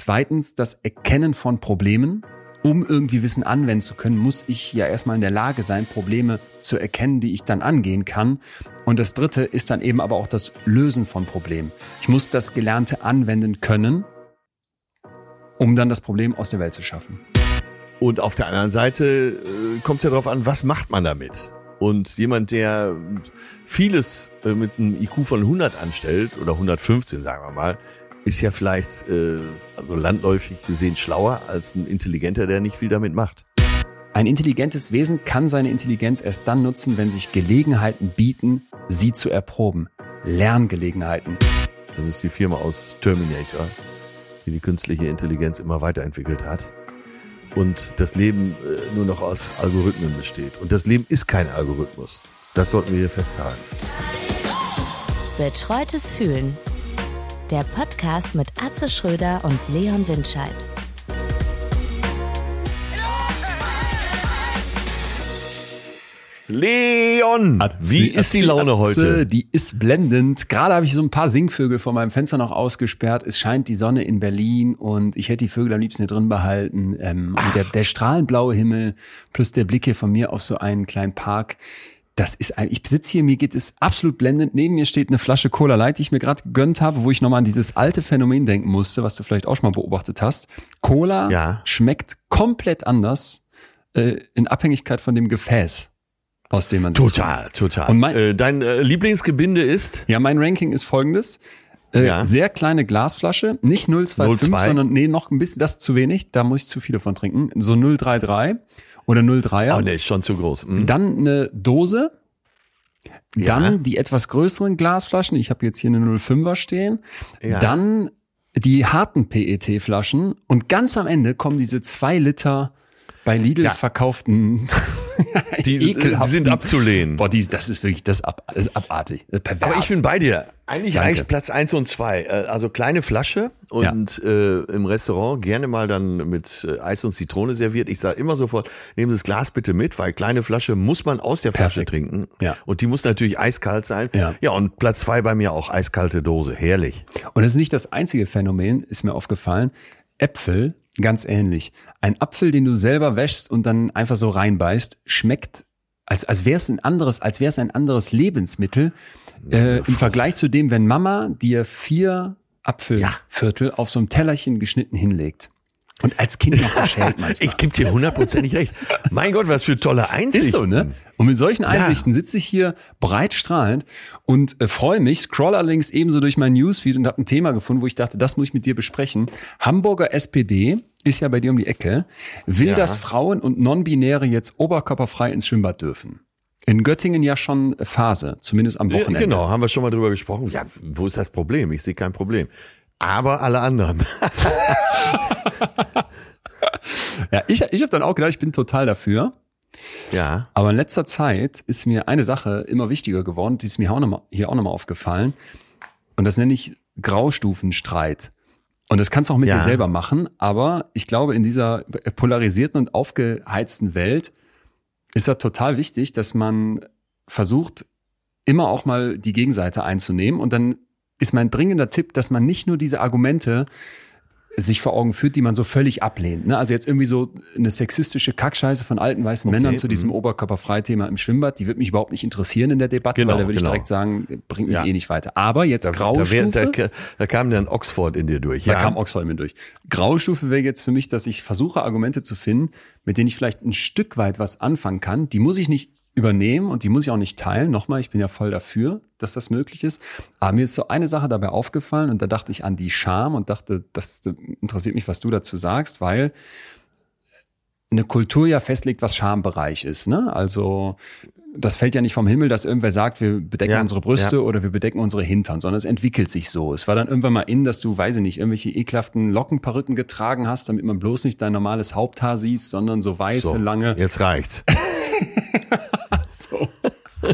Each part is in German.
Zweitens das Erkennen von Problemen. Um irgendwie Wissen anwenden zu können, muss ich ja erstmal in der Lage sein, Probleme zu erkennen, die ich dann angehen kann. Und das Dritte ist dann eben aber auch das Lösen von Problemen. Ich muss das Gelernte anwenden können, um dann das Problem aus der Welt zu schaffen. Und auf der anderen Seite äh, kommt es ja darauf an, was macht man damit? Und jemand, der vieles äh, mit einem IQ von 100 anstellt oder 115, sagen wir mal, ist ja vielleicht äh, also landläufig gesehen schlauer als ein Intelligenter, der nicht viel damit macht. Ein intelligentes Wesen kann seine Intelligenz erst dann nutzen, wenn sich Gelegenheiten bieten, sie zu erproben. Lerngelegenheiten. Das ist die Firma aus Terminator, die die künstliche Intelligenz immer weiterentwickelt hat. Und das Leben äh, nur noch aus Algorithmen besteht. Und das Leben ist kein Algorithmus. Das sollten wir hier festhalten. Betreutes Fühlen der Podcast mit Atze Schröder und Leon Windscheid. Leon, Atze, wie ist die Laune Atze, heute? Die ist blendend. Gerade habe ich so ein paar Singvögel vor meinem Fenster noch ausgesperrt. Es scheint die Sonne in Berlin und ich hätte die Vögel am liebsten hier drin behalten. Ähm, und der, der strahlend Himmel plus der Blick hier von mir auf so einen kleinen Park das ist ein, ich sitze hier, mir geht es absolut blendend. Neben mir steht eine Flasche Cola Light, die ich mir gerade gegönnt habe, wo ich nochmal an dieses alte Phänomen denken musste, was du vielleicht auch schon mal beobachtet hast. Cola ja. schmeckt komplett anders äh, in Abhängigkeit von dem Gefäß, aus dem man Total, total. Und mein, äh, dein äh, Lieblingsgebinde ist? Ja, mein Ranking ist folgendes. Äh, ja. Sehr kleine Glasflasche, nicht 025, 02. sondern nee, noch ein bisschen, das ist zu wenig, da muss ich zu viele von trinken. So 033 oder 03er. Oh nee, schon zu groß. Mhm. Dann eine Dose. Dann ja. die etwas größeren Glasflaschen. Ich habe jetzt hier eine 05er stehen. Ja. Dann die harten PET-Flaschen. Und ganz am Ende kommen diese zwei Liter bei Lidl ja. verkauften die, die, sind abzulehnen. Boah, die, das ist wirklich das, ab, das ist abartig. Das ist Aber ich bin bei dir. Eigentlich Danke. reicht Platz eins und zwei. Äh, also kleine Flasche und ja. äh, im Restaurant gerne mal dann mit äh, Eis und Zitrone serviert. Ich sage immer sofort, nehmen Sie das Glas bitte mit, weil kleine Flasche muss man aus der Flasche Perfekt. trinken. Ja. Und die muss natürlich eiskalt sein. Ja. ja, und Platz zwei bei mir auch eiskalte Dose. Herrlich. Und es ist nicht das einzige Phänomen, ist mir aufgefallen. Äpfel Ganz ähnlich. Ein Apfel, den du selber wäschst und dann einfach so reinbeißt, schmeckt, als, als wäre es ein anderes, als wäre es ein anderes Lebensmittel äh, im Vergleich zu dem, wenn Mama dir vier Apfelviertel ja. auf so einem Tellerchen geschnitten hinlegt. Und als Kind noch verschält manchmal. Ich gebe dir hundertprozentig recht. Mein Gott, was für tolle Einsichten. Ist so, ne? Und mit solchen Einsichten ja. sitze ich hier breit strahlend und äh, freue mich, scroll allerdings ebenso durch mein Newsfeed und habe ein Thema gefunden, wo ich dachte, das muss ich mit dir besprechen. Hamburger SPD ist ja bei dir um die Ecke, will, ja. dass Frauen und Non-Binäre jetzt oberkörperfrei ins Schwimmbad dürfen. In Göttingen ja schon Phase, zumindest am Wochenende. Genau, haben wir schon mal drüber gesprochen. Ja, wo ist das Problem? Ich sehe kein Problem. Aber alle anderen. ja, ich, ich habe dann auch gedacht, ich bin total dafür. Ja. Aber in letzter Zeit ist mir eine Sache immer wichtiger geworden, die ist mir auch noch mal, hier auch nochmal aufgefallen. Und das nenne ich Graustufenstreit. Und das kannst du auch mit ja. dir selber machen, aber ich glaube, in dieser polarisierten und aufgeheizten Welt ist das total wichtig, dass man versucht, immer auch mal die Gegenseite einzunehmen. Und dann ist mein dringender Tipp, dass man nicht nur diese Argumente sich vor Augen führt, die man so völlig ablehnt. Ne? Also jetzt irgendwie so eine sexistische Kackscheiße von alten weißen okay. Männern zu diesem mhm. Oberkörperfreithema im Schwimmbad, die wird mich überhaupt nicht interessieren in der Debatte, genau, weil da würde genau. ich direkt sagen, bringt mich ja. eh nicht weiter. Aber jetzt da, Graustufe. Da, da, da, kam dann Oxford in dir durch. Da ja. kam Oxford in mir durch. Graustufe wäre jetzt für mich, dass ich versuche, Argumente zu finden, mit denen ich vielleicht ein Stück weit was anfangen kann. Die muss ich nicht übernehmen und die muss ich auch nicht teilen. Nochmal, ich bin ja voll dafür, dass das möglich ist. Aber mir ist so eine Sache dabei aufgefallen und da dachte ich an die Scham und dachte, das interessiert mich, was du dazu sagst, weil eine Kultur ja festlegt, was Schambereich ist. Ne? Also das fällt ja nicht vom Himmel, dass irgendwer sagt, wir bedecken ja, unsere Brüste ja. oder wir bedecken unsere Hintern, sondern es entwickelt sich so. Es war dann irgendwann mal in, dass du, weiß ich nicht, irgendwelche ekelhaften Lockenperücken getragen hast, damit man bloß nicht dein normales Haupthaar siehst, sondern so weiße, so, lange. Jetzt reicht's. so.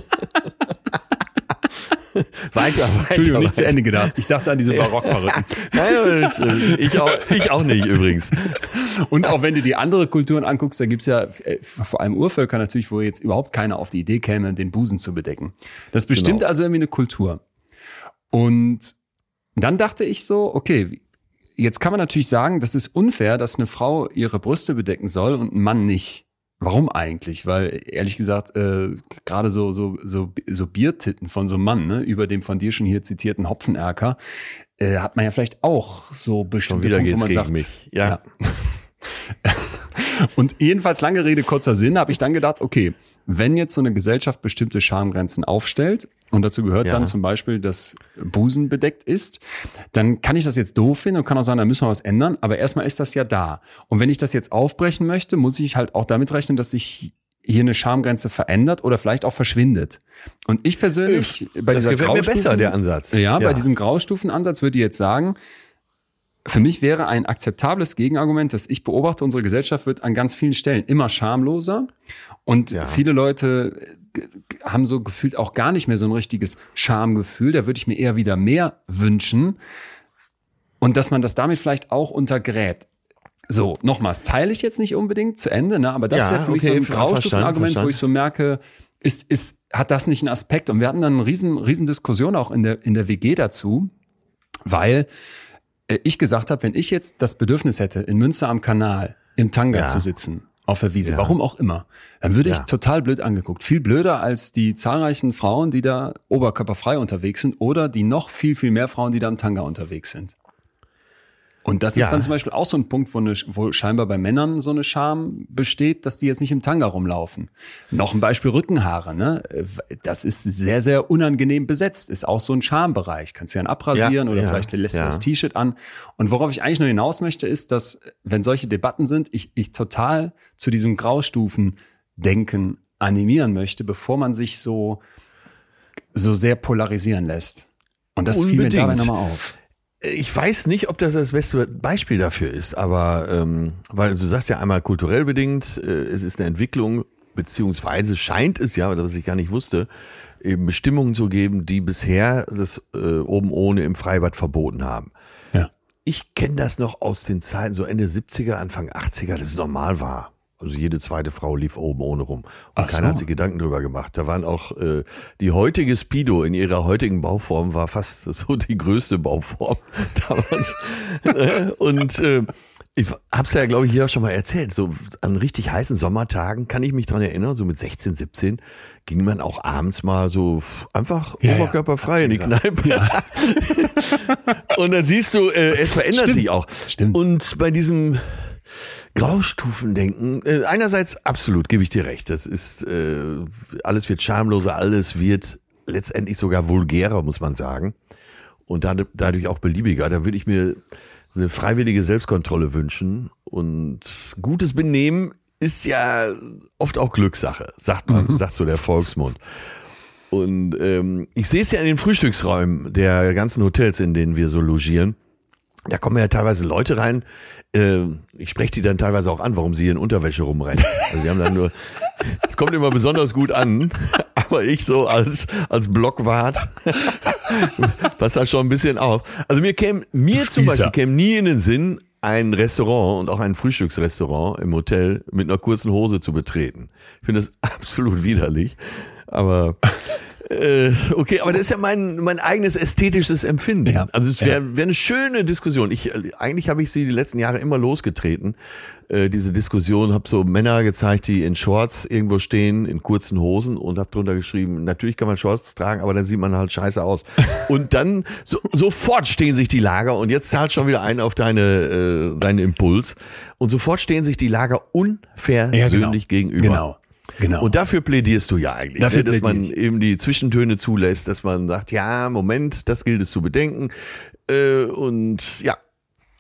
weiter, weiter. Entschuldigung, nicht zu Ende gedacht. Ich dachte an diese Barockperücken. Nein, ich auch, ich auch nicht übrigens. Und auch wenn du die andere Kulturen anguckst, da gibt's ja äh, vor allem Urvölker natürlich, wo jetzt überhaupt keiner auf die Idee käme, den Busen zu bedecken. Das bestimmt genau. also irgendwie eine Kultur. Und dann dachte ich so, okay, jetzt kann man natürlich sagen, das ist unfair, dass eine Frau ihre Brüste bedecken soll und ein Mann nicht. Warum eigentlich? Weil ehrlich gesagt, äh, gerade so, so, so, so Biertitten von so einem Mann, ne, über dem von dir schon hier zitierten Hopfenerker, äh, hat man ja vielleicht auch so bestimmte Punkte, wo man sagt, mich. ja. ja. Und jedenfalls lange Rede, kurzer Sinn, habe ich dann gedacht, okay, wenn jetzt so eine Gesellschaft bestimmte Schamgrenzen aufstellt, und dazu gehört ja. dann zum Beispiel, dass Busen bedeckt ist, dann kann ich das jetzt doof finden und kann auch sagen, da müssen wir was ändern, aber erstmal ist das ja da. Und wenn ich das jetzt aufbrechen möchte, muss ich halt auch damit rechnen, dass sich hier eine Schamgrenze verändert oder vielleicht auch verschwindet. Und ich persönlich ich, bei das dieser gefällt mir besser, der Ansatz. Ja, ja, bei diesem Graustufenansatz würde ich jetzt sagen, für mich wäre ein akzeptables Gegenargument, dass ich beobachte, unsere Gesellschaft wird an ganz vielen Stellen immer schamloser und ja. viele Leute haben so gefühlt auch gar nicht mehr so ein richtiges Schamgefühl. Da würde ich mir eher wieder mehr wünschen und dass man das damit vielleicht auch untergräbt. So, nochmals, teile ich jetzt nicht unbedingt zu Ende, ne? aber das ja, wäre für okay, mich so ein Graustufenargument, wo ich so merke, ist, ist, hat das nicht einen Aspekt? Und wir hatten dann eine riesen, riesen Diskussion auch in der, in der WG dazu, weil äh, ich gesagt habe, wenn ich jetzt das Bedürfnis hätte, in Münster am Kanal im Tanga ja. zu sitzen, auf der Wiese, ja. warum auch immer, dann würde ich ja. total blöd angeguckt. Viel blöder als die zahlreichen Frauen, die da oberkörperfrei unterwegs sind oder die noch viel, viel mehr Frauen, die da im Tanga unterwegs sind. Und das ja. ist dann zum Beispiel auch so ein Punkt, wo, eine, wo scheinbar bei Männern so eine Scham besteht, dass die jetzt nicht im Tanga rumlaufen. Noch ein Beispiel Rückenhaare, ne? Das ist sehr, sehr unangenehm besetzt, ist auch so ein Schambereich. Kannst du ja abrasieren ja, oder ja, vielleicht lässt du das T-Shirt an. Und worauf ich eigentlich nur hinaus möchte, ist, dass, wenn solche Debatten sind, ich, ich total zu diesem Graustufen-Denken animieren möchte, bevor man sich so, so sehr polarisieren lässt. Und das Unbedingt. fiel mir dabei nochmal auf. Ich weiß nicht, ob das das beste Beispiel dafür ist, aber ähm, weil du sagst ja einmal kulturell bedingt, äh, es ist eine Entwicklung, beziehungsweise scheint es ja, was ich gar nicht wusste, eben Bestimmungen zu geben, die bisher das äh, oben ohne im Freibad verboten haben. Ja. Ich kenne das noch aus den Zeiten, so Ende 70er, Anfang 80er, dass es normal war. Also jede zweite Frau lief oben ohne rum. Und Ach keiner so. hat sich Gedanken drüber gemacht. Da waren auch äh, die heutige Speedo in ihrer heutigen Bauform war fast so die größte Bauform damals. Äh, und äh, ich hab's ja, glaube ich, hier auch schon mal erzählt. So an richtig heißen Sommertagen kann ich mich dran erinnern, so mit 16, 17 ging man auch abends mal so einfach ja, oberkörperfrei ja, in die Kneipe. Ja. und dann siehst du, äh, es verändert Stimmt. sich auch. Stimmt. Und bei diesem Graustufendenken. Äh, einerseits absolut, gebe ich dir recht. Das ist, äh, alles wird schamloser, alles wird letztendlich sogar vulgärer, muss man sagen. Und dann, dadurch auch beliebiger. Da würde ich mir eine freiwillige Selbstkontrolle wünschen. Und gutes Benehmen ist ja oft auch Glückssache, sagt man, mhm. sagt so der Volksmund. Und ähm, ich sehe es ja in den Frühstücksräumen der ganzen Hotels, in denen wir so logieren. Da kommen ja teilweise Leute rein, ich spreche die dann teilweise auch an, warum sie hier in Unterwäsche rumrennen. Also die haben dann nur, es kommt immer besonders gut an, aber ich so als, als Blockwart pass da schon ein bisschen auf. Also mir käme, mir zum Beispiel käme nie in den Sinn, ein Restaurant und auch ein Frühstücksrestaurant im Hotel mit einer kurzen Hose zu betreten. Ich finde das absolut widerlich. Aber äh, okay, aber das ist ja mein, mein eigenes ästhetisches Empfinden. Ja. Also es wäre wär eine schöne Diskussion. Ich, eigentlich habe ich sie die letzten Jahre immer losgetreten. Äh, diese Diskussion, habe so Männer gezeigt, die in Shorts irgendwo stehen, in kurzen Hosen und habe drunter geschrieben, natürlich kann man Shorts tragen, aber dann sieht man halt scheiße aus. und dann so, sofort stehen sich die Lager und jetzt zahlt schon wieder ein auf deine, äh, deinen Impuls. Und sofort stehen sich die Lager unversöhnlich ja, genau. gegenüber. Genau. Genau. Und dafür plädierst du ja eigentlich, dafür ne? dass man ich. eben die Zwischentöne zulässt, dass man sagt, ja, Moment, das gilt es zu bedenken. Äh, und ja.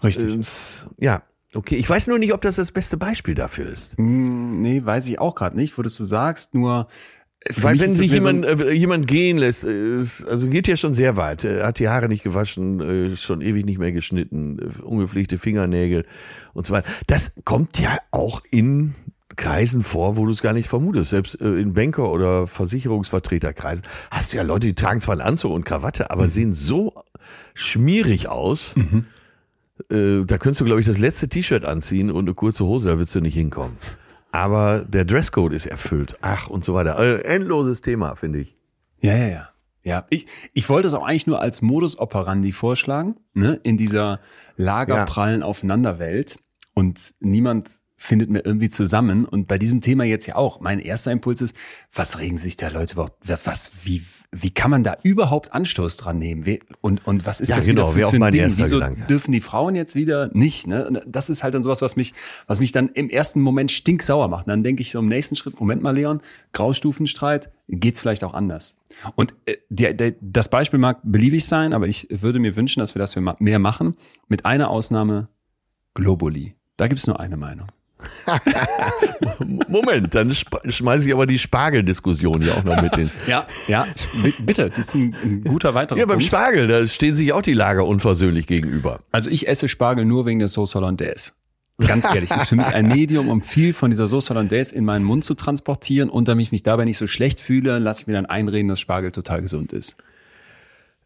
Richtig. Äh, ja. Okay, ich weiß nur nicht, ob das das beste Beispiel dafür ist. Mm, nee, weiß ich auch gerade nicht, wo du sagst, nur weil wenn sich jemand, so äh, jemand gehen lässt, äh, also geht ja schon sehr weit. Er hat die Haare nicht gewaschen, äh, schon ewig nicht mehr geschnitten, äh, ungepflegte Fingernägel und so weiter. Das kommt ja auch in Kreisen vor, wo du es gar nicht vermutest. Selbst äh, in Banker- oder Versicherungsvertreterkreisen hast du ja Leute, die tragen zwar einen Anzug und Krawatte, aber mhm. sehen so schmierig aus. Mhm. Äh, da könntest du, glaube ich, das letzte T-Shirt anziehen und eine kurze Hose, da würdest du nicht hinkommen. Aber der Dresscode ist erfüllt. Ach, und so weiter. Äh, endloses Thema, finde ich. Ja, ja, ja. Ja, ich, ich wollte es auch eigentlich nur als Modus operandi vorschlagen, ne, in dieser lagerprallen ja. Aufeinanderwelt. Und niemand findet mir irgendwie zusammen. Und bei diesem Thema jetzt ja auch. Mein erster Impuls ist, was regen sich da Leute überhaupt, was, wie, wie kann man da überhaupt Anstoß dran nehmen? Und, und was ist ja, das genau, wieder für, für ein Ding? Wieso Gedanke. dürfen die Frauen jetzt wieder nicht? Ne? Das ist halt dann sowas, was mich, was mich dann im ersten Moment stinksauer macht. Und dann denke ich so im nächsten Schritt, Moment mal, Leon, Graustufenstreit, geht's vielleicht auch anders. Und äh, der, der, das Beispiel mag beliebig sein, aber ich würde mir wünschen, dass wir das mehr machen. Mit einer Ausnahme, Globuli. Da gibt's nur eine Meinung. Moment, dann schmeiße ich aber die Spargeldiskussion hier auch noch mit hin. ja, ja, bitte, das ist ein, ein guter weiterer Ja, beim Punkt. Spargel, da stehen sich auch die Lager unversöhnlich gegenüber. Also ich esse Spargel nur wegen der Sauce Hollandaise. Ganz ehrlich, das ist für mich ein Medium, um viel von dieser Sauce Hollandaise in meinen Mund zu transportieren und damit ich mich dabei nicht so schlecht fühle, lasse ich mir dann einreden, dass Spargel total gesund ist.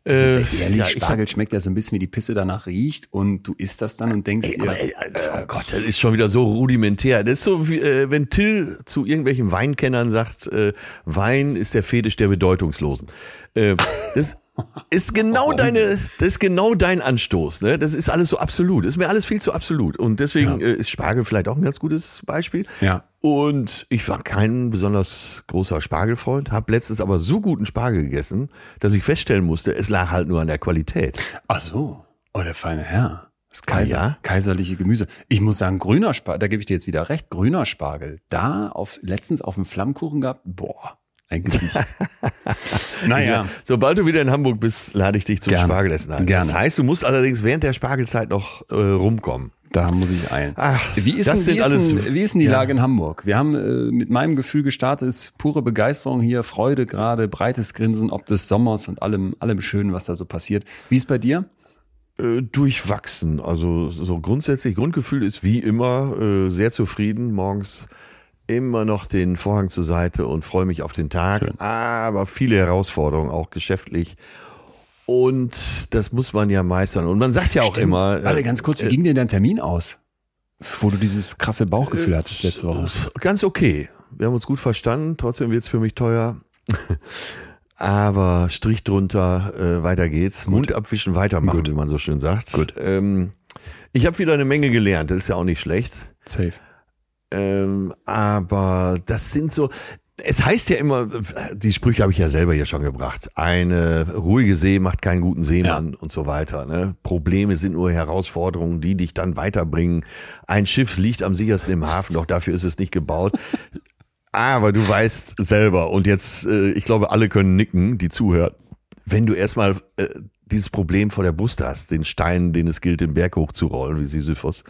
Äh, ehrlich, ja, Spargel hab, schmeckt ja so ein bisschen wie die Pisse danach riecht und du isst das dann und denkst dir, ey, also, oh Gott, das ist schon wieder so rudimentär. Das ist so wie, äh, wenn Till zu irgendwelchen Weinkennern sagt, äh, Wein ist der Fetisch der Bedeutungslosen. Äh, das ist genau deine, das ist genau dein Anstoß. Ne? Das ist alles so absolut. Das ist mir alles viel zu absolut. Und deswegen ja. äh, ist Spargel vielleicht auch ein ganz gutes Beispiel. Ja. Und ich war kein besonders großer Spargelfreund, habe letztens aber so guten Spargel gegessen, dass ich feststellen musste, es lag halt nur an der Qualität. Ach so. Oh, der feine Herr. Das Kaiser, ja. kaiserliche Gemüse. Ich muss sagen, grüner Spargel, da gebe ich dir jetzt wieder recht, grüner Spargel. Da auf, letztens auf dem Flammkuchen gehabt, boah, ein Gesicht. naja. Ja, sobald du wieder in Hamburg bist, lade ich dich zum Gerne. Spargelessen ein. Gerne. Das heißt, du musst allerdings während der Spargelzeit noch äh, rumkommen. Da muss ich eilen. Ach, wie ist, das denn, wie, ist alles, denn, wie ist denn die ja. Lage in Hamburg? Wir haben äh, mit meinem Gefühl gestartet, ist pure Begeisterung hier, Freude gerade, breites Grinsen ob des Sommers und allem, allem Schönen, was da so passiert. Wie ist bei dir? Äh, durchwachsen. Also so grundsätzlich, Grundgefühl ist wie immer äh, sehr zufrieden. Morgens immer noch den Vorhang zur Seite und freue mich auf den Tag. Schön. Aber viele Herausforderungen, auch geschäftlich. Und das muss man ja meistern. Und man sagt ja auch Stimmt. immer. Warte, ganz kurz, wie äh, ging dir dein Termin aus? Wo du dieses krasse Bauchgefühl äh, hattest letzte Woche. Ganz okay. Wir haben uns gut verstanden. Trotzdem wird es für mich teuer. Aber Strich drunter, äh, weiter geht's. Gut. Mund abwischen, weitermachen, Gut. wie man so schön sagt. Gut. Ähm, ich habe wieder eine Menge gelernt. Das ist ja auch nicht schlecht. Safe. Ähm, aber das sind so, es heißt ja immer, die Sprüche habe ich ja selber hier schon gebracht. Eine ruhige See macht keinen guten Seemann ja. und so weiter. Ne? Probleme sind nur Herausforderungen, die dich dann weiterbringen. Ein Schiff liegt am sichersten im Hafen, doch dafür ist es nicht gebaut. Aber du weißt selber, und jetzt, äh, ich glaube, alle können nicken, die zuhören, wenn du erstmal äh, dieses Problem vor der Brust hast, den Stein, den es gilt, den Berg hochzurollen, wie Sisyphus,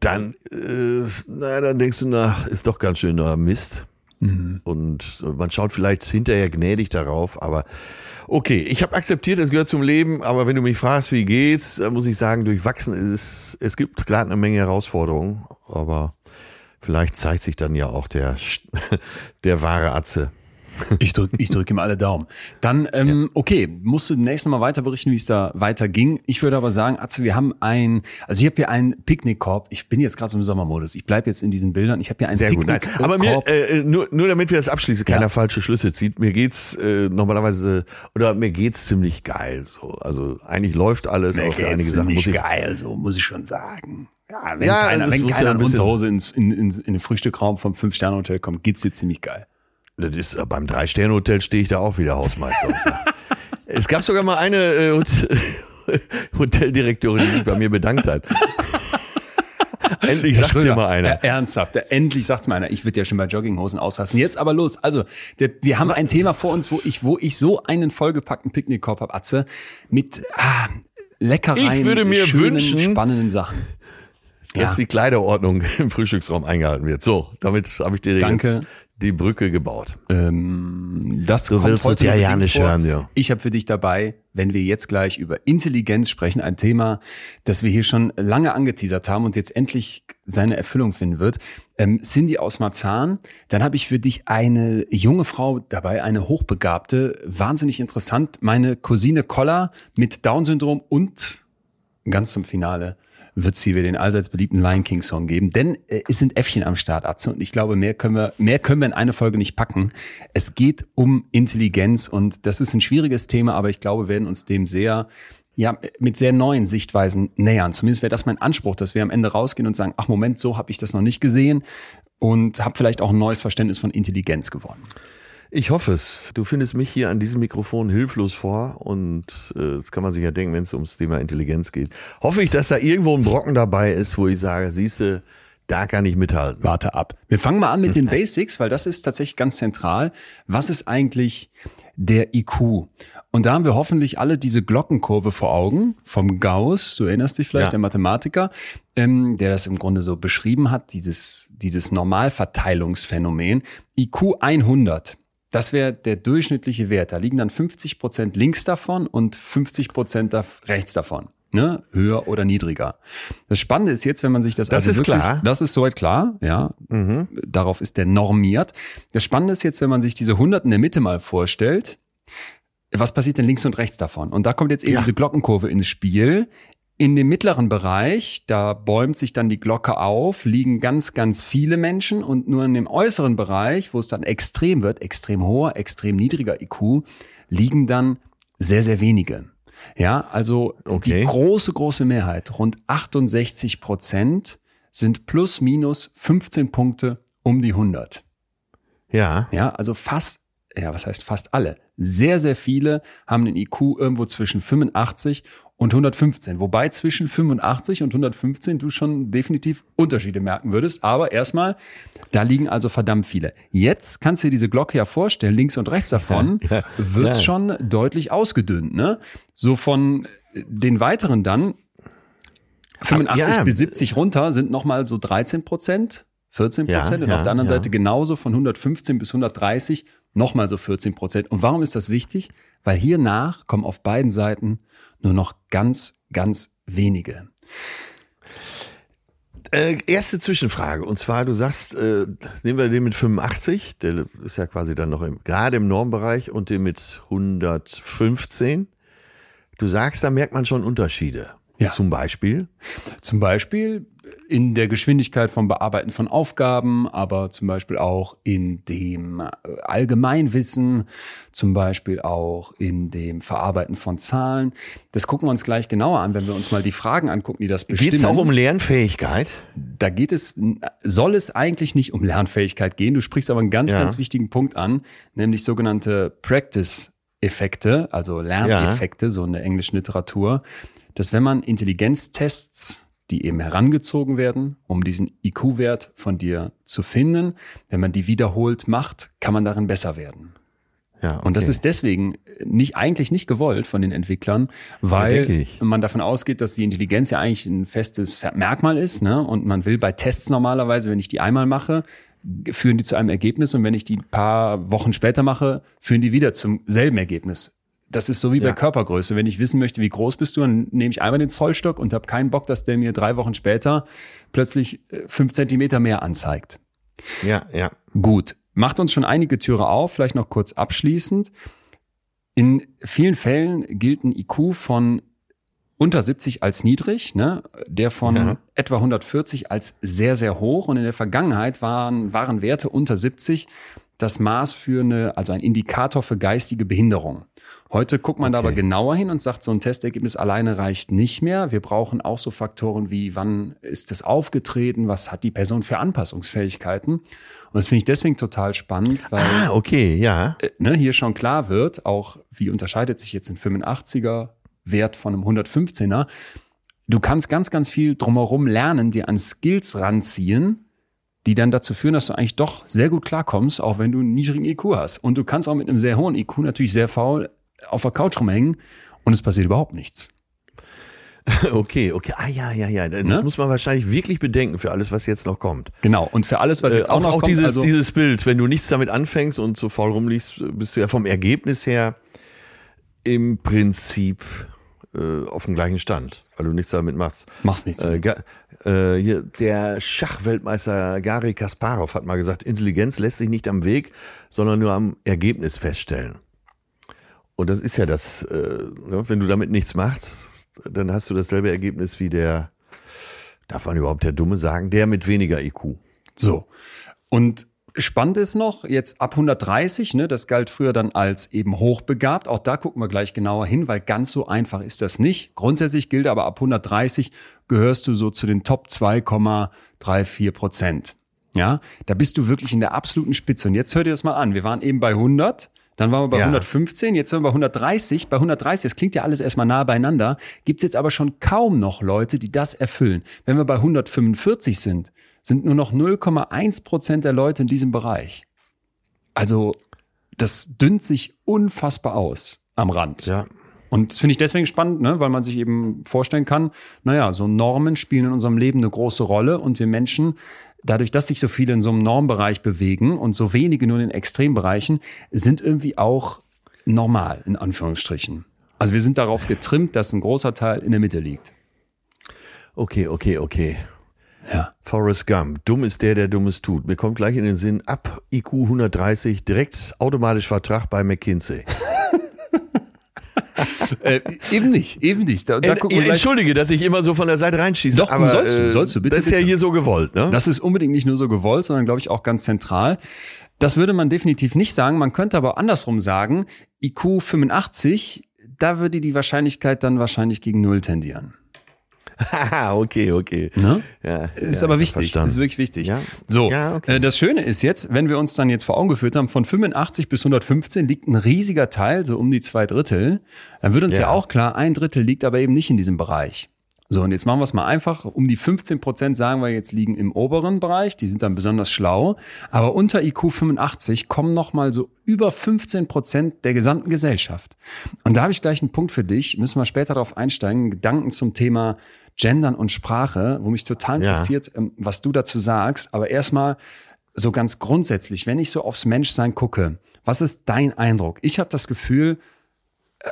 dann, äh, naja, dann denkst du, na, ist doch ganz schön da Mist. Mhm. Und man schaut vielleicht hinterher gnädig darauf, aber okay, ich habe akzeptiert, es gehört zum Leben, aber wenn du mich fragst, wie geht's, dann muss ich sagen, durchwachsen ist es, es gibt gerade eine Menge Herausforderungen, aber vielleicht zeigt sich dann ja auch der, der wahre Atze. Ich drücke ich drück ihm alle Daumen. Dann, ähm, ja. okay, musst du nächstes Mal weiter berichten, wie es da weiter ging. Ich würde aber sagen, Atze, wir haben ein, also ich habe hier einen Picknickkorb. Ich bin jetzt gerade so im Sommermodus. Ich bleibe jetzt in diesen Bildern. Ich habe hier einen Sehr gut, nein. Aber mir, äh, nur, nur damit wir das abschließen, keiner ja. falsche Schlüsse zieht. Mir geht's äh, normalerweise, oder mir geht's ziemlich geil. So. Also eigentlich läuft alles. Mir geht's einige Sachen muss ich, geil, so muss ich schon sagen. Ja, wenn ja, keiner, wenn keiner in Unterhose ins, in, in, in den Frühstückraum vom Fünf-Sterne-Hotel kommt, geht's dir ziemlich geil. Das ist, äh, beim Drei-Sterne-Hotel stehe ich da auch wieder Hausmeister. es gab sogar mal eine äh, Hoteldirektorin, die sich bei mir bedankt hat. endlich sagt ja mal einer. Äh, ernsthaft, endlich sagt's mal einer. Ich würde ja schon bei Jogginghosen ausrasten. Jetzt aber los. Also, der, wir haben ein Thema vor uns, wo ich, wo ich so einen vollgepackten Picknickkorb habe, Atze, mit ah, Leckereien, ich würde mir schönen, wünschen, spannenden Sachen. Dass ja. die Kleiderordnung im Frühstücksraum eingehalten wird. So, damit habe ich dir Danke. jetzt die Brücke gebaut. Ähm, das du kommt heute ja, ja nicht hören, ja. Ich habe für dich dabei, wenn wir jetzt gleich über Intelligenz sprechen, ein Thema, das wir hier schon lange angeteasert haben und jetzt endlich seine Erfüllung finden wird. Ähm, Cindy aus Marzahn, dann habe ich für dich eine junge Frau dabei, eine hochbegabte, wahnsinnig interessant, meine Cousine Kolla mit Down-Syndrom und ganz zum Finale wird es hier wieder den allseits beliebten Lion King Song geben. Denn äh, es sind Äffchen am Start, Atze. Und ich glaube, mehr können wir, mehr können wir in eine Folge nicht packen. Es geht um Intelligenz und das ist ein schwieriges Thema, aber ich glaube, wir werden uns dem sehr ja, mit sehr neuen Sichtweisen nähern. Zumindest wäre das mein Anspruch, dass wir am Ende rausgehen und sagen, ach Moment, so habe ich das noch nicht gesehen und habe vielleicht auch ein neues Verständnis von Intelligenz gewonnen. Ich hoffe es. Du findest mich hier an diesem Mikrofon hilflos vor und äh, das kann man sich ja denken, wenn es ums Thema Intelligenz geht. Hoffe ich, dass da irgendwo ein Brocken dabei ist, wo ich sage, siehste, da kann ich mithalten. Warte ab. Wir fangen mal an mit den Basics, weil das ist tatsächlich ganz zentral. Was ist eigentlich der IQ? Und da haben wir hoffentlich alle diese Glockenkurve vor Augen vom Gauss, du erinnerst dich vielleicht, ja. der Mathematiker, ähm, der das im Grunde so beschrieben hat, dieses, dieses Normalverteilungsphänomen. IQ 100. Das wäre der durchschnittliche Wert. Da liegen dann 50 Prozent links davon und 50 Prozent rechts davon. Ne? Höher oder niedriger. Das Spannende ist jetzt, wenn man sich das, das also ist wirklich, klar. Das ist soweit klar, ja. Mhm. Darauf ist der normiert. Das Spannende ist jetzt, wenn man sich diese Hunderten in der Mitte mal vorstellt, was passiert denn links und rechts davon? Und da kommt jetzt eben ja. diese Glockenkurve ins Spiel. In dem mittleren Bereich, da bäumt sich dann die Glocke auf, liegen ganz, ganz viele Menschen und nur in dem äußeren Bereich, wo es dann extrem wird, extrem hoher, extrem niedriger IQ, liegen dann sehr, sehr wenige. Ja, also okay. die große, große Mehrheit, rund 68 Prozent, sind plus minus 15 Punkte um die 100. Ja. Ja, also fast, ja, was heißt fast alle? Sehr, sehr viele haben den IQ irgendwo zwischen 85 und 115. Wobei zwischen 85 und 115 du schon definitiv Unterschiede merken würdest. Aber erstmal, da liegen also verdammt viele. Jetzt kannst du dir diese Glocke ja vorstellen, links und rechts davon ja, ja, wird's ja. schon deutlich ausgedünnt. Ne? So von den weiteren dann 85 bis 70 runter sind nochmal so 13 Prozent. 14 Prozent und auf der anderen. Seite genauso von 115 bis 130 nochmal so 14 Prozent. Und warum ist das wichtig? Weil hier nach kommen auf beiden Seiten nur noch ganz, ganz wenige. Äh, erste Zwischenfrage. Und zwar, du sagst, äh, nehmen wir den mit 85, der ist ja quasi dann noch im, gerade im Normbereich, und den mit 115. Du sagst, da merkt man schon Unterschiede. Ja. Zum Beispiel? Zum Beispiel in der Geschwindigkeit vom Bearbeiten von Aufgaben, aber zum Beispiel auch in dem äh, Allgemeinwissen, zum Beispiel auch in dem Verarbeiten von Zahlen. Das gucken wir uns gleich genauer an, wenn wir uns mal die Fragen angucken, die das bestimmen. Geht es auch um Lernfähigkeit? Da geht es, soll es eigentlich nicht um Lernfähigkeit gehen. Du sprichst aber einen ganz, ja. ganz wichtigen Punkt an, nämlich sogenannte Practice Effekte, also Lerneffekte, ja. so in der englischen Literatur, dass wenn man Intelligenztests die eben herangezogen werden, um diesen IQ-Wert von dir zu finden. Wenn man die wiederholt macht, kann man darin besser werden. Ja, okay. Und das ist deswegen nicht, eigentlich nicht gewollt von den Entwicklern, weil ja, man davon ausgeht, dass die Intelligenz ja eigentlich ein festes Merkmal ist, ne? Und man will bei Tests normalerweise, wenn ich die einmal mache, führen die zu einem Ergebnis und wenn ich die ein paar Wochen später mache, führen die wieder zum selben Ergebnis. Das ist so wie bei ja. Körpergröße. Wenn ich wissen möchte, wie groß bist du, dann nehme ich einmal den Zollstock und habe keinen Bock, dass der mir drei Wochen später plötzlich äh, fünf Zentimeter mehr anzeigt. Ja, ja. Gut. Macht uns schon einige Türe auf, vielleicht noch kurz abschließend. In vielen Fällen gilt ein IQ von unter 70 als niedrig, ne? der von ja. etwa 140 als sehr, sehr hoch. Und in der Vergangenheit waren, waren Werte unter 70 das Maß für eine, also ein Indikator für geistige Behinderung. Heute guckt man okay. da aber genauer hin und sagt, so ein Testergebnis alleine reicht nicht mehr. Wir brauchen auch so Faktoren wie, wann ist es aufgetreten, was hat die Person für Anpassungsfähigkeiten. Und das finde ich deswegen total spannend, weil ah, okay, ja. Äh, ne, hier schon klar wird, auch wie unterscheidet sich jetzt ein 85er Wert von einem 115er. Du kannst ganz, ganz viel drumherum lernen, dir an Skills ranziehen, die dann dazu führen, dass du eigentlich doch sehr gut klarkommst, auch wenn du einen niedrigen IQ hast. Und du kannst auch mit einem sehr hohen IQ natürlich sehr faul auf der Couch rumhängen und es passiert überhaupt nichts. Okay, okay. Ah ja, ja, ja. Das ne? muss man wahrscheinlich wirklich bedenken für alles, was jetzt noch kommt. Genau. Und für alles, was jetzt äh, auch, auch, noch auch kommt. Auch dieses, also dieses Bild, wenn du nichts damit anfängst und so faul rumliegst, bist du ja vom Ergebnis her im Prinzip äh, auf dem gleichen Stand, weil du nichts damit machst. Machst nichts. Äh, äh, hier, der Schachweltmeister Gary Kasparov hat mal gesagt, Intelligenz lässt sich nicht am Weg, sondern nur am Ergebnis feststellen. Und das ist ja das, äh, ne, wenn du damit nichts machst, dann hast du dasselbe Ergebnis wie der Darf man überhaupt der Dumme sagen? Der mit weniger IQ. So. Und Spannend ist noch, jetzt ab 130, ne, das galt früher dann als eben hochbegabt. Auch da gucken wir gleich genauer hin, weil ganz so einfach ist das nicht. Grundsätzlich gilt aber ab 130 gehörst du so zu den Top 2,34 Prozent. Ja, da bist du wirklich in der absoluten Spitze. Und jetzt hör dir das mal an. Wir waren eben bei 100. Dann waren wir bei ja. 115, jetzt sind wir bei 130. Bei 130, das klingt ja alles erstmal nah beieinander, gibt's jetzt aber schon kaum noch Leute, die das erfüllen. Wenn wir bei 145 sind, sind nur noch 0,1 Prozent der Leute in diesem Bereich. Also das dünnt sich unfassbar aus am Rand. Ja. Und das finde ich deswegen spannend, ne? weil man sich eben vorstellen kann, naja, so Normen spielen in unserem Leben eine große Rolle und wir Menschen, dadurch, dass sich so viele in so einem Normbereich bewegen und so wenige nur in den Extrembereichen, sind irgendwie auch normal, in Anführungsstrichen. Also wir sind darauf getrimmt, dass ein großer Teil in der Mitte liegt. Okay, okay, okay. Ja. Forrest Gump. Dumm ist der, der Dummes tut. Mir kommt gleich in den Sinn, ab IQ 130 direkt automatisch Vertrag bei McKinsey. äh, eben nicht, eben nicht. Da, da äh, Entschuldige, dass ich immer so von der Seite reinschieße. Doch, aber, sollst du, sollst du, bitte. Das ist bitte. ja hier so gewollt, ne? Das ist unbedingt nicht nur so gewollt, sondern glaube ich auch ganz zentral. Das würde man definitiv nicht sagen. Man könnte aber andersrum sagen, IQ 85, da würde die Wahrscheinlichkeit dann wahrscheinlich gegen Null tendieren. okay, okay. Ne? Ja, ist ja, aber wichtig, ist wirklich wichtig. Ja? So, okay. Äh, das Schöne ist jetzt, wenn wir uns dann jetzt vor Augen geführt haben, von 85 bis 115 liegt ein riesiger Teil, so um die zwei Drittel. Dann wird uns ja, auch klar, ein Drittel liegt aber eben nicht in diesem Bereich. So, und jetzt machen wir es mal einfach. Um die 15 Prozent sagen wir jetzt liegen im oberen Bereich. Die sind dann besonders schlau. Aber unter IQ 85 kommen noch mal so über 15 Prozent der gesamten Gesellschaft. Und da habe ich gleich einen Punkt für dich. Müssen wir später darauf einsteigen. Gedanken zum Thema Gendern und Sprache, wo mich total interessiert, ja. Ähm, was du dazu sagst. Aber erstmal so ganz grundsätzlich, wenn ich so aufs Menschsein gucke, was ist dein Eindruck? Ich habe das Gefühl, äh,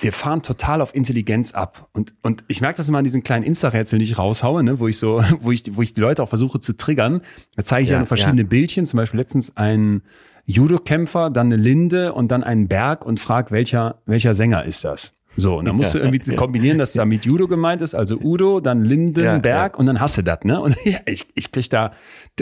wir fahren total auf Intelligenz ab. Und, und ich merke das immer an diesen kleinen Insta-Rätseln, die ich raushaue, ne, wo ich so, wo ich, wo ich die Leute auch versuche zu triggern. Da zeige ich ja, ja verschiedene ja. Bildchen, zum Beispiel letztens ein Judo-Kämpfer, dann eine Linde und dann einen Berg und frag, welcher, welcher Sänger ist das? So, und dann musst du irgendwie kombinieren, dass da mit Judo gemeint ist, also Udo, dann Lindenberg ja, und dann hast du das, ne? Und ja, ich, ich krieg da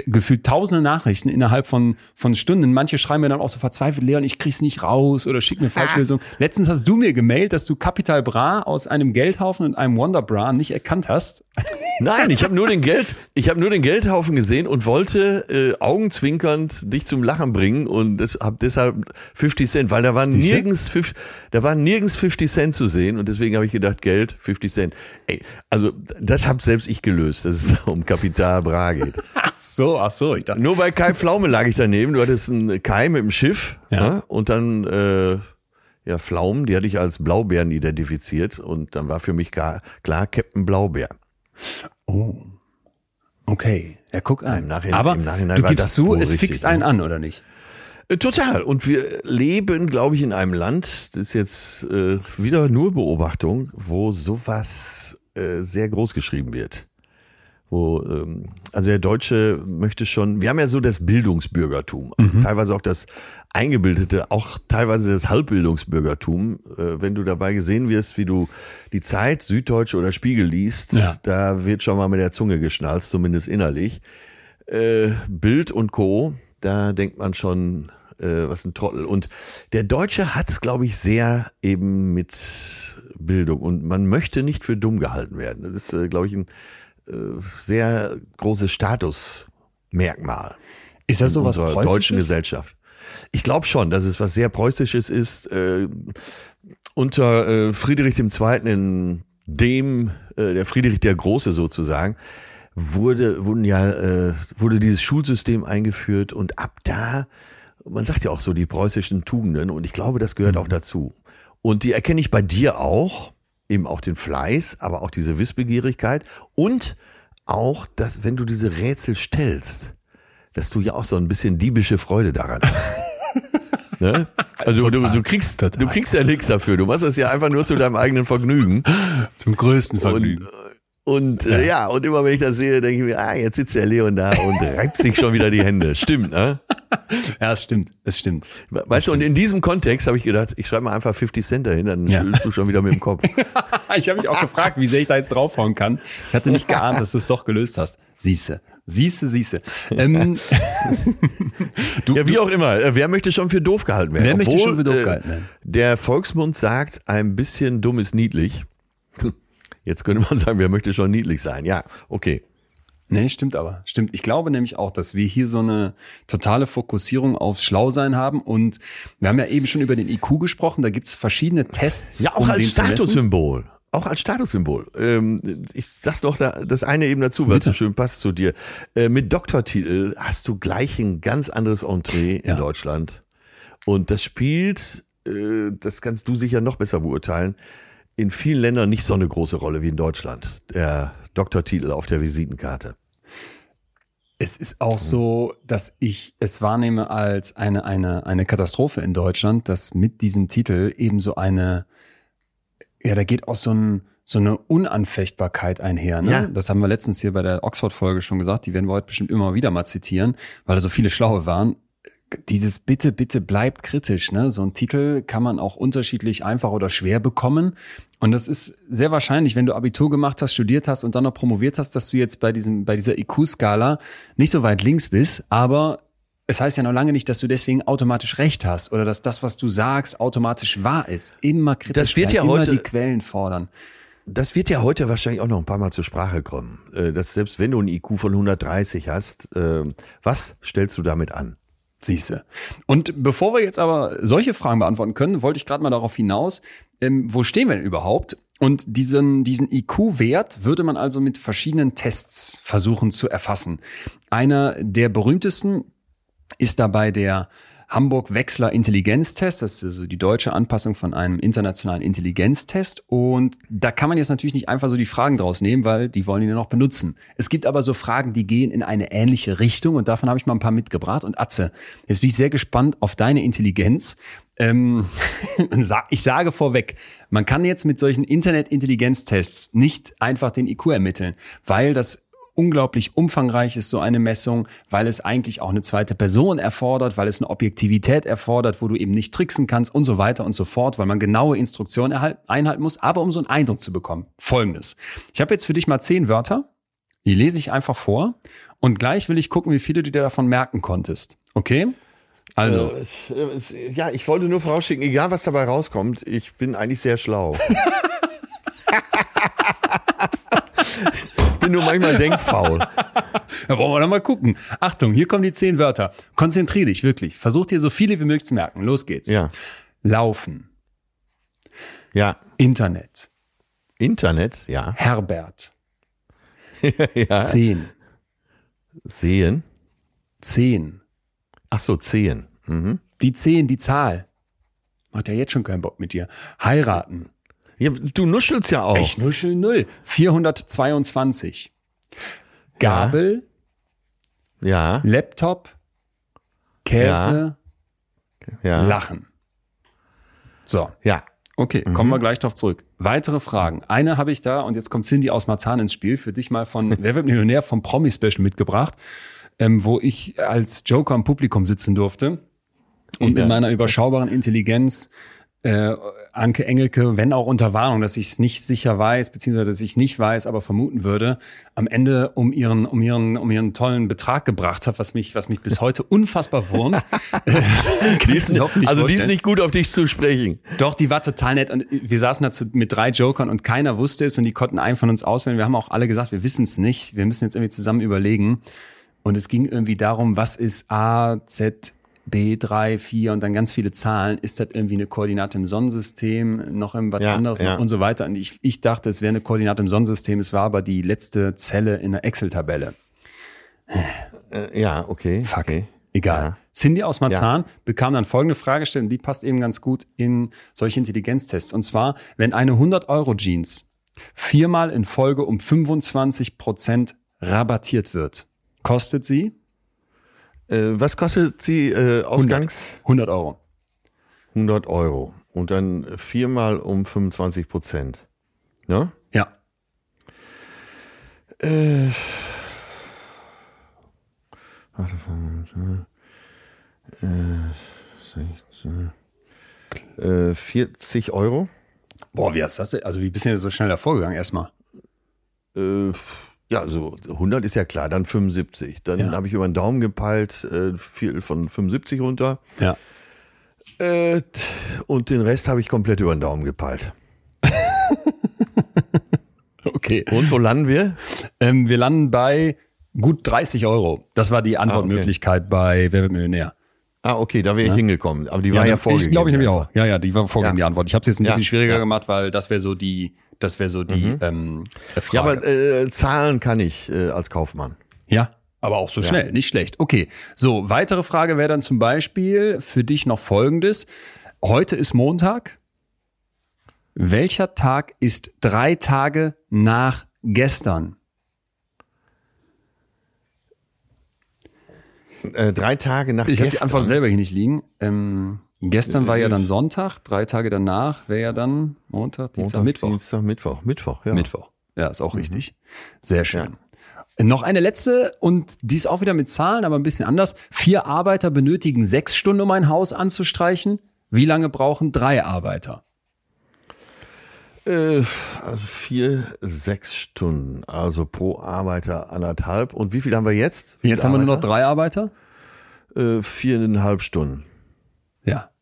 gefühlt tausende Nachrichten innerhalb von, von Stunden. Manche schreiben mir dann auch so verzweifelt, Leon, ich krieg's nicht raus oder schick mir Falschlösung. Ah. Letztens hast du mir gemailt, dass du Capital Bra aus einem Geldhaufen und einem Wonder Bra nicht erkannt hast. Nein, ich habe nur den Geld, ich habe nur den Geldhaufen gesehen und wollte äh, augenzwinkernd dich zum Lachen bringen und habe deshalb 50 Cent, weil da waren nirgends 50, da waren nirgends 50 Cent zu sehen und deswegen habe ich gedacht, Geld 50 Cent. Ey, also das habe selbst ich gelöst, dass es um Kapital Bra geht. Ach so, ach so, ich dachte. Nur bei Kai Pflaume lag ich daneben. Du hattest einen Kai mit dem Schiff ja. ja ne? und dann äh, ja Pflaumen, die hatte ich als Blaubeeren identifiziert und dann war für mich klar, klar Captain Blaubeer. Oh. Okay, ja, guck an. Im Nachhinein, Aber im Nachhinein du gibst zu, es fixt einen ne? an, oder nicht? Äh, total. Und wir leben, glaube ich, in einem Land, das ist jetzt äh, wieder nur Beobachtung, wo sowas äh, sehr groß geschrieben wird. Wo, ähm, also der Deutsche möchte schon, wir haben ja so das Bildungsbürgertum, mhm. teilweise auch das Eingebildete, auch teilweise das Halbbildungsbürgertum. Äh, wenn du dabei gesehen wirst, wie du die Zeit, Süddeutsche oder Spiegel liest, ja. da wird schon mal mit der Zunge geschnalzt, zumindest innerlich. Äh, Bild und Co., da denkt man schon, äh, was ein Trottel. Und der Deutsche hat es, glaube ich, sehr eben mit Bildung. Und man möchte nicht für dumm gehalten werden. Das ist, äh, glaube ich, ein äh, sehr großes Statusmerkmal. Ist das so was Preußisches? deutschen Gesellschaft? Ich glaube schon, dass es was sehr Preußisches ist. Äh, unter äh, Friedrich II. in dem, äh, der Friedrich der Große sozusagen, wurde, wurden ja, äh, wurde dieses Schulsystem eingeführt und ab da, man sagt ja auch so die preußischen Tugenden und ich glaube, das gehört mhm. auch dazu. Und die erkenne ich bei dir auch eben auch den Fleiß, aber auch diese Wissbegierigkeit und auch, dass wenn du diese Rätsel stellst, dass du ja auch so ein bisschen diebische Freude daran hast. ne? Also du, du, kriegst, Total. du kriegst ja nichts dafür. Du machst das ja einfach nur zu deinem eigenen Vergnügen. Zum größten Vergnügen. Und, und äh, ja. Äh, ja, und immer wenn ich das sehe, denke ich mir, ah, jetzt sitzt der Leon da und reibt sich schon wieder die Hände. Stimmt, ne? ja, es stimmt, es stimmt. Weißt das du, stimmt. und in diesem Kontext habe ich gedacht, ich schreibe mal einfach 50 Cent dahin, dann ja. du schon wieder mit dem Kopf. ich habe mich auch gefragt, wie sehr ich da jetzt draufhauen kann. Ich hatte nicht geahnt, dass du es doch gelöst hast. Siehste, siehste, siehste. Ähm, du, ja, wie auch immer. Äh, wer möchte schon für doof gehalten werden? Wer Obwohl, möchte schon für doof gehalten werden? Äh, der Volksmund sagt, ein bisschen dumm ist niedlich. Jetzt könnte man sagen, wer möchte schon niedlich sein? Ja, okay. Nee, stimmt aber. Stimmt. Ich glaube nämlich auch, dass wir hier so eine totale Fokussierung aufs Schlausein haben. Und wir haben ja eben schon über den IQ gesprochen. Da gibt's verschiedene Tests. Ja, auch um als Statussymbol. Auch als Statussymbol. Ähm, ich sag's noch da, das eine eben dazu, weil es so schön passt zu dir. Äh, mit Doktortitel hast du gleich ein ganz anderes Entree ja. in Deutschland. Und das spielt, äh, das kannst du sicher noch besser beurteilen, in vielen Ländern nicht so eine große Rolle wie in Deutschland. Der Doktortitel auf der Visitenkarte. Es ist auch so, dass ich es wahrnehme als eine, eine, eine Katastrophe in Deutschland, dass mit diesem Titel eben so eine, ja, da geht auch so, ein, so eine Unanfechtbarkeit einher. Ne? Ja. Das haben wir letztens hier bei der Oxford-Folge schon gesagt, die werden wir heute bestimmt immer wieder mal zitieren, weil da so viele Schlaue waren dieses Bitte, bitte bleibt kritisch. Ne? So ein Titel kann man auch unterschiedlich einfach oder schwer bekommen. Und das ist sehr wahrscheinlich, wenn du Abitur gemacht hast, studiert hast und dann noch promoviert hast, dass du jetzt bei diesem, bei dieser IQ-Skala nicht so weit links bist. Aber es heißt ja noch lange nicht, dass du deswegen automatisch recht hast oder dass das, was du sagst, automatisch wahr ist. Immer kritisch das wird ja heute, immer die Quellen fordern. Das wird ja heute wahrscheinlich auch noch ein paar Mal zur Sprache kommen. Äh, dass selbst wenn du ein IQ von 130 hast, äh, was stellst du damit an? Siehste. Und bevor wir jetzt aber solche Fragen beantworten können, wollte ich gerade mal darauf hinaus, ähm, wo stehen wir denn überhaupt? Und diesen, diesen IQ-Wert würde man also mit verschiedenen Tests versuchen zu erfassen. Einer der berühmtesten ist dabei der Hamburg-Wechsler Intelligenztest. Das ist also die deutsche Anpassung von einem internationalen Intelligenztest. Und da kann man jetzt natürlich nicht einfach so die Fragen draus nehmen, weil die wollen ihn ja noch benutzen. Es gibt aber so Fragen, die gehen in eine ähnliche Richtung und davon habe ich mal ein paar mitgebracht. Und Atze, jetzt bin ich sehr gespannt auf deine Intelligenz. Ähm, ich sage vorweg, man kann jetzt mit solchen Internet-Intelligenztests nicht einfach den IQ ermitteln, weil das unglaublich umfangreich ist so eine Messung, weil es eigentlich auch eine zweite Person erfordert, weil es eine Objektivität erfordert, wo du eben nicht tricksen kannst und so weiter und so fort, weil man genaue Instruktionen einhalten muss, aber um so einen Eindruck zu bekommen. Folgendes. Ich habe jetzt für dich mal zehn Wörter, die lese ich einfach vor und gleich will ich gucken, wie viele du dir davon merken konntest. Okay? Also. Äh, ja, ich wollte nur vorausschicken, egal was dabei rauskommt, ich bin eigentlich sehr schlau. bin nur manchmal denkfaul. Da brauchen wir doch mal gucken. Achtung, hier kommen die zehn Wörter. Konzentrier dich wirklich. Versuch dir so viele wie möglich zu merken. Los geht's. Ja. Laufen. Ja. Internet. Internet, ja. Herbert. ja. Zehn. Sehen. Zehn. Ach so, zehn. Mhm. Die zehn, die Zahl. Macht ja jetzt schon keinen Bock mit dir. Heiraten. Ja, du nuschelst ja auch. Ich nuschel null. 422. Gabel. Ja. Laptop. Käse. Ja. Lachen. So. Ja. Okay, mhm. kommen wir gleich darauf zurück. Weitere Fragen. Eine habe ich da und jetzt kommt Cindy aus Marzahn ins Spiel. Für dich mal von Wer wird Millionär vom Promi-Special mitgebracht, ähm, wo ich als Joker im Publikum sitzen durfte und ja. mit meiner überschaubaren Intelligenz äh, Anke Engelke, wenn auch unter Warnung, dass ich es nicht sicher weiß, beziehungsweise dass ich nicht weiß, aber vermuten würde, am Ende um ihren, um ihren, um ihren tollen Betrag gebracht hat, was mich, was mich bis heute unfassbar wurmt. die ist, also vorstellen. die ist nicht gut auf dich zu sprechen. Doch, die war total nett und wir saßen da mit drei Jokern und keiner wusste es und die konnten einen von uns auswählen. Wir haben auch alle gesagt, wir wissen es nicht. Wir müssen jetzt irgendwie zusammen überlegen. Und es ging irgendwie darum, was ist A, Z, B, 3, 4 und dann ganz viele Zahlen. Ist das irgendwie eine Koordinate im Sonnensystem, noch irgendwas ja, anderes ja. und so weiter? Und ich, ich dachte, es wäre eine Koordinate im Sonnensystem. Es war aber die letzte Zelle in der Excel-Tabelle. Äh, ja, okay. Fuck. Okay. Egal. Ja. Cindy aus Marzahn ja. bekam dann folgende Fragestellung, die passt eben ganz gut in solche Intelligenztests. Und zwar, wenn eine 100-Euro-Jeans viermal in Folge um 25 Prozent rabattiert wird, kostet sie äh, was kostet sie äh, ausgangs? 100, 100 Euro. 100 Euro. Und dann viermal um 25 Prozent. Ne? Ja. Äh, Äh, 40 Euro. Boah, wie hast das denn? Also, wie bist du denn so schnell da vorgegangen erstmal? Äh, ja, also 100 ist ja klar, dann 75. Dann ja. habe ich über den Daumen gepeilt, äh, viel von 75 runter. Ja. Äh, und den Rest habe ich komplett über den Daumen gepeilt. okay. Und wo landen wir? Ähm, wir landen bei gut 30 Euro. Das war die Antwortmöglichkeit ah, okay. bei Wer wird Millionär? Ah, okay, da wäre ich ja? hingekommen. Aber die war ja, ja vorgegeben. Ich glaube ich nämlich auch. Ja, ja, die war vorgegeben, ja. die Antwort. Ich habe es jetzt ein bisschen schwieriger gemacht, weil das wäre so die, das wäre so die mhm. ähm, Frage. Ja, aber äh, Zahlen kann ich äh, als Kaufmann. Ja, aber auch so schnell, nicht schlecht. Okay, so, weitere Frage wäre dann zum Beispiel für dich noch folgendes. Heute ist Montag. Welcher Tag ist drei Tage nach gestern? Äh, drei Tage nach ich gestern. Ich habe die Antwort selber hier nicht liegen. Ähm, gestern war ja dann Sonntag, drei Tage danach wäre ja dann Montag, Dienstag, Montag, Mittwoch. Dienstag, Mittwoch, Mittwoch, ja. Mittwoch, ja, ist auch mhm. richtig. Sehr schön. Ja. Noch eine letzte und die ist auch wieder mit Zahlen, aber ein bisschen anders. Vier Arbeiter benötigen sechs Stunden, um ein Haus anzustreichen. Wie lange brauchen drei Arbeiter? Äh, also vier, sechs Stunden, also pro Arbeiter anderthalb. Und wie viel haben wir jetzt? Jetzt haben wir nur noch drei Arbeiter? Äh, viereinhalb Stunden.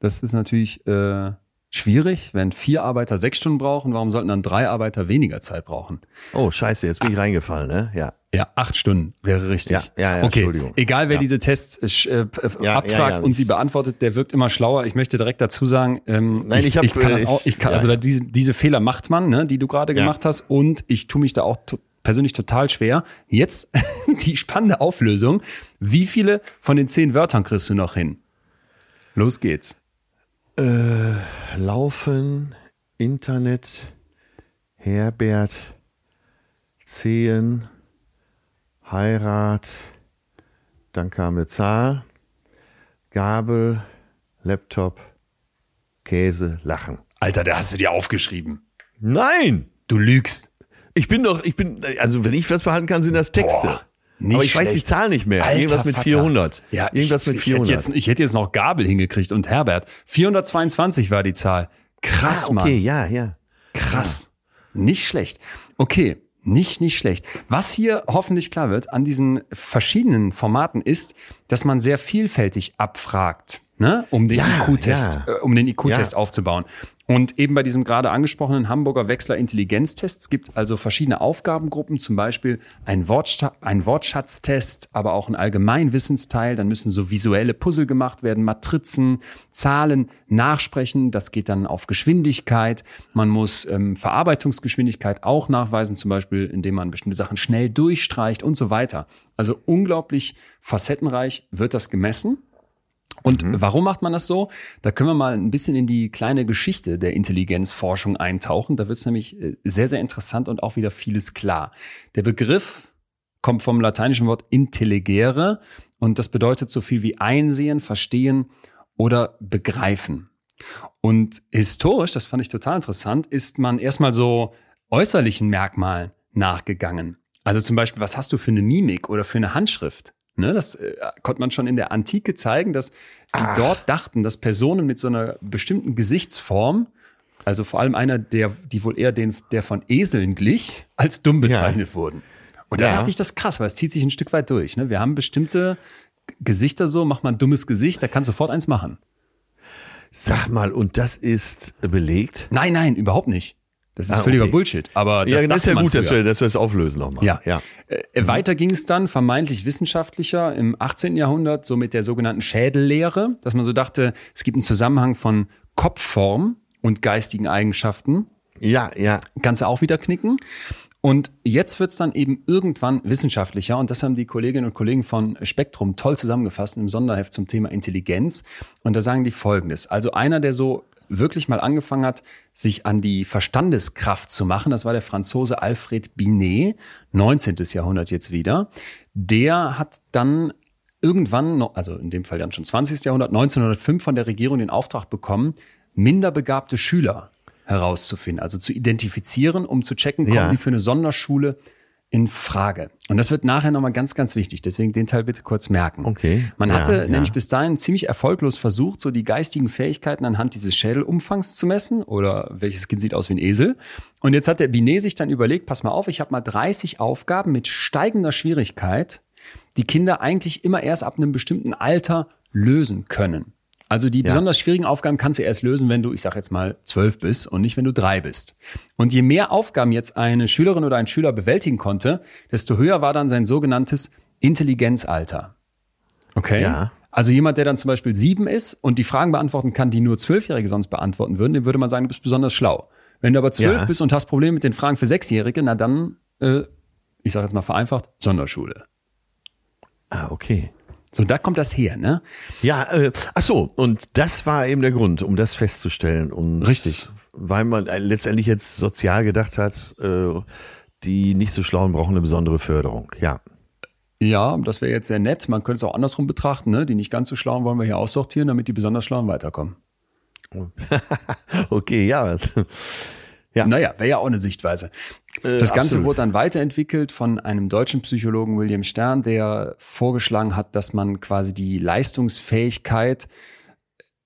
Das ist natürlich äh, schwierig, wenn vier Arbeiter sechs Stunden brauchen. Warum sollten dann drei Arbeiter weniger Zeit brauchen? Oh, scheiße, jetzt bin ich reingefallen, ne? Ja. Ja, acht Stunden wäre richtig. Ja, ja, ja okay. Entschuldigung. Egal, wer ja. diese Tests äh, ja, abfragt und sie beantwortet, der wirkt immer schlauer. Ich möchte direkt dazu sagen, ähm, Nein, ich, ich, hab, ich kann das auch, ich kann, also diese, diese Fehler macht man, ne, die du gerade gemacht hast, und ich tue mich da auch persönlich total schwer. Jetzt die spannende Auflösung. Wie viele von den zehn Wörtern kriegst du noch hin? Los geht's. Äh, laufen, Internet, Herbert, Zehen, Heirat, dann kam eine Zahl, Gabel, Laptop, Käse, Lachen. Alter, da hast du dir aufgeschrieben. Nein! Du lügst. Ich bin doch, ich bin, also wenn ich was behalten kann, sind das Texte. Boah, Aber ich schlecht. weiß die Zahl nicht mehr. Alter Irgendwas mit Vater. 400. Ja, Irgendwas ich, mit 400. Ich hätte, jetzt, ich hätte, jetzt, noch Gabel hingekriegt und Herbert. 422 war die Zahl. Krass, ah, okay, Mann. Okay, ja, ja. Krass. Ja. Nicht schlecht. Okay, nicht, nicht schlecht. Was hier hoffentlich klar wird an diesen verschiedenen Formaten ist, dass man sehr vielfältig abfragt, ne? um den ja, IQ-Test, ja. äh, um den IQ-Test ja. aufzubauen. Und eben bei diesem gerade angesprochenen Hamburger Wechsler Intelligenztests gibt also verschiedene Aufgabengruppen, zum Beispiel ein, Wortsta ein Wortschatztest, aber auch ein Allgemeinwissensteil. Dann müssen so visuelle Puzzle gemacht werden, Matrizen, Zahlen nachsprechen. Das geht dann auf Geschwindigkeit. Man muss ähm, Verarbeitungsgeschwindigkeit auch nachweisen, zum Beispiel indem man bestimmte Sachen schnell durchstreicht und so weiter. Also unglaublich facettenreich wird das gemessen. Und mhm. warum macht man das so? Da können wir mal ein bisschen in die kleine Geschichte der Intelligenzforschung eintauchen. Da wird es nämlich äh, sehr, sehr interessant und auch wieder vieles klar. Der Begriff kommt vom lateinischen Wort intelligere und das bedeutet so viel wie einsehen, verstehen oder begreifen. Und historisch, das fand ich total interessant, ist man erstmal so äußerlichen Merkmalen nachgegangen. Also zum Beispiel, was hast du für eine Mimik oder für eine Handschrift? Ne, das äh, konnte man schon in der Antike zeigen, dass die Ach. dort dachten, dass Personen mit so einer bestimmten Gesichtsform, also vor allem einer, der, die wohl eher den, der von Eseln glich, als dumm bezeichnet ja. wurden. Und da ja. dachte ich das krass, weil es zieht sich ein Stück weit durch. Ne? Wir haben bestimmte Gesichter so, macht man ein dummes Gesicht, da kann sofort eins machen. Sag mal, und das ist belegt? Nein, nein, überhaupt nicht. Das ist ah, völliger okay. Bullshit. Aber das, ja, das ist ja gut, früher. dass wir, dass wir es auflösen nochmal. Ja. ja. Äh, mhm. Weiter ging es dann vermeintlich wissenschaftlicher im 18. Jahrhundert, so mit der sogenannten Schädellehre, dass man so dachte, es gibt einen Zusammenhang von Kopfform und geistigen Eigenschaften. Ja, ja. Kannst du auch wieder knicken. Und jetzt wird es dann eben irgendwann wissenschaftlicher und das haben die Kolleginnen und Kollegen von Spektrum toll zusammengefasst im Sonderheft zum Thema Intelligenz. Und da sagen die Folgendes. Also einer, der so wirklich mal angefangen hat, sich an die Verstandeskraft zu machen. Das war der Franzose Alfred Binet, 19. Jahrhundert jetzt wieder. Der hat dann irgendwann, also in dem Fall dann schon 20. Jahrhundert, 1905 von der Regierung den Auftrag bekommen, minderbegabte Schüler herauszufinden, also zu identifizieren, um zu checken, kommen ja. die für eine Sonderschule in Frage. Und das wird nachher nochmal ganz, ganz wichtig. Deswegen den Teil bitte kurz merken. Okay. Man ja, hatte ja. nämlich bis dahin ziemlich erfolglos versucht, so die geistigen Fähigkeiten anhand dieses Schädelumfangs zu messen oder welches Kind sieht aus wie ein Esel. Und jetzt hat der Binet sich dann überlegt, pass mal auf, ich habe mal 30 Aufgaben mit steigender Schwierigkeit, die Kinder eigentlich immer erst ab einem bestimmten Alter lösen können. Also die ja. besonders schwierigen Aufgaben kannst du erst lösen, wenn du, ich sag jetzt mal, zwölf bist und nicht, wenn du drei bist. Und je mehr Aufgaben jetzt eine Schülerin oder ein Schüler bewältigen konnte, desto höher war dann sein sogenanntes Intelligenzalter. Okay? Ja. Also jemand, der dann zum Beispiel sieben ist und die Fragen beantworten kann, die nur Zwölfjährige sonst beantworten würden, dem würde man sagen, du bist besonders schlau. Wenn du aber zwölf ja. bist und hast Probleme mit den Fragen für Sechsjährige, na dann, äh, ich sage jetzt mal vereinfacht, Sonderschule. Ah, okay. So, da kommt das her, ne? Ja, äh, ach so, und das war eben der Grund, um das festzustellen. Und Richtig. Weil man äh, letztendlich jetzt sozial gedacht hat, äh, die nicht so schlauen brauchen eine besondere Förderung, ja. Ja, das wäre jetzt sehr nett. Man könnte es auch andersrum betrachten, ne? Die nicht ganz so schlauen wollen wir hier aussortieren, damit die besonders schlauen weiterkommen. okay, ja. Ja. Naja, wäre ja auch eine Sichtweise. Äh, das Ganze absolut. wurde dann weiterentwickelt von einem deutschen Psychologen William Stern, der vorgeschlagen hat, dass man quasi die Leistungsfähigkeit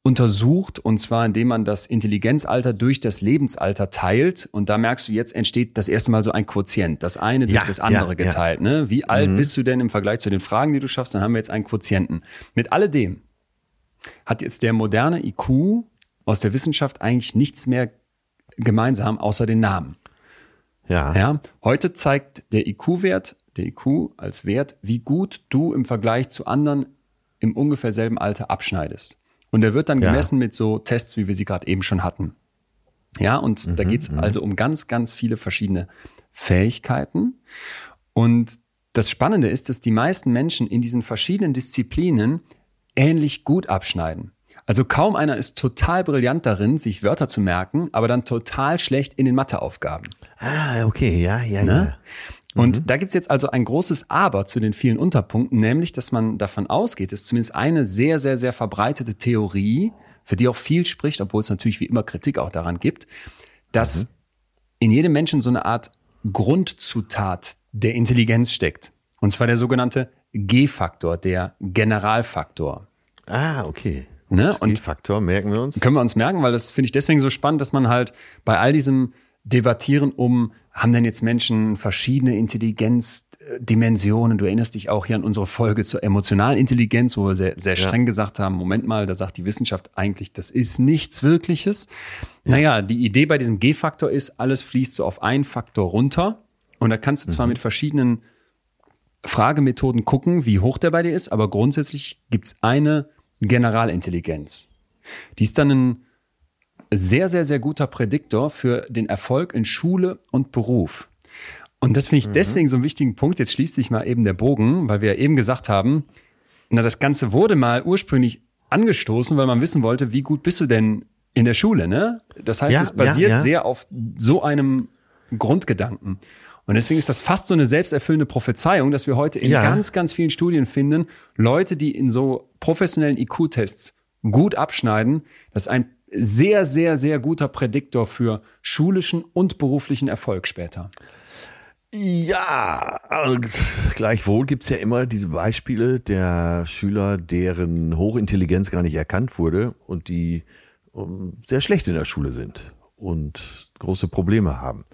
untersucht und zwar indem man das Intelligenzalter durch das Lebensalter teilt und da merkst du jetzt entsteht das erste Mal so ein Quotient, das eine durch ja, das andere ja, geteilt. Ja. Ne? Wie alt mhm. bist du denn im Vergleich zu den Fragen, die du schaffst? Dann haben wir jetzt einen Quotienten. Mit alledem hat jetzt der moderne IQ aus der Wissenschaft eigentlich nichts mehr gemeinsam, außer den Namen. Ja. ja. Heute zeigt der IQ-Wert, der IQ als Wert, wie gut du im Vergleich zu anderen im ungefähr selben Alter abschneidest. Und der wird dann ja. gemessen mit so Tests, wie wir sie gerade eben schon hatten. Ja, und mhm, da geht es mhm. also um ganz, ganz viele verschiedene Fähigkeiten. Und das Spannende ist, dass die meisten Menschen in diesen verschiedenen Disziplinen ähnlich gut abschneiden. Also kaum einer ist total brillant darin, sich Wörter zu merken, aber dann total schlecht in den Matheaufgaben. Ah, okay, ja, ja, ne? ja. Und mhm. da gibt's jetzt also ein großes Aber zu den vielen Unterpunkten, nämlich, dass man davon ausgeht, dass zumindest eine sehr, sehr, sehr verbreitete Theorie, für die auch viel spricht, obwohl es natürlich wie immer Kritik auch daran gibt, dass mhm. in jedem Menschen so eine Art Grundzutat der Intelligenz steckt. Und zwar der sogenannte G-Faktor, der Generalfaktor. Ah, okay. Ne? Und Faktor merken wir uns. Können wir uns merken, weil das finde ich deswegen so spannend, dass man halt bei all diesem Debattieren um, haben denn jetzt Menschen verschiedene Intelligenzdimensionen? Du erinnerst dich auch hier an unsere Folge zur emotionalen Intelligenz, wo wir sehr, sehr streng ja. gesagt haben, Moment mal, da sagt die Wissenschaft eigentlich, das ist nichts Wirkliches. Ja. Naja, die Idee bei diesem G-Faktor ist, alles fließt so auf einen Faktor runter. Und da kannst du zwar mhm. mit verschiedenen Fragemethoden gucken, wie hoch der bei dir ist, aber grundsätzlich gibt's eine Generalintelligenz. Die ist dann ein sehr, sehr, sehr guter Prädiktor für den Erfolg in Schule und Beruf. Und das finde ich mhm. deswegen so einen wichtigen Punkt. Jetzt schließt sich mal eben der Bogen, weil wir ja eben gesagt haben, na, das Ganze wurde mal ursprünglich angestoßen, weil man wissen wollte, wie gut bist du denn in der Schule, ne? Das heißt, ja, es basiert ja, ja. sehr auf so einem Grundgedanken. Und deswegen ist das fast so eine selbsterfüllende Prophezeiung, dass wir heute in ja. ganz, ganz vielen Studien finden, Leute, die in so professionellen IQ-Tests gut abschneiden, das ist ein sehr, sehr, sehr guter Prädiktor für schulischen und beruflichen Erfolg später. Ja, also gleichwohl gibt es ja immer diese Beispiele der Schüler, deren Hochintelligenz gar nicht erkannt wurde und die um, sehr schlecht in der Schule sind und große Probleme haben.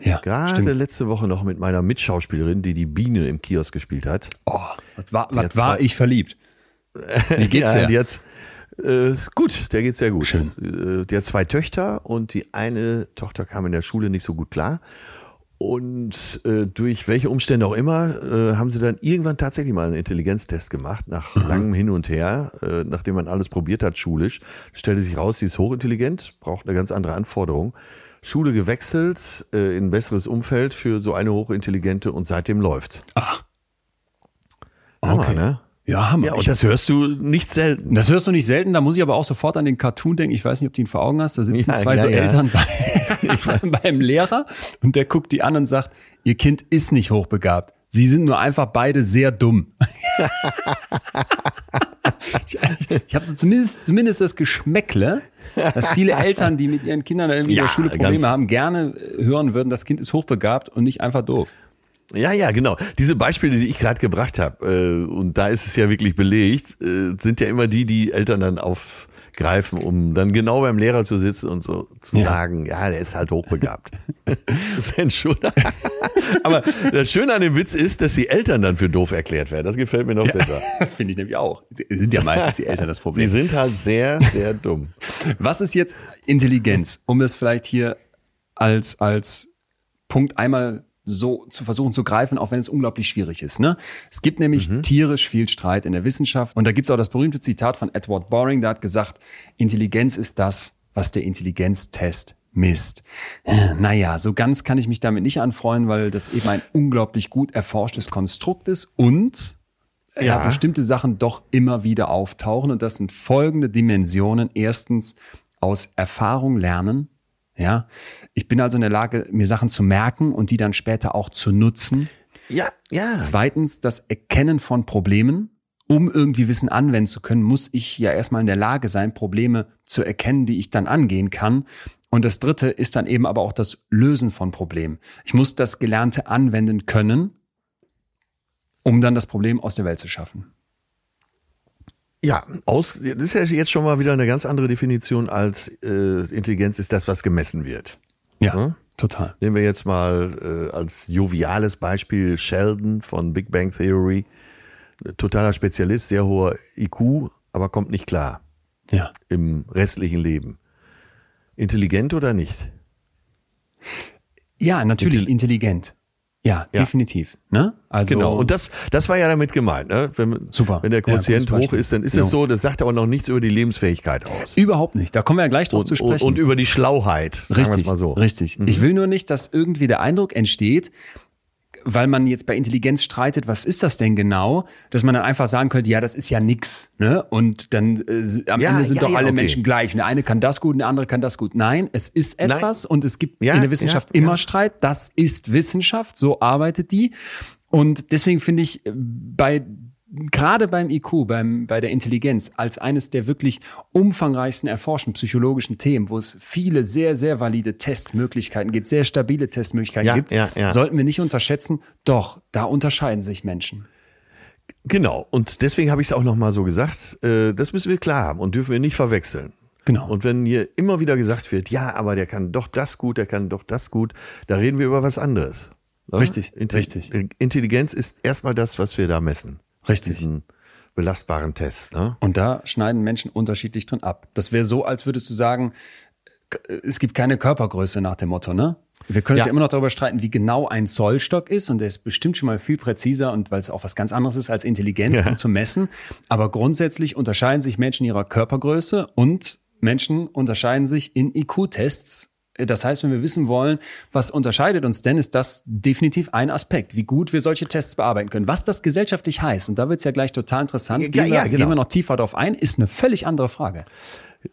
Ja, Gerade stimmt. letzte Woche noch mit meiner Mitschauspielerin, die die Biene im Kiosk gespielt hat. Oh, was war, was war ich verliebt? Wie geht's ja, dir? Die äh, gut, der geht's sehr gut. Schön. Äh, die hat zwei Töchter und die eine Tochter kam in der Schule nicht so gut klar. Und äh, durch welche Umstände auch immer äh, haben sie dann irgendwann tatsächlich mal einen Intelligenztest gemacht, nach mhm. langem Hin und Her, äh, nachdem man alles probiert hat, schulisch. Stellte sich raus, sie ist hochintelligent, braucht eine ganz andere Anforderung. Schule gewechselt, äh, in ein besseres Umfeld für so eine hochintelligente und seitdem läuft. Ach. Okay. Hammer, ne? Ja, Hammer. Ja, und das hörst du nicht selten. Das hörst du nicht selten. Da muss ich aber auch sofort an den Cartoon denken. Ich weiß nicht, ob du ihn vor Augen hast. Da sitzen ja, zwei ja, so. Eltern bei, beim Lehrer und der guckt die an und sagt, ihr Kind ist nicht hochbegabt. Sie sind nur einfach beide sehr dumm. ich, ich habe so zumindest, zumindest das Geschmäckle, dass viele Eltern, die mit ihren Kindern irgendwie ja, in der Schule Probleme haben, gerne hören würden, das Kind ist hochbegabt und nicht einfach doof. Ja, ja, genau. Diese Beispiele, die ich gerade gebracht habe, äh, und da ist es ja wirklich belegt, äh, sind ja immer die, die Eltern dann aufgreifen, um dann genau beim Lehrer zu sitzen und so zu ja. sagen, ja, der ist halt hochbegabt. das. Aber das Schöne an dem Witz ist, dass die Eltern dann für doof erklärt werden. Das gefällt mir noch ja, besser. Finde ich nämlich auch. Sind ja meistens die Eltern das Problem. Sie sind halt sehr, sehr dumm. Was ist jetzt Intelligenz? Um es vielleicht hier als, als Punkt einmal so zu versuchen zu greifen, auch wenn es unglaublich schwierig ist. Ne? Es gibt nämlich mhm. tierisch viel Streit in der Wissenschaft. Und da gibt es auch das berühmte Zitat von Edward Boring, der hat gesagt, Intelligenz ist das, was der Intelligenztest misst. Naja, so ganz kann ich mich damit nicht anfreuen, weil das eben ein unglaublich gut erforschtes Konstrukt ist und ja. ja, bestimmte Sachen doch immer wieder auftauchen. Und das sind folgende Dimensionen. Erstens aus Erfahrung lernen, ja, ich bin also in der Lage, mir Sachen zu merken und die dann später auch zu nutzen. Ja, ja. Zweitens, das Erkennen von Problemen. Um irgendwie Wissen anwenden zu können, muss ich ja erstmal in der Lage sein, Probleme zu erkennen, die ich dann angehen kann. Und das dritte ist dann eben aber auch das Lösen von Problemen. Ich muss das Gelernte anwenden können, um dann das Problem aus der Welt zu schaffen. Ja, aus, das ist ja jetzt schon mal wieder eine ganz andere Definition als äh, Intelligenz ist das, was gemessen wird. Ja, hm? total. Nehmen wir jetzt mal äh, als joviales Beispiel Sheldon von Big Bang Theory. Totaler Spezialist, sehr hoher IQ, aber kommt nicht klar. Ja. Im restlichen Leben. Intelligent oder nicht? Ja, natürlich Intelli intelligent. Ja, ja, definitiv. Ne? Also genau. Und das, das war ja damit gemeint. Ne? Wenn, Super. Wenn der Quotient ja, hoch ist, dann ist ja. es so, das sagt aber noch nichts über die Lebensfähigkeit aus. Überhaupt nicht. Da kommen wir ja gleich drauf und, zu sprechen. Und, und über die Schlauheit. Richtig. Mal so. Richtig. Mhm. Ich will nur nicht, dass irgendwie der Eindruck entsteht, weil man jetzt bei Intelligenz streitet, was ist das denn genau, dass man dann einfach sagen könnte, ja, das ist ja nix, ne? Und dann äh, am ja, Ende sind ja, doch ja, alle okay. Menschen gleich. Der eine kann das gut, der andere kann das gut. Nein, es ist etwas Nein. und es gibt in der Wissenschaft immer Streit. Das ist Wissenschaft, so arbeitet die. Und deswegen finde ich bei gerade beim IQ, beim, bei der Intelligenz, als eines der wirklich umfangreichsten erforschten psychologischen Themen, wo es viele sehr, sehr valide Testmöglichkeiten gibt, sehr stabile Testmöglichkeiten ja, gibt, ja, ja. sollten wir nicht unterschätzen, doch, da unterscheiden sich Menschen. Genau, und deswegen habe ich es auch nochmal so gesagt, äh, das müssen wir klar haben und dürfen wir nicht verwechseln. Genau. Und wenn hier immer wieder gesagt wird, ja, aber der kann doch das gut, der kann doch das gut, da reden wir über was anderes. Richtig, Intelli richtig. Intelligenz ist erstmal das, was wir da messen. Richtig. Diesen belastbaren Test. Ne? Und da schneiden Menschen unterschiedlich drin ab. Das wäre so, als würdest du sagen, es gibt keine Körpergröße nach dem Motto, ne? Wir können ja. uns ja immer noch darüber streiten, wie genau ein Zollstock ist und der ist bestimmt schon mal viel präziser und weil es auch was ganz anderes ist als Intelligenz, ja. um zu messen. Aber grundsätzlich unterscheiden sich Menschen in ihrer Körpergröße und Menschen unterscheiden sich in IQ-Tests das heißt, wenn wir wissen wollen, was unterscheidet uns denn, ist das definitiv ein Aspekt, wie gut wir solche Tests bearbeiten können. Was das gesellschaftlich heißt, und da wird es ja gleich total interessant, ja, gehen, wir, ja, genau. gehen wir noch tiefer darauf ein, ist eine völlig andere Frage.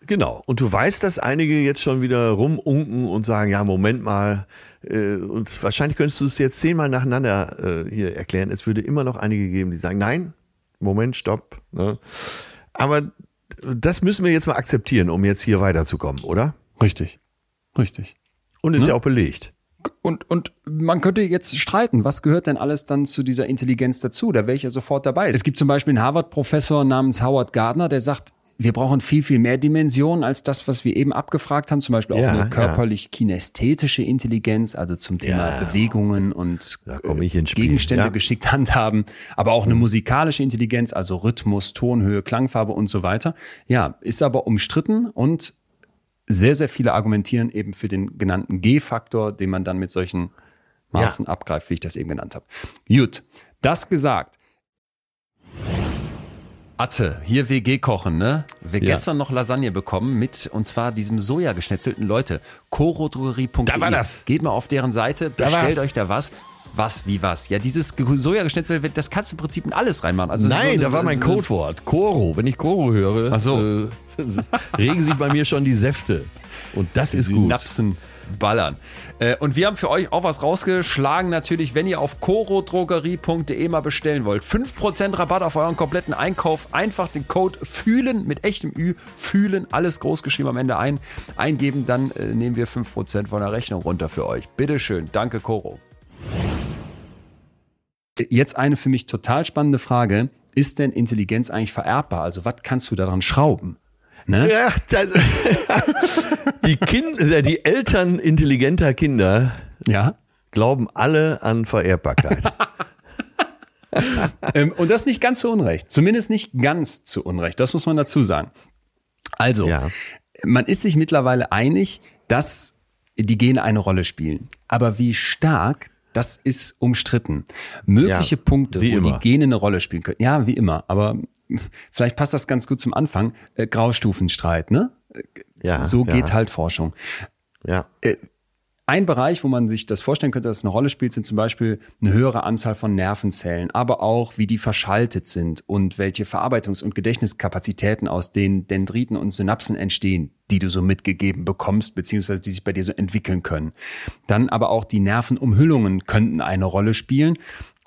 Genau. Und du weißt, dass einige jetzt schon wieder rumunken und sagen, ja, Moment mal. Äh, und wahrscheinlich könntest du es jetzt zehnmal nacheinander äh, hier erklären. Es würde immer noch einige geben, die sagen, nein, Moment, stopp. Ne? Aber das müssen wir jetzt mal akzeptieren, um jetzt hier weiterzukommen, oder? Richtig. Richtig. Und ist ne? ja auch belegt. Und, und man könnte jetzt streiten, was gehört denn alles dann zu dieser Intelligenz dazu? Da wäre ich ja sofort dabei. Es gibt zum Beispiel einen Harvard-Professor namens Howard Gardner, der sagt, wir brauchen viel, viel mehr Dimensionen als das, was wir eben abgefragt haben. Zum Beispiel auch ja, eine körperlich-kinästhetische Intelligenz, also zum Thema ja, Bewegungen und Gegenstände ja. geschickt handhaben. Aber auch eine musikalische Intelligenz, also Rhythmus, Tonhöhe, Klangfarbe und so weiter. Ja, ist aber umstritten und sehr, sehr viele argumentieren eben für den genannten G-Faktor, den man dann mit solchen Maßen ja. abgreift, wie ich das eben genannt habe. Gut, das gesagt. Atze, hier WG kochen, ne? Wir ja. gestern noch Lasagne bekommen mit, und zwar diesem Soja geschnetzelten Leute. Chorodrogerie.de. Da war das. Geht mal auf deren Seite, bestellt euch da was. Was, wie was? Ja, dieses Sojageschnitzel, das kannst du im Prinzip in alles reinmachen. Also Nein, so da war mein Codewort. Koro. Wenn ich Koro höre, Ach so. äh, regen sich bei mir schon die Säfte. Und das ist gut. Napsen ballern. Äh, und wir haben für euch auch was rausgeschlagen, natürlich, wenn ihr auf corodrogerie.de mal bestellen wollt. 5% Rabatt auf euren kompletten Einkauf. Einfach den Code fühlen mit echtem Ü, fühlen, alles groß geschrieben am Ende ein, eingeben, dann äh, nehmen wir 5% von der Rechnung runter für euch. Bitteschön. Danke, Coro. Jetzt eine für mich total spannende Frage. Ist denn Intelligenz eigentlich vererbbar? Also was kannst du daran schrauben? Ne? Ja, das, die, Kinder, die Eltern intelligenter Kinder ja? glauben alle an Vererbbarkeit. ähm, und das nicht ganz zu Unrecht. Zumindest nicht ganz zu Unrecht. Das muss man dazu sagen. Also, ja. man ist sich mittlerweile einig, dass die Gene eine Rolle spielen. Aber wie stark, das ist umstritten. Mögliche ja, Punkte, wo immer. die Gene eine Rolle spielen können. Ja, wie immer. Aber vielleicht passt das ganz gut zum Anfang. Äh, Graustufenstreit, ne? Ja, so geht ja. halt Forschung. Ja. Äh, ein Bereich, wo man sich das vorstellen könnte, dass es eine Rolle spielt, sind zum Beispiel eine höhere Anzahl von Nervenzellen, aber auch wie die verschaltet sind und welche Verarbeitungs- und Gedächtniskapazitäten aus den Dendriten und Synapsen entstehen, die du so mitgegeben bekommst, beziehungsweise die sich bei dir so entwickeln können. Dann aber auch die Nervenumhüllungen könnten eine Rolle spielen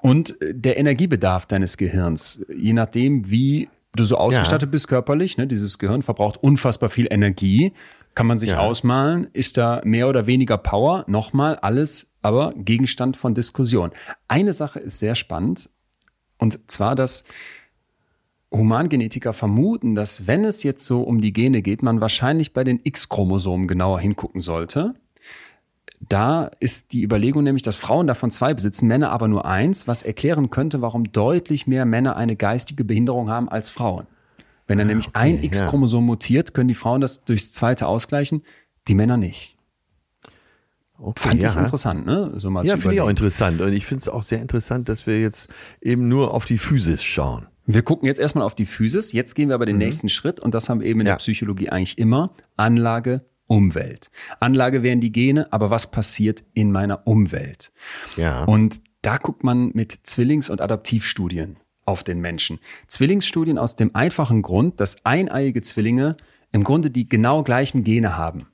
und äh, der Energiebedarf deines Gehirns, je nachdem, wie du so ausgestattet ja. bist körperlich, ne, dieses Gehirn verbraucht unfassbar viel Energie kann man sich ja. ausmalen, ist da mehr oder weniger Power, nochmal alles, aber Gegenstand von Diskussion. Eine Sache ist sehr spannend, und zwar, dass Humangenetiker vermuten, dass wenn es jetzt so um die Gene geht, man wahrscheinlich bei den X-Chromosomen genauer hingucken sollte. Da ist die Überlegung nämlich, dass Frauen davon zwei besitzen, Männer aber nur eins, was erklären könnte, warum deutlich mehr Männer eine geistige Behinderung haben als Frauen. Wenn dann ah, nämlich okay, ein X-Chromosom ja. mutiert, können die Frauen das durchs zweite ausgleichen, die Männer nicht. Okay, Fand ja. ich interessant, ne? So mal ja, finde ich auch interessant. Und ich finde es auch sehr interessant, dass wir jetzt eben nur auf die Physis schauen. Wir gucken jetzt erstmal auf die Physis. Jetzt gehen wir aber den mhm. nächsten Schritt und das haben wir eben in ja. der Psychologie eigentlich immer. Anlage, Umwelt. Anlage wären die Gene, aber was passiert in meiner Umwelt? Ja. Und da guckt man mit Zwillings- und Adaptivstudien auf den Menschen. Zwillingsstudien aus dem einfachen Grund, dass eineiige Zwillinge im Grunde die genau gleichen Gene haben.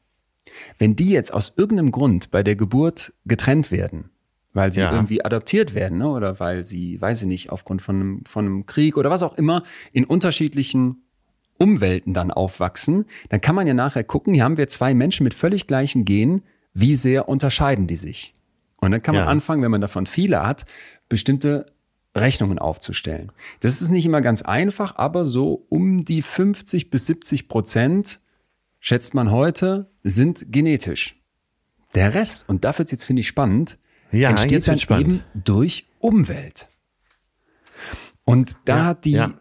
Wenn die jetzt aus irgendeinem Grund bei der Geburt getrennt werden, weil sie ja. irgendwie adoptiert werden ne, oder weil sie, weiß ich nicht, aufgrund von einem, von einem Krieg oder was auch immer, in unterschiedlichen Umwelten dann aufwachsen, dann kann man ja nachher gucken, hier haben wir zwei Menschen mit völlig gleichen Genen, wie sehr unterscheiden die sich? Und dann kann man ja. anfangen, wenn man davon viele hat, bestimmte Rechnungen aufzustellen. Das ist nicht immer ganz einfach, aber so um die 50 bis 70 Prozent, schätzt man heute, sind genetisch. Der Rest, und dafür jetzt finde ich spannend, ja, entsteht dann spannend. eben durch Umwelt. Und da ja, hat die ja.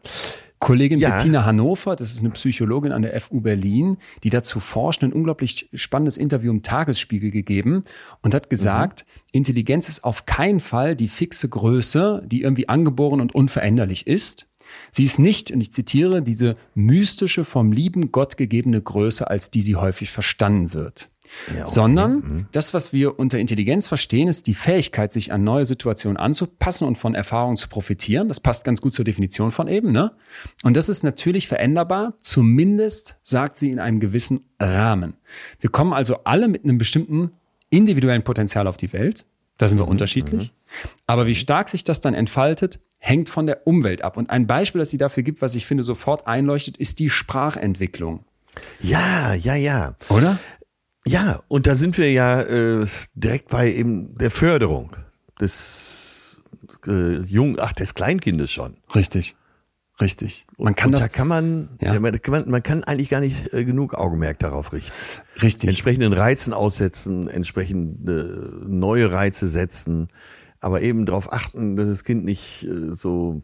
Kollegin ja. Bettina Hannover, das ist eine Psychologin an der FU Berlin, die dazu forscht, ein unglaublich spannendes Interview im Tagesspiegel gegeben und hat gesagt, mhm. Intelligenz ist auf keinen Fall die fixe Größe, die irgendwie angeboren und unveränderlich ist. Sie ist nicht, und ich zitiere, diese mystische, vom lieben Gott gegebene Größe, als die sie häufig verstanden wird. Ja, okay. Sondern mhm. das, was wir unter Intelligenz verstehen, ist die Fähigkeit, sich an neue Situationen anzupassen und von Erfahrungen zu profitieren. Das passt ganz gut zur Definition von eben. Ne? Und das ist natürlich veränderbar, zumindest sagt sie in einem gewissen Rahmen. Wir kommen also alle mit einem bestimmten individuellen Potenzial auf die Welt. Da sind wir mhm. unterschiedlich. Mhm. Aber wie stark sich das dann entfaltet, hängt von der Umwelt ab. Und ein Beispiel, das sie dafür gibt, was ich finde sofort einleuchtet, ist die Sprachentwicklung. Ja, ja, ja. Oder? Ja, und da sind wir ja äh, direkt bei eben der Förderung des äh, Jungen, ach, des Kleinkindes schon. Richtig. Richtig. Man kann und das. Da kann man, ja. man, kann, man kann eigentlich gar nicht äh, genug Augenmerk darauf richten. Richtig. Entsprechenden Reizen aussetzen, entsprechende neue Reize setzen, aber eben darauf achten, dass das Kind nicht äh, so,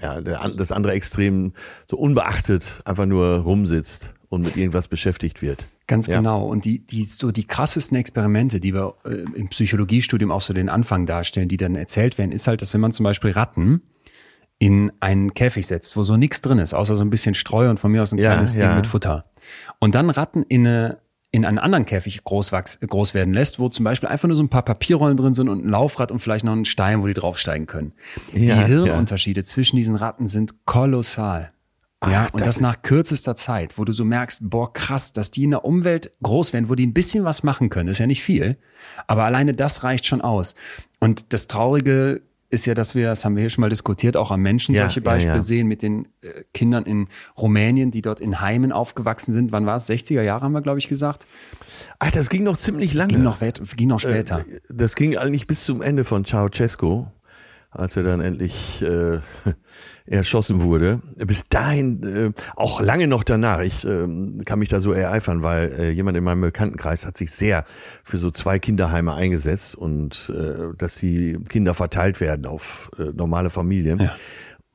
ja, der, das andere Extrem so unbeachtet einfach nur rumsitzt und mit irgendwas beschäftigt wird. Ganz ja. genau. Und die, die, so die krassesten Experimente, die wir äh, im Psychologiestudium auch so den Anfang darstellen, die dann erzählt werden, ist halt, dass wenn man zum Beispiel Ratten in einen Käfig setzt, wo so nichts drin ist, außer so ein bisschen Streu und von mir aus ein kleines ja, Ding mit Futter. Und dann Ratten in eine in einen anderen Käfig groß, wachs, groß werden lässt, wo zum Beispiel einfach nur so ein paar Papierrollen drin sind und ein Laufrad und vielleicht noch ein Stein, wo die draufsteigen können. Ja, die Hirnunterschiede ja. zwischen diesen Ratten sind kolossal. Ja, und das, das nach kürzester Zeit, wo du so merkst, boah, krass, dass die in der Umwelt groß werden, wo die ein bisschen was machen können, ist ja nicht viel, aber alleine das reicht schon aus. Und das Traurige ist ja, dass wir, das haben wir hier schon mal diskutiert, auch am Menschen ja, solche Beispiele ja, ja. sehen mit den äh, Kindern in Rumänien, die dort in Heimen aufgewachsen sind. Wann war es? 60er Jahre haben wir, glaube ich, gesagt. Ach, das ging noch ziemlich lange. Ging noch, ging noch später. Äh, das ging eigentlich bis zum Ende von Ceausescu als er dann endlich äh, erschossen wurde. Bis dahin, äh, auch lange noch danach, ich äh, kann mich da so ereifern, weil äh, jemand in meinem Bekanntenkreis hat sich sehr für so zwei Kinderheime eingesetzt und äh, dass die Kinder verteilt werden auf äh, normale Familien. Ja.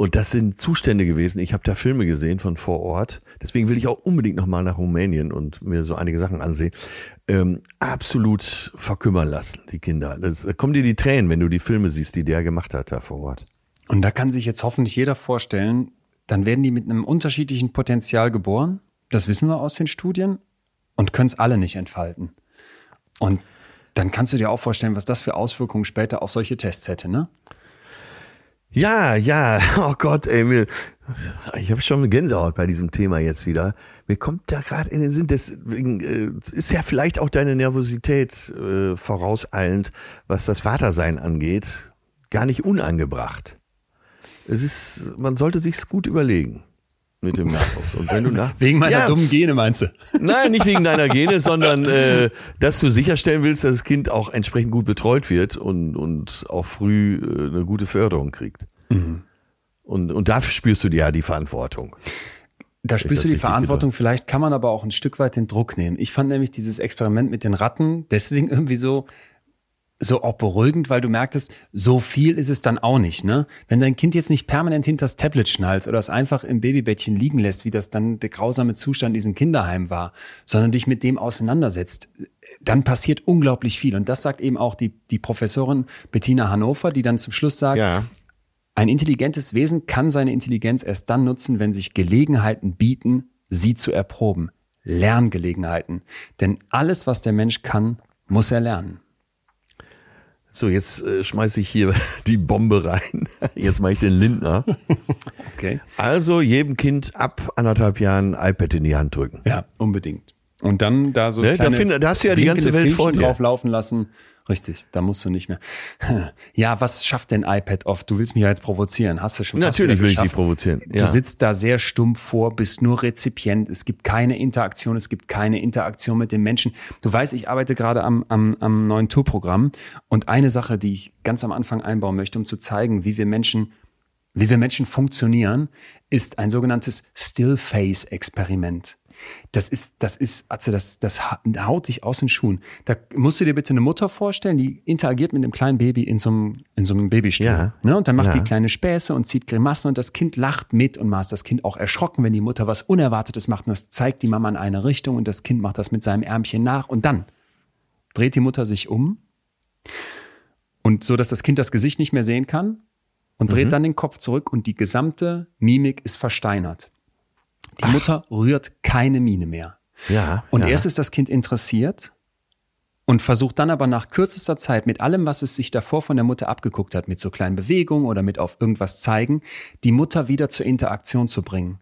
Und das sind Zustände gewesen. Ich habe da Filme gesehen von vor Ort. Deswegen will ich auch unbedingt nochmal nach Rumänien und mir so einige Sachen ansehen. Ähm, absolut verkümmern lassen, die Kinder. Das, da kommen dir die Tränen, wenn du die Filme siehst, die der gemacht hat da vor Ort. Und da kann sich jetzt hoffentlich jeder vorstellen, dann werden die mit einem unterschiedlichen Potenzial geboren. Das wissen wir aus den Studien und können es alle nicht entfalten. Und dann kannst du dir auch vorstellen, was das für Auswirkungen später auf solche Tests hätte, ne? Ja, ja, oh Gott, ey, mir, ich habe schon eine Gänsehaut bei diesem Thema jetzt wieder. Mir kommt da gerade in den Sinn, deswegen äh, ist ja vielleicht auch deine Nervosität äh, vorauseilend, was das Vatersein angeht, gar nicht unangebracht. Es ist, man sollte sich's gut überlegen mit dem Nachwuchs. Und wenn du nach wegen meiner ja, dummen Gene meinst du? Nein, nicht wegen deiner Gene, sondern äh, dass du sicherstellen willst, dass das Kind auch entsprechend gut betreut wird und, und auch früh äh, eine gute Förderung kriegt. Mhm. Und, und dafür spürst du ja die Verantwortung. Da spürst du die Verantwortung, vielleicht kann man aber auch ein Stück weit den Druck nehmen. Ich fand nämlich dieses Experiment mit den Ratten deswegen irgendwie so, so auch beruhigend, weil du merktest, so viel ist es dann auch nicht. Ne? Wenn dein Kind jetzt nicht permanent hinter das Tablet schnallt oder es einfach im Babybettchen liegen lässt, wie das dann der grausame Zustand in diesem Kinderheim war, sondern dich mit dem auseinandersetzt, dann passiert unglaublich viel. Und das sagt eben auch die, die Professorin Bettina Hannover, die dann zum Schluss sagt, ja. ein intelligentes Wesen kann seine Intelligenz erst dann nutzen, wenn sich Gelegenheiten bieten, sie zu erproben. Lerngelegenheiten. Denn alles, was der Mensch kann, muss er lernen. So, jetzt äh, schmeiße ich hier die Bombe rein. Jetzt mache ich den Lindner. Okay. Also jedem Kind ab anderthalb Jahren iPad in die Hand drücken. Ja, unbedingt. Und dann da so ne, kleine da, find, da hast du ja die ganze Welt vor dir. drauf laufen lassen Richtig, da musst du nicht mehr. Ja, was schafft denn iPad oft? Du willst mich ja jetzt provozieren. Hast du schon Natürlich will ich dich provozieren. Ja. Du sitzt da sehr stumpf vor, bist nur Rezipient. Es gibt keine Interaktion, es gibt keine Interaktion mit den Menschen. Du weißt, ich arbeite gerade am, am, am neuen Tourprogramm und eine Sache, die ich ganz am Anfang einbauen möchte, um zu zeigen, wie wir Menschen wie wir Menschen funktionieren, ist ein sogenanntes Still-Face-Experiment. Das ist, das ist, also das, das haut dich aus den Schuhen. Da musst du dir bitte eine Mutter vorstellen, die interagiert mit einem kleinen Baby in so einem, in so einem Babystuhl. Ja. Ne? Und dann macht ja. die kleine Späße und zieht Grimassen und das Kind lacht mit und macht das Kind auch erschrocken, wenn die Mutter was Unerwartetes macht und das zeigt die Mama in eine Richtung und das Kind macht das mit seinem Ärmchen nach und dann dreht die Mutter sich um und so, dass das Kind das Gesicht nicht mehr sehen kann und dreht mhm. dann den Kopf zurück und die gesamte Mimik ist versteinert. Die Ach. Mutter rührt keine Miene mehr. Ja. Und ja. erst ist das Kind interessiert und versucht dann aber nach kürzester Zeit mit allem, was es sich davor von der Mutter abgeguckt hat, mit so kleinen Bewegungen oder mit auf irgendwas zeigen, die Mutter wieder zur Interaktion zu bringen.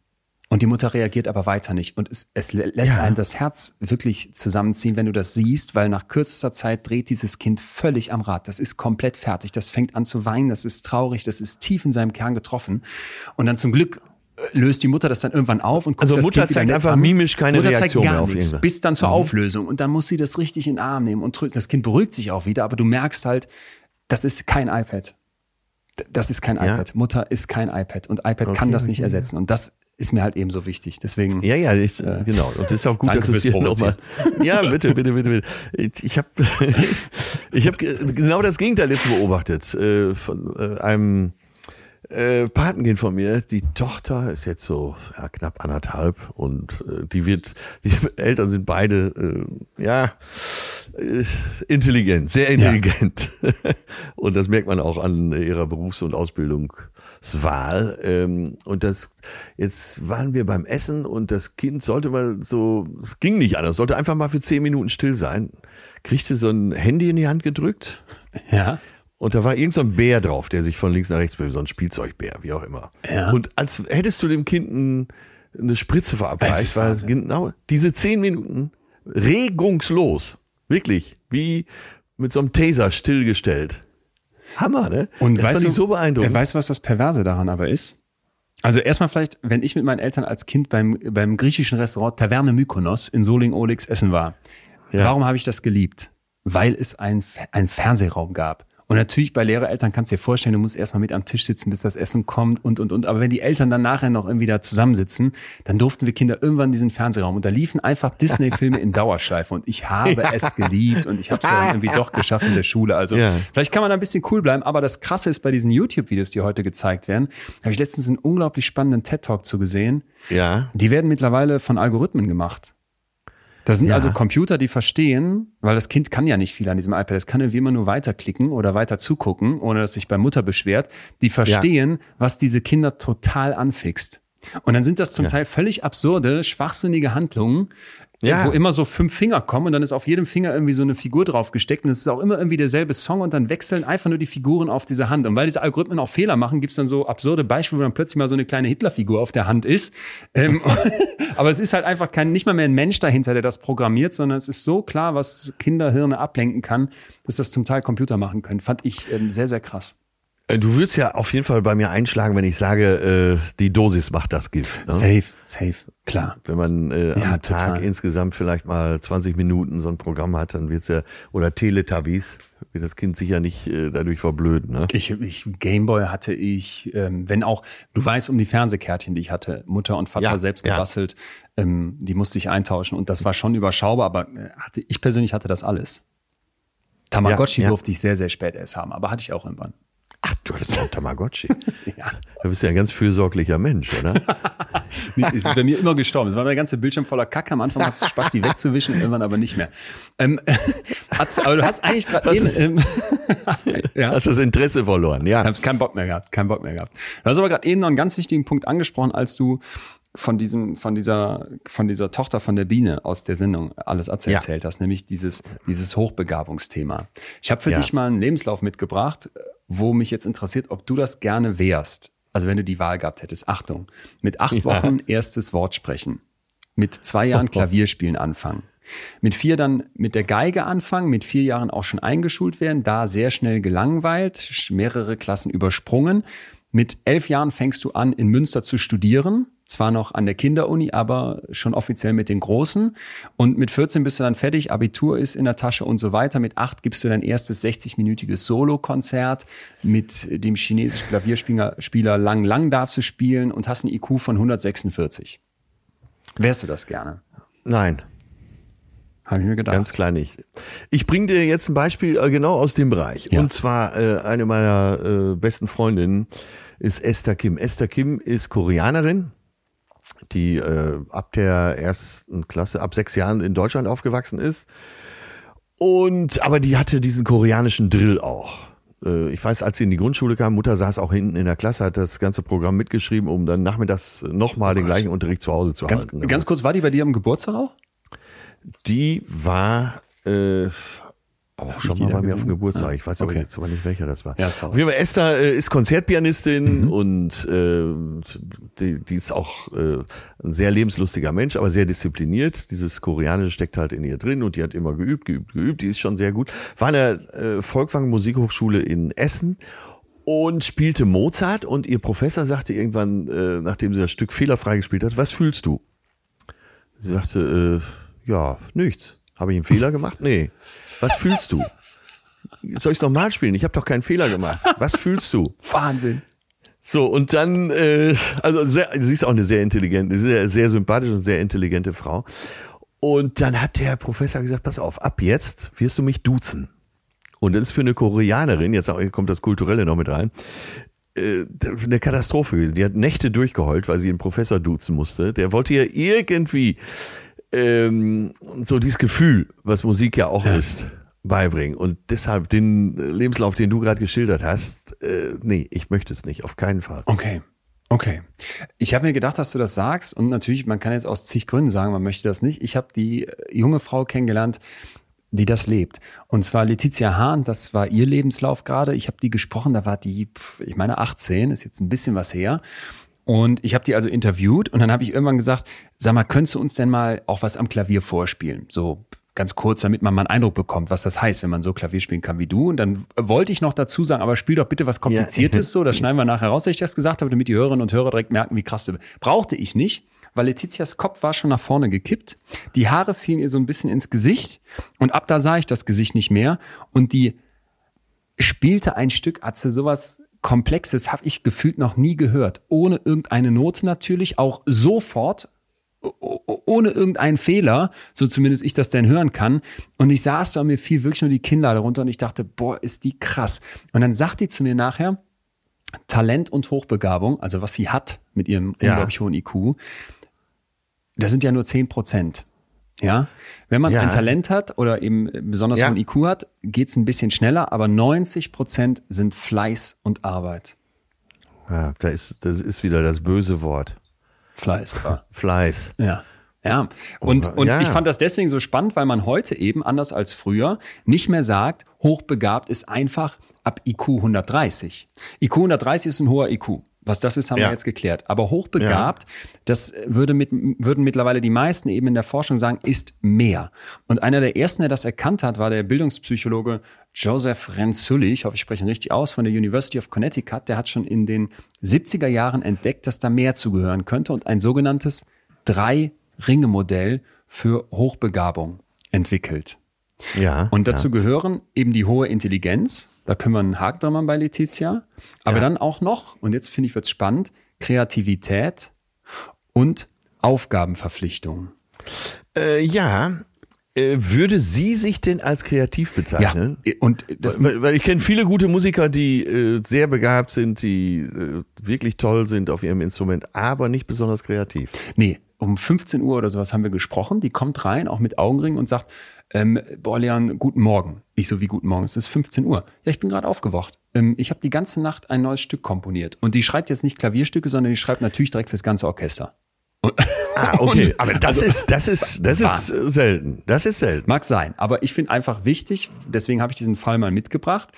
Und die Mutter reagiert aber weiter nicht. Und es, es lässt ja. einem das Herz wirklich zusammenziehen, wenn du das siehst, weil nach kürzester Zeit dreht dieses Kind völlig am Rad. Das ist komplett fertig. Das fängt an zu weinen. Das ist traurig. Das ist tief in seinem Kern getroffen. Und dann zum Glück löst die Mutter das dann irgendwann auf und guckt also das Mutter zeigt einfach an. mimisch keine Mutter Reaktion zeigt gar mehr auf nichts, bis dann zur mhm. Auflösung und dann muss sie das richtig in den Arm nehmen und das Kind beruhigt sich auch wieder, aber du merkst halt, das ist kein iPad. Das ist kein ja. iPad. Mutter ist kein iPad und iPad okay, kann das nicht okay, ersetzen und das ist mir halt eben so wichtig. Deswegen. Ja, ja, ich, äh, genau. Und das ist auch gut, dass du es hier nochmal. Ja, bitte, bitte, bitte, bitte. Ich habe ich hab genau das Gegenteil jetzt beobachtet. Äh, von äh, einem äh, Patenkind von mir, die Tochter ist jetzt so ja, knapp anderthalb und äh, die wird, die Eltern sind beide, äh, ja, äh, intelligent, sehr intelligent. Ja. und das merkt man auch an ihrer Berufs- und Ausbildungswahl. Ähm, und das, jetzt waren wir beim Essen und das Kind sollte mal so, es ging nicht anders, sollte einfach mal für zehn Minuten still sein. Kriegte so ein Handy in die Hand gedrückt. Ja. Und da war irgend so ein Bär drauf, der sich von links nach rechts bewegt, so ein Spielzeugbär, wie auch immer. Ja. Und als hättest du dem Kind ein, eine Spritze verabreicht, war genau diese zehn Minuten regungslos. Wirklich. Wie mit so einem Taser stillgestellt. Hammer, ne? Und das weißt du, so beeindruckend. Wer weiß, was das Perverse daran aber ist? Also erstmal vielleicht, wenn ich mit meinen Eltern als Kind beim, beim griechischen Restaurant Taverne Mykonos in Soling-Olix essen war. Ja. Warum habe ich das geliebt? Weil es einen Fernsehraum gab Und natürlich bei Lehrereltern kannst du dir vorstellen, du musst erstmal mit am Tisch sitzen, bis das Essen kommt und, und, und. Aber wenn die Eltern dann nachher noch irgendwie da zusammensitzen, dann durften wir Kinder irgendwann in diesen Fernsehraum und da liefen einfach Disney-Filme in Dauerschleife und ich habe ja. es geliebt und ich habe es dann irgendwie doch geschafft in der Schule. Also ja. vielleicht kann man da ein bisschen cool bleiben, aber das Krasse ist bei diesen YouTube-Videos, die heute gezeigt werden, habe ich letztens einen unglaublich spannenden TED-Talk zu gesehen. Ja. Die werden mittlerweile von Algorithmen gemacht. Das sind ja. also Computer, die verstehen, weil das Kind kann ja nicht viel an diesem iPad. Es kann irgendwie immer nur weiterklicken oder weiter zugucken, ohne dass sich bei Mutter beschwert. Die verstehen, ja. was diese Kinder total anfixt. Und dann sind das zum ja. Teil völlig absurde, schwachsinnige Handlungen, ja. wo immer so fünf Finger kommen und dann ist auf jedem Finger irgendwie so eine Figur drauf gesteckt und es ist auch immer irgendwie derselbe Song und dann wechseln einfach nur die Figuren auf diese Hand. Und weil diese Algorithmen auch Fehler machen, gibt's dann so absurde Beispiele, wo dann plötzlich mal so eine kleine Hitlerfigur auf der Hand ist. Ähm, aber es ist halt einfach kein, nicht mal mehr ein Mensch dahinter, der das programmiert, sondern es ist so klar, was Kinderhirne ablenken kann, dass das zum Teil Computer machen können. Fand ich ähm, sehr, sehr krass. Äh, du würdest ja auf jeden Fall bei mir einschlagen, wenn ich sage, äh, die Dosis macht das Gift. Ne? Safe, safe, klar. Wenn man äh, ja, am total. Tag insgesamt vielleicht mal 20 Minuten so ein Programm hat, dann wird's ja, oder Teletubbies, wird das Kind sicher nicht äh, dadurch verblöden. Ne? Ich, ich, Gameboy hatte ich, ähm, wenn auch, du weißt um die Fernsehkärtchen, die ich hatte, Mutter und Vater ja, selbst gebastelt, ja. ähm, die musste ich eintauschen und das war schon überschaubar, aber äh, hatte, ich persönlich hatte das alles. Tamagotchi durfte ich sehr, sehr spät erst haben, aber hatte ich auch irgendwann. Ach, du hattest auch Tamagotchi. ja. Du bist ja ein ganz fürsorglicher Mensch, oder? nee, ist bei mir immer gestorben. Es war der ganze Bildschirm voller Kacke. Am Anfang hast du Spaß, die wegzuwischen, irgendwann aber nicht mehr. Ähm, aber du hast eigentlich gerade eben. Ähm, ja. Hast das Interesse verloren, ja. Ich habe keinen Bock mehr gehabt, keinen Bock mehr gehabt. Du hast aber gerade eben noch einen ganz wichtigen Punkt angesprochen, als du von diesem, von dieser, von dieser Tochter von der Biene aus der Sendung alles erzählt ja. hast, nämlich dieses, dieses Hochbegabungsthema. Ich habe für ja. dich mal einen Lebenslauf mitgebracht, wo mich jetzt interessiert, ob du das gerne wärst. Also wenn du die Wahl gehabt hättest. Achtung. Mit acht ja. Wochen erstes Wort sprechen. Mit zwei Jahren Klavierspielen anfangen. Mit vier dann mit der Geige anfangen, mit vier Jahren auch schon eingeschult werden, da sehr schnell gelangweilt, mehrere Klassen übersprungen. Mit elf Jahren fängst du an, in Münster zu studieren, zwar noch an der Kinderuni, aber schon offiziell mit den Großen. Und mit 14 bist du dann fertig, Abitur ist in der Tasche und so weiter. Mit 8 gibst du dein erstes 60-minütiges Solo-Konzert. Mit dem chinesischen Klavierspieler Lang Lang darfst du spielen und hast ein IQ von 146. Wärst du das gerne? Nein. Habe ich mir gedacht. Ganz klein nicht. Ich bringe dir jetzt ein Beispiel äh, genau aus dem Bereich. Ja. Und zwar äh, eine meiner äh, besten Freundinnen ist Esther Kim. Esther Kim ist Koreanerin, die äh, ab der ersten Klasse, ab sechs Jahren in Deutschland aufgewachsen ist. Und aber die hatte diesen koreanischen Drill auch. Äh, ich weiß, als sie in die Grundschule kam, Mutter saß auch hinten in der Klasse, hat das ganze Programm mitgeschrieben, um dann nachmittags nochmal den gleichen Unterricht zu Hause zu ganz, halten. Ganz kurz, war die bei dir am Geburtstag auch? Die war äh, auch schon mal bei mir auf dem Geburtstag. Ich weiß aber okay. jetzt aber nicht, welcher das war. Ja, sorry. Auf jeden Fall, Esther äh, ist Konzertpianistin mhm. und äh, die, die ist auch äh, ein sehr lebenslustiger Mensch, aber sehr diszipliniert. Dieses Koreanische steckt halt in ihr drin und die hat immer geübt, geübt, geübt. Die ist schon sehr gut. War an der äh, Volkwang Musikhochschule in Essen und spielte Mozart und ihr Professor sagte irgendwann, äh, nachdem sie das Stück fehlerfrei gespielt hat, was fühlst du? Sie sagte, äh, ja, nichts. Habe ich einen Fehler gemacht? Nee. Was fühlst du? Soll ich es nochmal spielen? Ich habe doch keinen Fehler gemacht. Was fühlst du? Wahnsinn. So, und dann, äh, also sehr, sie ist auch eine sehr intelligente, sehr, sehr sympathische und sehr intelligente Frau. Und dann hat der Professor gesagt, pass auf, ab jetzt wirst du mich duzen. Und das ist für eine Koreanerin, jetzt kommt das Kulturelle noch mit rein, äh, eine Katastrophe gewesen. Die hat Nächte durchgeheult, weil sie einen Professor duzen musste. Der wollte ihr irgendwie ähm, so dieses Gefühl, was Musik ja auch ja. ist, beibringen. Und deshalb den Lebenslauf, den du gerade geschildert hast, äh, nee, ich möchte es nicht, auf keinen Fall. Okay. Okay. Ich habe mir gedacht, dass du das sagst und natürlich, man kann jetzt aus zig Gründen sagen, man möchte das nicht. Ich habe die junge Frau kennengelernt, die das lebt. Und zwar Letizia Hahn, das war ihr Lebenslauf gerade. Ich habe die gesprochen, da war die, ich meine 18, ist jetzt ein bisschen was her. Und ich habe die also interviewt und dann habe ich irgendwann gesagt, sag mal, könntest du uns denn mal auch was am Klavier vorspielen? So ganz kurz, damit man mal einen Eindruck bekommt, was das heißt, wenn man so Klavier spielen kann wie du. Und dann wollte ich noch dazu sagen, aber spiel doch bitte was Kompliziertes ja. so, das schneiden wir nachher raus, dass ich das gesagt habe, damit die Hörerinnen und Hörer direkt merken, wie krass du bist. Brauchte ich nicht, weil Letizias Kopf war schon nach vorne gekippt. Die Haare fielen ihr so ein bisschen ins Gesicht und ab da sah ich das Gesicht nicht mehr und die spielte ein Stück Atze sowas Komplexes habe ich gefühlt noch nie gehört. Ohne irgendeine Note natürlich, auch sofort, ohne irgendeinen Fehler, so zumindest ich das denn hören kann. Und ich saß da und mir fiel wirklich nur die Kinder darunter und ich dachte, boah, ist die krass. Und dann sagt die zu mir nachher, Talent und Hochbegabung, also was sie hat mit ihrem ja. unglaublich hohen IQ, das sind ja nur zehn Prozent. Ja, wenn man ja. ein Talent hat oder eben besonders ja. hohen IQ hat, geht's ein bisschen schneller, aber 90 Prozent sind Fleiß und Arbeit. Ja, da ist, das ist wieder das böse Wort. Fleiß, oder? Fleiß. Ja. Ja, und, und ja. ich fand das deswegen so spannend, weil man heute eben, anders als früher, nicht mehr sagt, hochbegabt ist einfach ab IQ 130. IQ 130 ist ein hoher IQ. Was das ist, haben ja. wir jetzt geklärt. Aber hochbegabt, ja. das würde mit, würden mittlerweile die meisten eben in der Forschung sagen, ist mehr. Und einer der ersten, der das erkannt hat, war der Bildungspsychologe Joseph Renzulli. Ich hoffe, ich spreche ihn richtig aus, von der University of Connecticut. Der hat schon in den 70er Jahren entdeckt, dass da mehr zugehören könnte und ein sogenanntes Drei-Ringe-Modell für Hochbegabung entwickelt. Ja. Und dazu ja. gehören eben die hohe Intelligenz. Da können wir einen Haken dran machen bei Letizia. Aber ja. dann auch noch, und jetzt finde ich, wird spannend, Kreativität und Aufgabenverpflichtung. Äh, ja, äh, würde sie sich denn als kreativ bezeichnen? Ja, und das, weil, weil ich kenne viele gute Musiker, die äh, sehr begabt sind, die äh, wirklich toll sind auf ihrem Instrument, aber nicht besonders kreativ. Nee, um 15 Uhr oder sowas haben wir gesprochen. Die kommt rein, auch mit Augenringen und sagt, ähm, boah, Leon, guten Morgen. Ich so, wie guten Morgen? Es ist 15 Uhr. Ja, ich bin gerade aufgewacht. Ähm, ich habe die ganze Nacht ein neues Stück komponiert. Und die schreibt jetzt nicht Klavierstücke, sondern die schreibt natürlich direkt fürs ganze Orchester. ah, okay. Aber das also, ist, das ist, das ist selten. Das ist selten. Mag sein. Aber ich finde einfach wichtig, deswegen habe ich diesen Fall mal mitgebracht.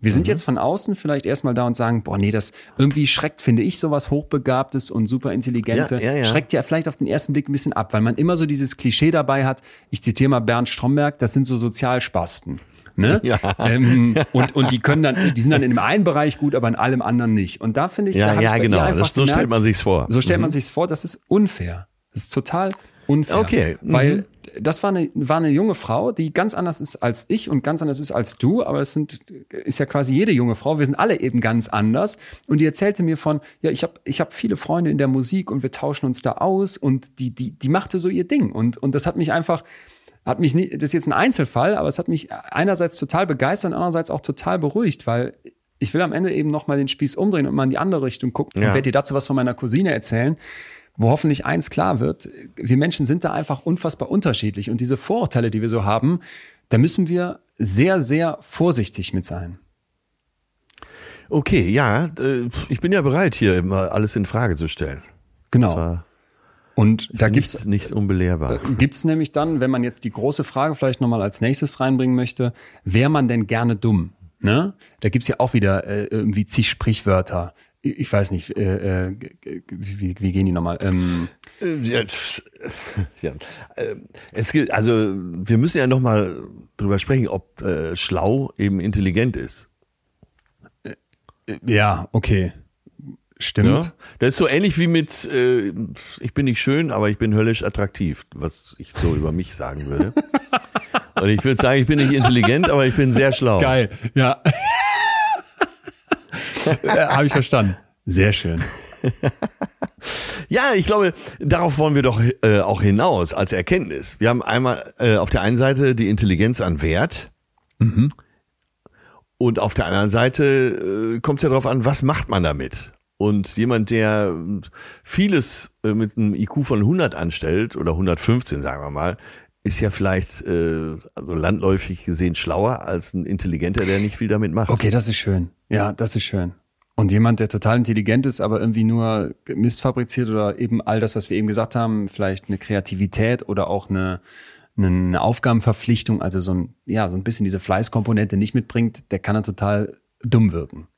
Wir sind mhm. jetzt von außen vielleicht erstmal da und sagen, boah, nee, das irgendwie schreckt, finde ich, sowas Hochbegabtes und Superintelligente, ja, ja, ja. schreckt ja vielleicht auf den ersten Blick ein bisschen ab, weil man immer so dieses Klischee dabei hat. Ich zitiere mal Bernd Stromberg, das sind so Sozialspasten. Ne? Ja. Ähm, und, und die können dann, die sind dann in dem einen Bereich gut, aber in allem anderen nicht. Und da finde ich, ja, da ja, genau. Das, so gemerkt, stellt man sich's vor. So stellt mhm. man sich's vor. Das ist unfair. Das ist total unfair. Okay. Mhm. Weil das war eine, war eine junge Frau, die ganz anders ist als ich und ganz anders ist als du, aber es sind, ist ja quasi jede junge Frau. Wir sind alle eben ganz anders. Und die erzählte mir von, ja, ich habe ich hab viele Freunde in der Musik und wir tauschen uns da aus und die, die, die machte so ihr Ding. Und, und das hat mich einfach, hat mich nie, das ist jetzt ein Einzelfall, aber es hat mich einerseits total begeistert und andererseits auch total beruhigt, weil ich will am Ende eben nochmal den Spieß umdrehen und mal in die andere Richtung gucken ja. und werde dir dazu was von meiner Cousine erzählen wo hoffentlich eins klar wird, wir Menschen sind da einfach unfassbar unterschiedlich und diese Vorurteile, die wir so haben, da müssen wir sehr, sehr vorsichtig mit sein. Okay, ja, ich bin ja bereit, hier immer alles in Frage zu stellen. Genau. Und da gibt's nicht, nicht unbelehrbar. Äh, gibt's nämlich dann, wenn man jetzt die große Frage vielleicht nochmal als nächstes reinbringen möchte, wäre man denn gerne dumm? Ne? Da gibt's ja auch wieder äh, irgendwie zig Sprichwörter ich weiß nicht, äh, äh, wie, wie gehen die nochmal? Ähm, ja, ja. Äh, es gilt, also wir müssen ja nochmal drüber sprechen, ob äh, schlau eben intelligent ist. Äh, ja, okay. Stimmt. Ja? Das ist so ähnlich wie mit, äh, ich bin nicht schön, aber ich bin höllisch attraktiv, was ich so über mich sagen würde. Und ich würde sagen, ich bin nicht intelligent, aber ich bin sehr schlau. Geil, ja. Habe ich verstanden. Sehr schön. ja, ich glaube, darauf wollen wir doch äh, auch hinaus als Erkenntnis. Wir haben einmal äh, auf der einen Seite die Intelligenz an Wert. Mhm. Und auf der anderen Seite äh, kommt es ja darauf an, was macht man damit? Und jemand, der vieles äh, mit einem IQ von 100 anstellt oder 115, sagen wir mal, ist ja vielleicht äh, also landläufig gesehen schlauer als ein Intelligenter, der nicht viel damit macht. Okay, das ist schön. Ja, das ist schön. Und jemand, der total intelligent ist, aber irgendwie nur Mist fabriziert oder eben all das, was wir eben gesagt haben, vielleicht eine Kreativität oder auch eine, eine Aufgabenverpflichtung, also so ein, ja, so ein bisschen diese Fleißkomponente nicht mitbringt, der kann dann total dumm wirken.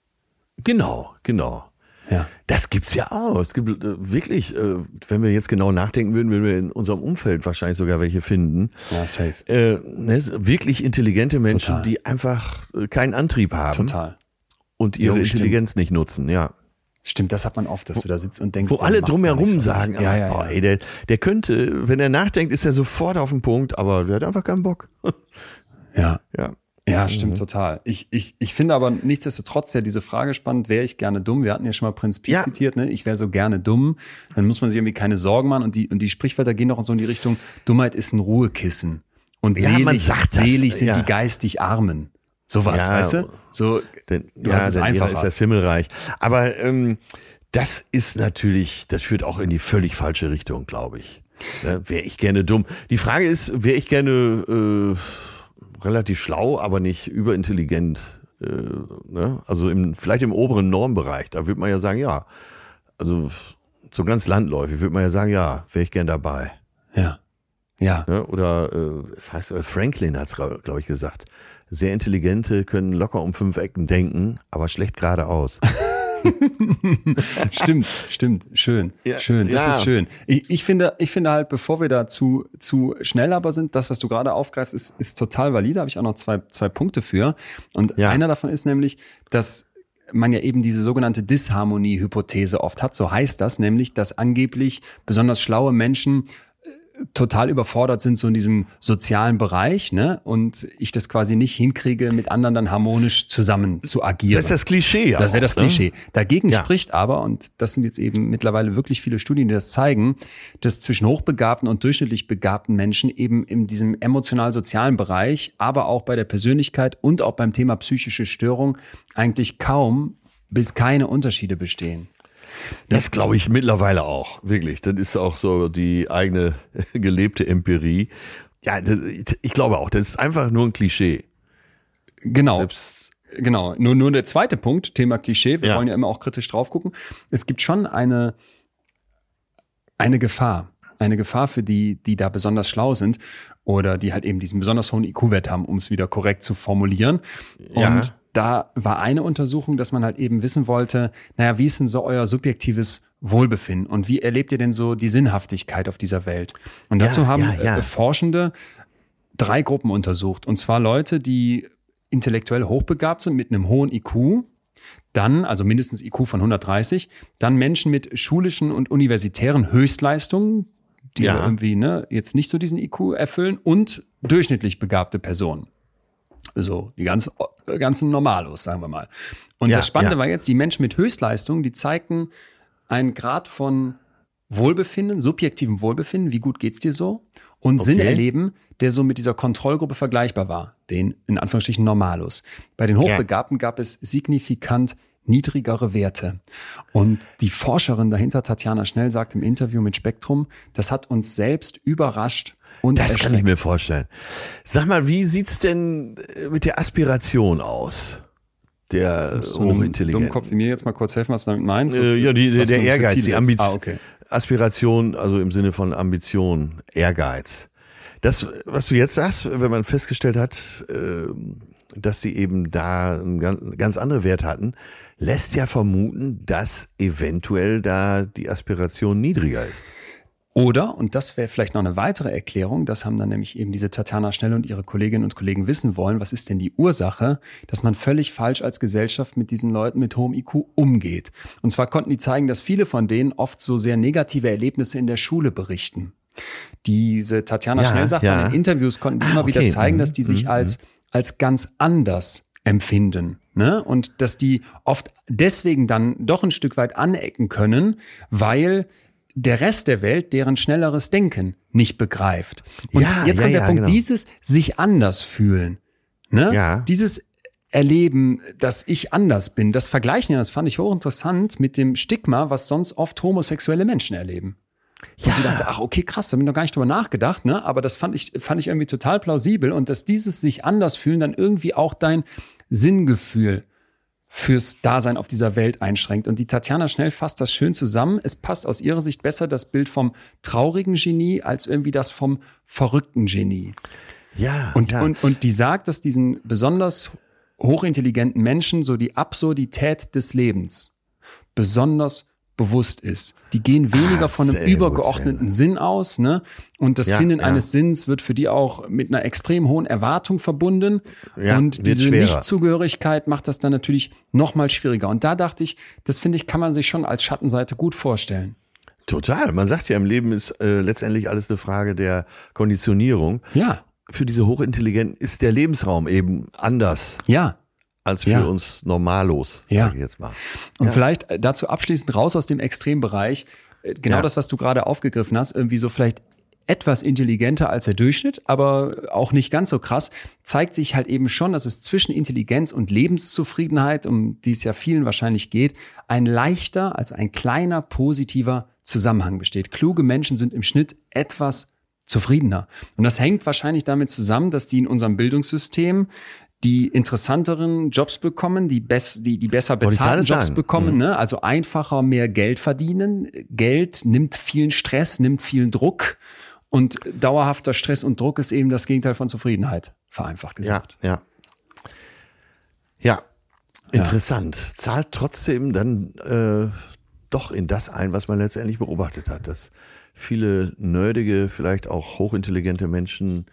Genau, genau. Ja. Das gibt's ja auch. Es gibt äh, wirklich, äh, wenn wir jetzt genau nachdenken würden, würden wir in unserem Umfeld wahrscheinlich sogar welche finden. Ja, safe. Äh, ne, wirklich intelligente Menschen, Total. die einfach äh, keinen Antrieb haben. Total. Und ihre jo, Intelligenz nicht nutzen, ja. Stimmt, das hat man oft, dass wo, du da sitzt und denkst. Wo alle drumherum sagen, ja, ja, oh, ey, der, der könnte, wenn er nachdenkt, ist er sofort auf dem Punkt, aber der hat einfach keinen Bock. ja. Ja. Ja, stimmt mhm. total. Ich, ich, ich finde aber nichtsdestotrotz ja diese Frage spannend, wäre ich gerne dumm? Wir hatten ja schon mal Prinz Pi ja. zitiert, ne? Ich wäre so gerne dumm. Dann muss man sich irgendwie keine Sorgen machen. Und die, und die Sprichwörter gehen doch so in die Richtung, Dummheit ist ein Ruhekissen. Und ja, selig, selig sind ja. die geistig Armen. Sowas, ja, weißt du? So, denn, du ja, hast es einfacher. ist das Himmelreich. Aber ähm, das ist natürlich, das führt auch in die völlig falsche Richtung, glaube ich. Ne? wäre ich gerne dumm. Die Frage ist, wäre ich gerne äh, relativ schlau, aber nicht überintelligent? Äh, ne? Also im, vielleicht im oberen Normbereich. Da würde man ja sagen, ja. Also so ganz landläufig würde man ja sagen, ja, wäre ich gern dabei. Ja. Ja. Ne? Oder äh, es heißt, äh, Franklin hat es, glaube ich, gesagt. Sehr intelligente können locker um fünf Ecken denken, aber schlecht geradeaus. stimmt, stimmt, schön, ja, schön, das ja. ist schön. Ich, ich, finde, ich finde halt, bevor wir da zu, zu schnell aber sind, das, was du gerade aufgreifst, ist, ist total valide. Habe ich auch noch zwei, zwei Punkte für. Und ja. einer davon ist nämlich, dass man ja eben diese sogenannte Disharmonie-Hypothese oft hat. So heißt das nämlich, dass angeblich besonders schlaue Menschen total überfordert sind so in diesem sozialen Bereich, ne? Und ich das quasi nicht hinkriege, mit anderen dann harmonisch zusammen zu agieren. Das ist das Klischee. Das wäre das ne? Klischee. Dagegen ja. spricht aber, und das sind jetzt eben mittlerweile wirklich viele Studien, die das zeigen, dass zwischen hochbegabten und durchschnittlich begabten Menschen eben in diesem emotional-sozialen Bereich, aber auch bei der Persönlichkeit und auch beim Thema psychische Störung eigentlich kaum bis keine Unterschiede bestehen. Das glaube ich mittlerweile auch, wirklich. Das ist auch so die eigene gelebte Empirie. Ja, das, ich glaube auch, das ist einfach nur ein Klischee. Genau. Selbst genau. Nur, nur der zweite Punkt, Thema Klischee. Wir ja. wollen ja immer auch kritisch drauf gucken. Es gibt schon eine, eine Gefahr. Eine Gefahr für die, die da besonders schlau sind oder die halt eben diesen besonders hohen IQ-Wert haben, um es wieder korrekt zu formulieren. Ja. Und da war eine Untersuchung, dass man halt eben wissen wollte, naja, wie ist denn so euer subjektives Wohlbefinden und wie erlebt ihr denn so die Sinnhaftigkeit auf dieser Welt? Und dazu ja, haben ja, ja. Äh, Forschende drei Gruppen untersucht. Und zwar Leute, die intellektuell hochbegabt sind mit einem hohen IQ, dann, also mindestens IQ von 130, dann Menschen mit schulischen und universitären Höchstleistungen, die ja. irgendwie ne, jetzt nicht so diesen IQ erfüllen, und durchschnittlich begabte Personen. So, die ganz, ganzen Normalos, sagen wir mal. Und ja, das Spannende ja. war jetzt, die Menschen mit Höchstleistungen, die zeigten einen Grad von Wohlbefinden, subjektivem Wohlbefinden, wie gut geht's dir so? Und okay. Sinn erleben, der so mit dieser Kontrollgruppe vergleichbar war, den in Anführungsstrichen Normalos. Bei den Hochbegabten gab es signifikant niedrigere Werte. Und die Forscherin dahinter, Tatjana Schnell, sagt im Interview mit Spektrum, das hat uns selbst überrascht und das kann ich mir vorstellen. Sag mal, wie sieht's denn äh, mit der Aspiration aus? Der Hochintelligenten. Dummkopf wie mir jetzt mal kurz helfen, was du damit meinst? Äh, ja, die, der, der Ehrgeiz, die Ambition. Ah, okay. Aspiration, also im Sinne von Ambition, Ehrgeiz. Das, was du jetzt sagst, wenn man festgestellt hat, äh, dass sie eben da einen ganz andere Wert hatten, lässt ja vermuten, dass eventuell da die Aspiration niedriger ist. Oder, und das wäre vielleicht noch eine weitere Erklärung, das haben dann nämlich eben diese Tatjana Schnell und ihre Kolleginnen und Kollegen wissen wollen, was ist denn die Ursache, dass man völlig falsch als Gesellschaft mit diesen Leuten mit hohem IQ umgeht. Und zwar konnten die zeigen, dass viele von denen oft so sehr negative Erlebnisse in der Schule berichten. Diese Tatjana ja, Schnell sagt ja. in Interviews, konnten die ah, immer okay. wieder zeigen, dass die sich mhm. als, als ganz anders empfinden. Ne? Und dass die oft deswegen dann doch ein Stück weit anecken können, weil der Rest der Welt deren schnelleres Denken nicht begreift. Und ja, jetzt kommt ja, der ja, Punkt, genau. dieses sich anders fühlen, ne? Ja. dieses Erleben, dass ich anders bin, das Vergleichen, das fand ich hochinteressant mit dem Stigma, was sonst oft homosexuelle Menschen erleben. Wo ja. ich dachte, ach, okay, krass, da habe ich noch gar nicht drüber nachgedacht, ne? Aber das fand ich, fand ich irgendwie total plausibel und dass dieses sich anders fühlen dann irgendwie auch dein Sinngefühl fürs Dasein auf dieser Welt einschränkt. Und die Tatjana Schnell fasst das schön zusammen. Es passt aus ihrer Sicht besser das Bild vom traurigen Genie als irgendwie das vom verrückten Genie. Ja. Und, ja. und, und die sagt, dass diesen besonders hochintelligenten Menschen so die Absurdität des Lebens besonders bewusst ist. Die gehen weniger ah, von einem übergeordneten gut, Sinn aus, ne? Und das ja, Finden ja. eines Sinns wird für die auch mit einer extrem hohen Erwartung verbunden. Ja, und diese Nichtzugehörigkeit macht das dann natürlich noch mal schwieriger. Und da dachte ich, das finde ich, kann man sich schon als Schattenseite gut vorstellen. Total. Man sagt ja, im Leben ist äh, letztendlich alles eine Frage der Konditionierung. Ja. für diese Hochintelligenten ist der Lebensraum eben anders. Ja. Als für ja. uns normallos, ja. sage ich jetzt mal. Und ja. vielleicht dazu abschließend raus aus dem Extrembereich. Äh, genau ja. das, was du gerade aufgegriffen hast, irgendwie so vielleicht etwas intelligenter als der Durchschnitt, aber auch nicht ganz so krass, zeigt sich halt eben schon, dass es zwischen Intelligenz und Lebenszufriedenheit, um die es ja vielen wahrscheinlich geht, ein leichter, also ein kleiner positiver Zusammenhang besteht. Kluge Menschen sind im Schnitt etwas zufriedener. Und das hängt wahrscheinlich damit zusammen, dass die in unserem Bildungssystem die interessanteren Jobs bekommen, die, bess die, die besser bezahlten Jobs sagen. bekommen, mhm. ne? also einfacher mehr Geld verdienen. Geld nimmt vielen Stress, nimmt vielen Druck und dauerhafter Stress und Druck ist eben das Gegenteil von Zufriedenheit, vereinfacht gesagt. Ja, ja. Ja, interessant. Ja. Zahlt trotzdem dann äh, doch in das ein, was man letztendlich beobachtet hat, dass viele nerdige, vielleicht auch hochintelligente Menschen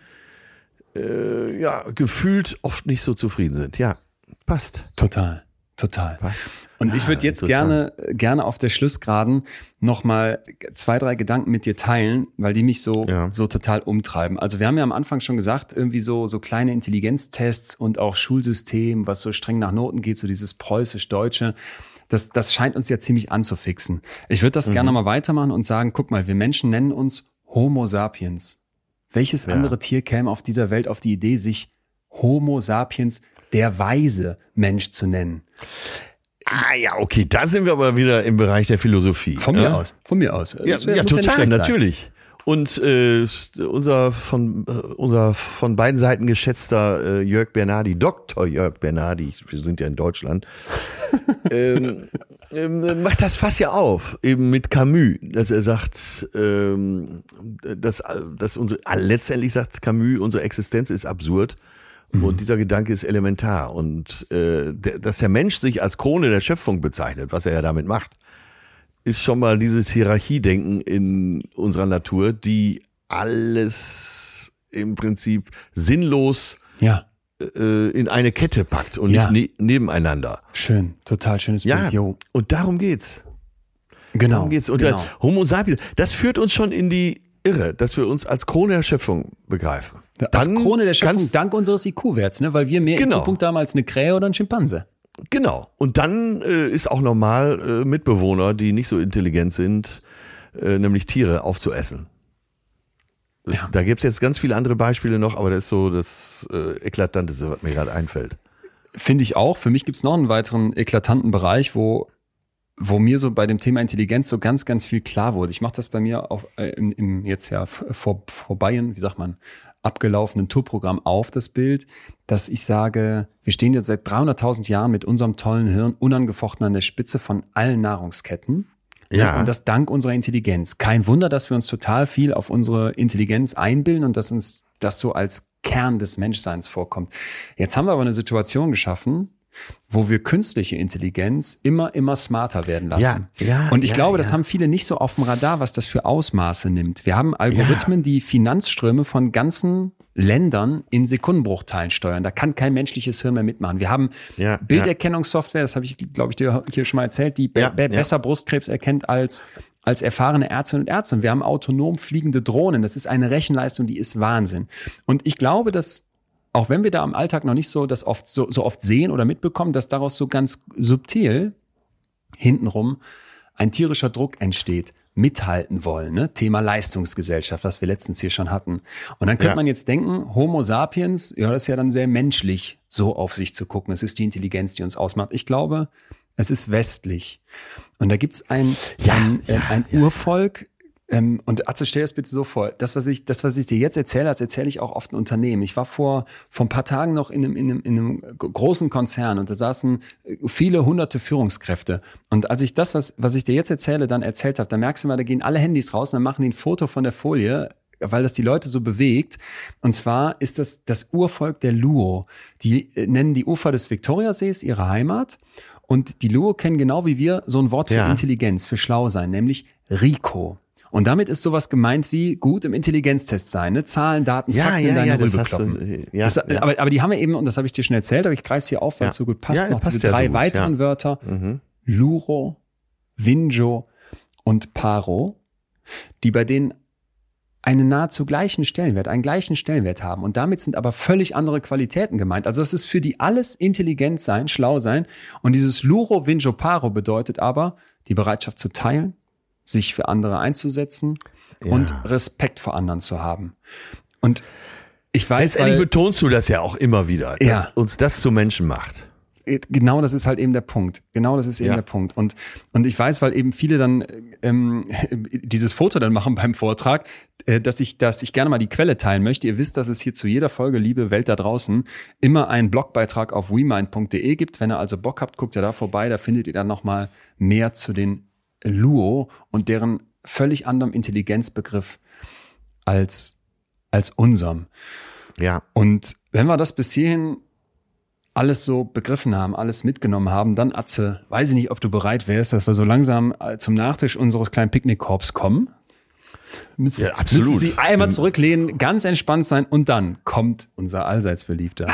äh, ja gefühlt oft nicht so zufrieden sind. Ja, passt. Total. Total. Was? Und ich würde jetzt gerne, gerne auf der Schlussgraden nochmal zwei, drei Gedanken mit dir teilen, weil die mich so, ja. so total umtreiben. Also wir haben ja am Anfang schon gesagt, irgendwie so, so kleine Intelligenztests und auch Schulsystem, was so streng nach Noten geht, so dieses preußisch-deutsche. Das, das scheint uns ja ziemlich anzufixen. Ich würde das mhm. gerne mal weitermachen und sagen, guck mal, wir Menschen nennen uns Homo sapiens. Welches ja. andere Tier käme auf dieser Welt auf die Idee, sich Homo sapiens der weise Mensch zu nennen. Ah ja, okay, da sind wir aber wieder im Bereich der Philosophie. Von mir ja? aus, von mir aus. Ja, ja total, natürlich. Und äh, unser von äh, unser von beiden Seiten geschätzter äh, Jörg Bernardi, Dr. Jörg Bernardi, wir sind ja in Deutschland, ähm, ähm, macht das Fass ja auf, eben mit Camus, dass er sagt, ähm, dass, dass unsere, letztendlich sagt Camus, unsere Existenz ist absurd Mhm. Und dieser Gedanke ist elementar. Und äh, der, dass der Mensch sich als Krone der Schöpfung bezeichnet, was er ja damit macht, ist schon mal dieses Hierarchiedenken in unserer Natur, die alles im Prinzip sinnlos ja. äh, in eine Kette packt und ja. nicht ne nebeneinander. Schön, total schönes Bild. Ja, jo. und darum geht's. Genau. Darum geht's. Und genau. Homo sapiens, das führt uns schon in die Irre, dass wir uns als Krone der Schöpfung begreifen. Als Dann Krone der Schöpfung dank unseres IQ-Werts, ne? weil wir mehr genau. IQ-Punkte haben als eine Krähe oder ein Schimpanse. Genau. Und dann äh, ist auch normal, äh, Mitbewohner, die nicht so intelligent sind, äh, nämlich Tiere aufzuessen. Das, ja. Da gibt es jetzt ganz viele andere Beispiele noch, aber das ist so das äh, Eklatanteste, was mir gerade einfällt. Finde ich auch. Für mich gibt es noch einen weiteren eklatanten Bereich, wo wo mir so bei dem Thema Intelligenz so ganz, ganz viel klar wurde. Ich mache das bei mir auf, äh, im, im jetzt ja vor, vorbei, wie sagt man, abgelaufenen Tourprogramm auf das Bild, dass ich sage, wir stehen jetzt seit 300.000 Jahren mit unserem tollen Hirn unangefochten an der Spitze von allen Nahrungsketten. Ja. Und das dank unserer Intelligenz. Kein Wunder, dass wir uns total viel auf unsere Intelligenz einbilden und dass uns das so als Kern des Menschseins vorkommt. Jetzt haben wir aber eine Situation geschaffen, wo wir künstliche Intelligenz immer, immer smarter werden lassen. Ja, ja, und ich ja, glaube, das haben viele nicht so auf dem Radar, was das für Ausmaße nimmt. Wir haben Algorithmen, die Finanzströme von ganzen Ländern in Sekundenbruchteilen steuern. Da kann kein menschliches Hirn mehr mitmachen. Wir haben Bilderkennungssoftware, das habe ich, glaube ich, dir hier schon mal erzählt, die be be besser Brustkrebs erkennt als als erfahrene Ärztinnen und Ärzte. Und wir haben autonom fliegende Drohnen. Das ist eine Rechenleistung, die ist Wahnsinn. Und ich glaube, dass auch wenn wir da im Alltag noch nicht so das oft so, so oft sehen oder mitbekommen, dass daraus so ganz subtil hintenrum ein tierischer Druck entsteht, mithalten wollen. Ne? Thema Leistungsgesellschaft, was wir letztens hier schon hatten. Und dann könnte ja. man jetzt denken, Homo sapiens, ja, das ist ja dann sehr menschlich, so auf sich zu gucken. Es ist die Intelligenz, die uns ausmacht. Ich glaube, es ist westlich. Und da gibt's ein, ja, ein, ja, ein Urvolk, ähm, und Atze, stell dir das bitte so vor. Das, was ich, das, was ich dir jetzt erzähle, das erzähle ich auch oft in Unternehmen. Ich war vor, vor ein paar Tagen noch in einem, in einem, in einem großen Konzern und da saßen äh, viele hunderte Führungskräfte. Und als ich das, was, was ich dir jetzt erzähle, dann erzählt habe, da merkst du mal, da gehen alle Handys raus und dann machen die ein Foto von der Folie, weil das die Leute so bewegt. Und zwar ist das das Urvolk der Luo. Die äh, nennen die Ufer des Viktoriasees ihre Heimat. Und die Luo kennen genau wie wir so ein Wort für ja. Intelligenz, für schlau sein, nämlich Rico. Und damit ist sowas gemeint wie gut im Intelligenztest sein, ne? Zahlen, Daten, ja, Fakten ja, in deine ja, Rübe kloppen. Du, ja, das, ja. Aber, aber die haben wir eben, und das habe ich dir schon erzählt, aber ich greife es hier auf, weil es so gut passt, ja, noch passt diese drei so weiteren Wörter. Mhm. Luro, Winjo und Paro, die bei denen einen nahezu gleichen Stellenwert, einen gleichen Stellenwert haben. Und damit sind aber völlig andere Qualitäten gemeint. Also es ist für die alles intelligent sein, schlau sein. Und dieses Luro Vinjo Paro bedeutet aber die Bereitschaft zu teilen, sich für andere einzusetzen ja. und Respekt vor anderen zu haben. Und ich weiß, Letztendlich weil, betonst du das ja auch immer wieder, dass ja. uns das zu Menschen macht genau das ist halt eben der Punkt. Genau das ist eben ja. der Punkt. Und, und ich weiß, weil eben viele dann ähm, dieses Foto dann machen beim Vortrag, äh, dass ich, dass ich gerne mal die Quelle teilen möchte. Ihr wisst, dass es hier zu jeder Folge, liebe Welt da draußen, immer einen Blogbeitrag auf wemind.de gibt. Wenn ihr also Bock habt, guckt ihr da vorbei. Da findet ihr dann nochmal mehr zu den Luo und deren völlig anderem Intelligenzbegriff als, als unserem. Ja. Und wenn wir das bis hierhin alles so begriffen haben, alles mitgenommen haben, dann Atze, weiß ich nicht, ob du bereit wärst, dass wir so langsam äh, zum Nachtisch unseres kleinen Picknickkorbs kommen. Müsst, ja, absolut. Müssen Sie einmal zurücklehnen, ganz entspannt sein und dann kommt unser allseits beliebter.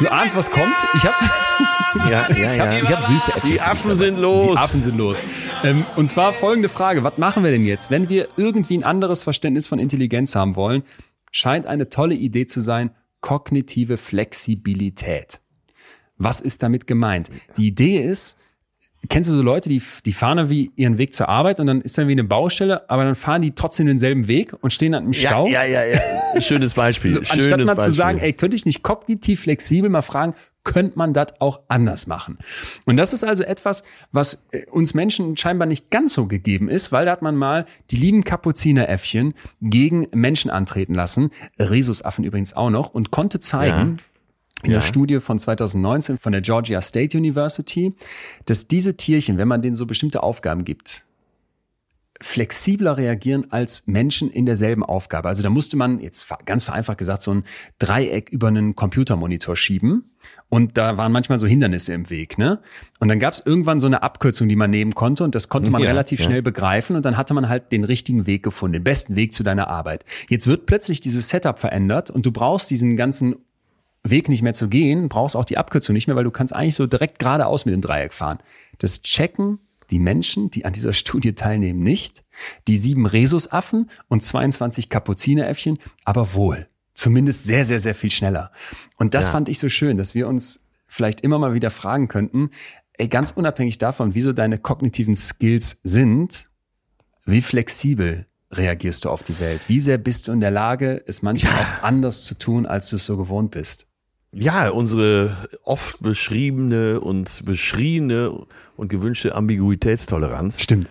Du ahnst, was kommt? Ich habe ja, ja, ja. ich hab süße Äpfel. Die Affen sind los. Die Affen sind los. Ähm, und zwar folgende Frage. Was machen wir denn jetzt? Wenn wir irgendwie ein anderes Verständnis von Intelligenz haben wollen, scheint eine tolle Idee zu sein, kognitive Flexibilität. Was ist damit gemeint? Die Idee ist, kennst du so Leute, die, die fahren wie ihren Weg zur Arbeit und dann ist dann wie eine Baustelle, aber dann fahren die trotzdem denselben Weg und stehen dann im Stau. Ja, ja, ja. ja. Schönes Beispiel. So, Schönes anstatt mal Beispiel. zu sagen, ey, könnte ich nicht kognitiv flexibel mal fragen, könnte man das auch anders machen? Und das ist also etwas, was äh, uns Menschen scheinbar nicht ganz so gegeben ist, weil da hat man mal die lieben Kapuzineräffchen gegen Menschen antreten lassen, Rhesusaffen übrigens auch noch, und konnte zeigen, ja in ja. der Studie von 2019 von der Georgia State University, dass diese Tierchen, wenn man denen so bestimmte Aufgaben gibt, flexibler reagieren als Menschen in derselben Aufgabe. Also da musste man, jetzt ganz vereinfacht gesagt, so ein Dreieck über einen Computermonitor schieben und da waren manchmal so Hindernisse im Weg. Ne? Und dann gab es irgendwann so eine Abkürzung, die man nehmen konnte und das konnte man ja, relativ ja. schnell begreifen und dann hatte man halt den richtigen Weg gefunden, den besten Weg zu deiner Arbeit. Jetzt wird plötzlich dieses Setup verändert und du brauchst diesen ganzen Weg nicht mehr zu gehen, brauchst auch die Abkürzung nicht mehr, weil du kannst eigentlich so direkt geradeaus mit dem Dreieck fahren. Das checken die Menschen, die an dieser Studie teilnehmen, nicht. Die sieben Rhesusaffen und 22 Kapuzineräffchen, aber wohl. Zumindest sehr, sehr, sehr viel schneller. Und das ja. fand ich so schön, dass wir uns vielleicht immer mal wieder fragen könnten, ey, ganz unabhängig davon, wieso deine kognitiven Skills sind, wie flexibel reagierst du auf die Welt? Wie sehr bist du in der Lage, es manchmal ja. auch anders zu tun, als du es so gewohnt bist? Ja, unsere oft beschriebene und beschriebene und gewünschte Ambiguitätstoleranz. Stimmt.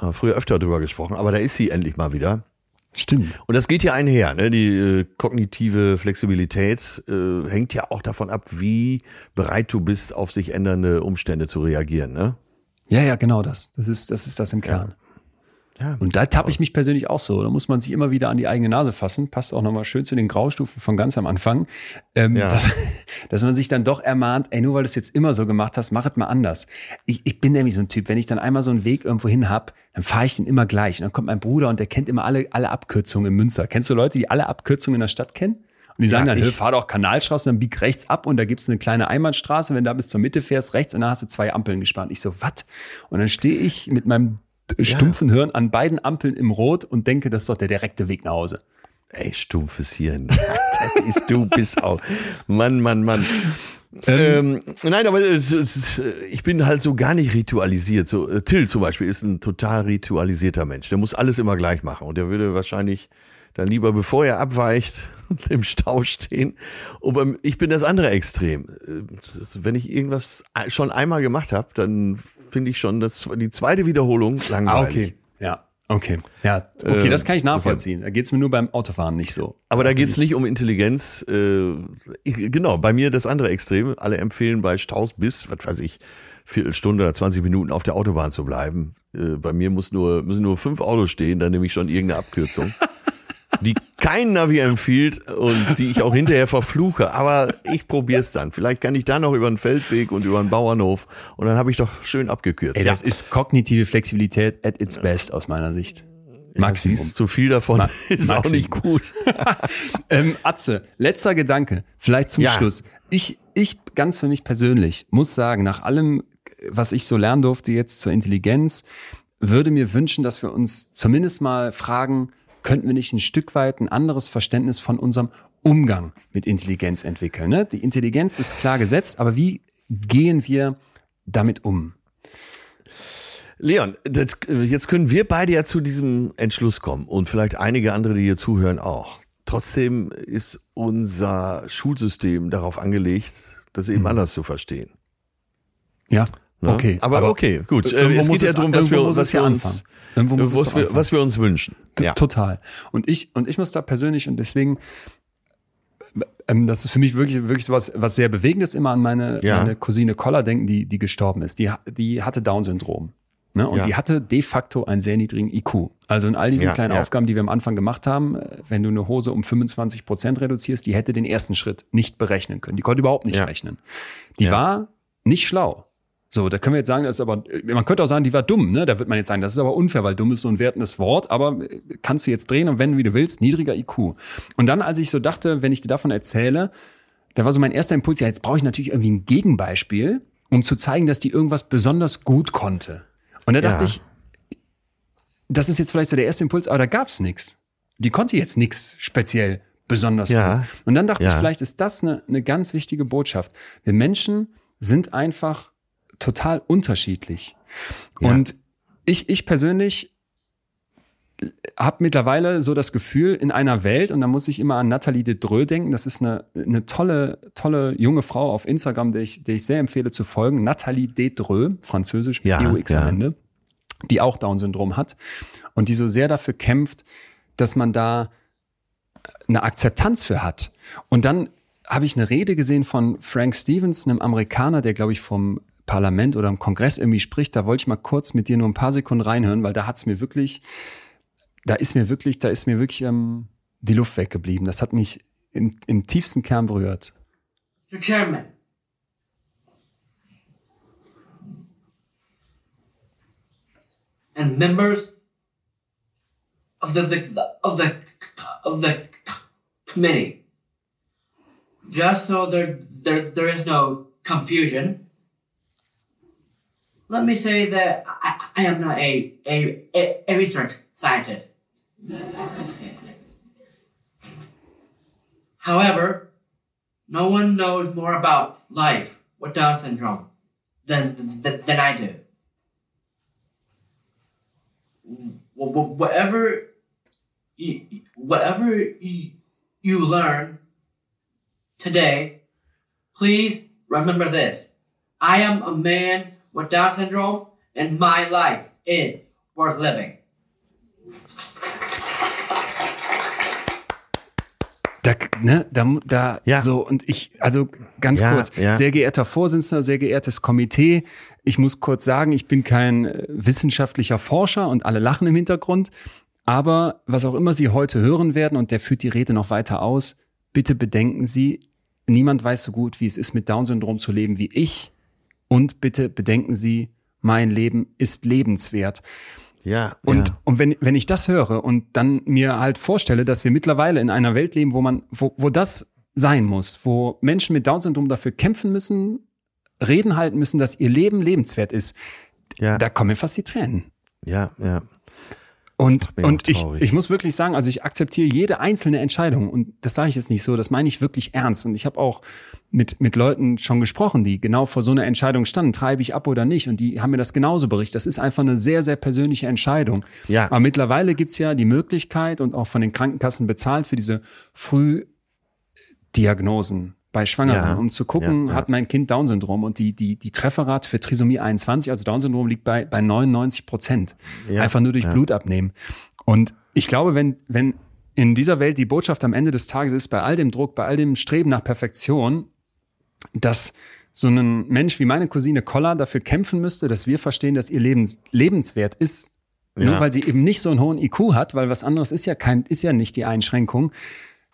Äh, früher öfter darüber gesprochen, aber da ist sie endlich mal wieder. Stimmt. Und das geht ja einher. Ne? Die äh, kognitive Flexibilität äh, hängt ja auch davon ab, wie bereit du bist, auf sich ändernde Umstände zu reagieren. Ne? Ja, ja, genau das. Das ist das, ist das im Kern. Ja. Ja, und da tappe ich mich persönlich auch so. Da muss man sich immer wieder an die eigene Nase fassen. Passt auch nochmal schön zu den Graustufen von ganz am Anfang. Ähm, ja. dass, dass, man sich dann doch ermahnt, ey, nur weil du es jetzt immer so gemacht hast, mach es mal anders. Ich, ich bin nämlich so ein Typ, wenn ich dann einmal so einen Weg irgendwo hin hab, dann fahre ich den immer gleich. Und dann kommt mein Bruder und der kennt immer alle, alle Abkürzungen in Münster. Kennst du Leute, die alle Abkürzungen in der Stadt kennen? Und die sagen ja, dann, hey, fahr doch Kanalstraße, dann bieg rechts ab und da gibt's eine kleine Einbahnstraße. Wenn du da bis zur Mitte fährst, rechts und dann hast du zwei Ampeln gespannt. Ich so, was? Und dann stehe ich mit meinem stumpfen ja. Hirn an beiden Ampeln im Rot und denke, das ist doch der direkte Weg nach Hause. Ey, stumpfes Hirn. das ist, du bist auch. Mann, Mann, Mann. Ähm, ähm, nein, aber es, es, ich bin halt so gar nicht ritualisiert. So, äh, Till zum Beispiel ist ein total ritualisierter Mensch. Der muss alles immer gleich machen und der würde wahrscheinlich dann lieber, bevor er abweicht, im Stau stehen. Und ich bin das andere Extrem. Wenn ich irgendwas schon einmal gemacht habe, dann finde ich schon das, die zweite Wiederholung langweilig. Ah, okay. Ja. Okay, ja, okay, das kann ich nachvollziehen. Okay. Da geht's mir nur beim Autofahren nicht so. Aber da geht's nicht um Intelligenz. Äh, genau, bei mir das andere Extrem. Alle empfehlen bei Staus bis, was weiß ich, Viertelstunde oder 20 Minuten auf der Autobahn zu bleiben. Äh, bei mir muss nur, müssen nur fünf Autos stehen, dann nehme ich schon irgendeine Abkürzung. die kein Navi empfiehlt und die ich auch hinterher verfluche. Aber ich probiere es dann. Vielleicht kann ich da noch über einen Feldweg und über einen Bauernhof und dann habe ich doch schön abgekürzt. Ey, das ist kognitive Flexibilität at its best aus meiner Sicht. Maximum. Ja, zu viel davon Ma ist Maximum. auch nicht gut. ähm, Atze, letzter Gedanke, vielleicht zum ja. Schluss. Ich, ich ganz für mich persönlich muss sagen, nach allem, was ich so lernen durfte jetzt zur Intelligenz, würde mir wünschen, dass wir uns zumindest mal fragen, könnten wir nicht ein Stück weit ein anderes Verständnis von unserem Umgang mit Intelligenz entwickeln. Ne? Die Intelligenz ist klar gesetzt, aber wie gehen wir damit um? Leon, das, jetzt können wir beide ja zu diesem Entschluss kommen und vielleicht einige andere, die hier zuhören, auch. Trotzdem ist unser Schulsystem darauf angelegt, das eben mhm. anders zu verstehen. Ja, ne? okay. Aber, aber, okay, gut. Äh, es geht ja darum, was wir, was wir uns, was wir, was wir uns wünschen. Ja. Total. Und ich, und ich muss da persönlich und deswegen ähm, das ist für mich wirklich, wirklich so was, was sehr Bewegendes immer an meine, ja. meine Cousine Koller denken, die, die gestorben ist. Die, die hatte Down-Syndrom. Ne? Und ja. die hatte de facto einen sehr niedrigen IQ. Also in all diesen ja, kleinen Aufgaben, die wir am Anfang gemacht haben, äh, wenn du eine Hose um 25 Prozent reduzierst, die hätte den ersten Schritt nicht berechnen können. Die konnte überhaupt nicht rechnen. Die war nicht schlau. So, da können wir jetzt sagen, das ist aber, man könnte auch sagen, die war dumm, ne? Da wird man jetzt sagen, das ist aber unfair, weil dumm ist so ein wertendes Wort, aber äh, kannst du jetzt drehen und wenden, wie du willst, niedriger IQ. Und dann, als ich so dachte, wenn ich dir davon erzähle, da war so mein erster Impuls, ja, jetzt brauche ich natürlich irgendwie ein Gegenbeispiel, um zu zeigen, dass die irgendwas besonders gut konnte. Und da dachte ja. ich, das ist jetzt vielleicht so der erste Impuls, aber da gab's nichts. Die konnte jetzt nichts speziell besonders ja. gut. Und dann dachte ja. ich, vielleicht ist das eine, eine ganz wichtige Botschaft. Wir Menschen sind einfach total unterschiedlich. Ja. Und ich, ich persönlich habe mittlerweile so das Gefühl, in einer Welt, und da muss ich immer an Nathalie Dedreux denken, das ist eine, eine tolle, tolle junge Frau auf Instagram, der ich, der ich sehr empfehle zu folgen, Nathalie Dedreux, französisch, ja, EUX ja. am Ende, die auch Down-Syndrom hat und die so sehr dafür kämpft, dass man da eine Akzeptanz für hat. Und dann habe ich eine Rede gesehen von Frank Stevens, einem Amerikaner, der, glaube ich, vom Parlament oder im Kongress irgendwie spricht, da wollte ich mal kurz mit dir nur ein paar Sekunden reinhören, weil da hat's mir wirklich, da ist mir wirklich, da ist mir wirklich ähm, die Luft weggeblieben. Das hat mich im, im tiefsten Kern berührt. Mr. Chairman. And members of the, the of the of the committee. Just so there there there is no confusion. Let me say that I, I am not a, a, a research scientist. However, no one knows more about life with Down syndrome than, than, than I do. Whatever whatever you, you learn today, please remember this. I am a man with Down syndrome, and my life is worth living. Da, ne, da, da, ja. so, und ich, also ganz ja, kurz, ja. sehr geehrter Vorsitzender, sehr geehrtes Komitee, ich muss kurz sagen, ich bin kein äh, wissenschaftlicher Forscher und alle lachen im Hintergrund, aber was auch immer Sie heute hören werden, und der führt die Rede noch weiter aus, bitte bedenken Sie, niemand weiß so gut, wie es ist, mit Down-Syndrom zu leben wie ich. Und bitte bedenken Sie, mein Leben ist lebenswert. Ja. Und, ja. und wenn, wenn ich das höre und dann mir halt vorstelle, dass wir mittlerweile in einer Welt leben, wo man, wo, wo das sein muss, wo Menschen mit Down-Syndrom dafür kämpfen müssen, reden halten müssen, dass ihr Leben lebenswert ist, ja. da kommen mir fast die Tränen. Ja, ja. Und, und ich, ich muss wirklich sagen, also ich akzeptiere jede einzelne Entscheidung und das sage ich jetzt nicht so, das meine ich wirklich ernst. Und ich habe auch mit, mit Leuten schon gesprochen, die genau vor so einer Entscheidung standen, treibe ich ab oder nicht. Und die haben mir das genauso berichtet. Das ist einfach eine sehr, sehr persönliche Entscheidung. Ja. Aber mittlerweile gibt's ja die Möglichkeit und auch von den Krankenkassen bezahlt für diese Frühdiagnosen bei Schwangeren, ja, um zu gucken, ja, ja. hat mein Kind Down-Syndrom und die, die, die Trefferrate für Trisomie 21, also Down-Syndrom, liegt bei, bei 99 Prozent. Einfach nur durch Blut abnehmen. Und ich glaube, wenn, wenn in dieser Welt die Botschaft am Ende des Tages ist, bei all dem Druck, bei all dem Streben nach Perfektion, dass so ein Mensch wie meine Cousine Koller dafür kämpfen müsste, dass wir verstehen, dass ihr Leben lebenswert ist, nur weil sie eben nicht so einen hohen IQ hat, weil was anderes ist ja kein, ist ja nicht die Einschränkung.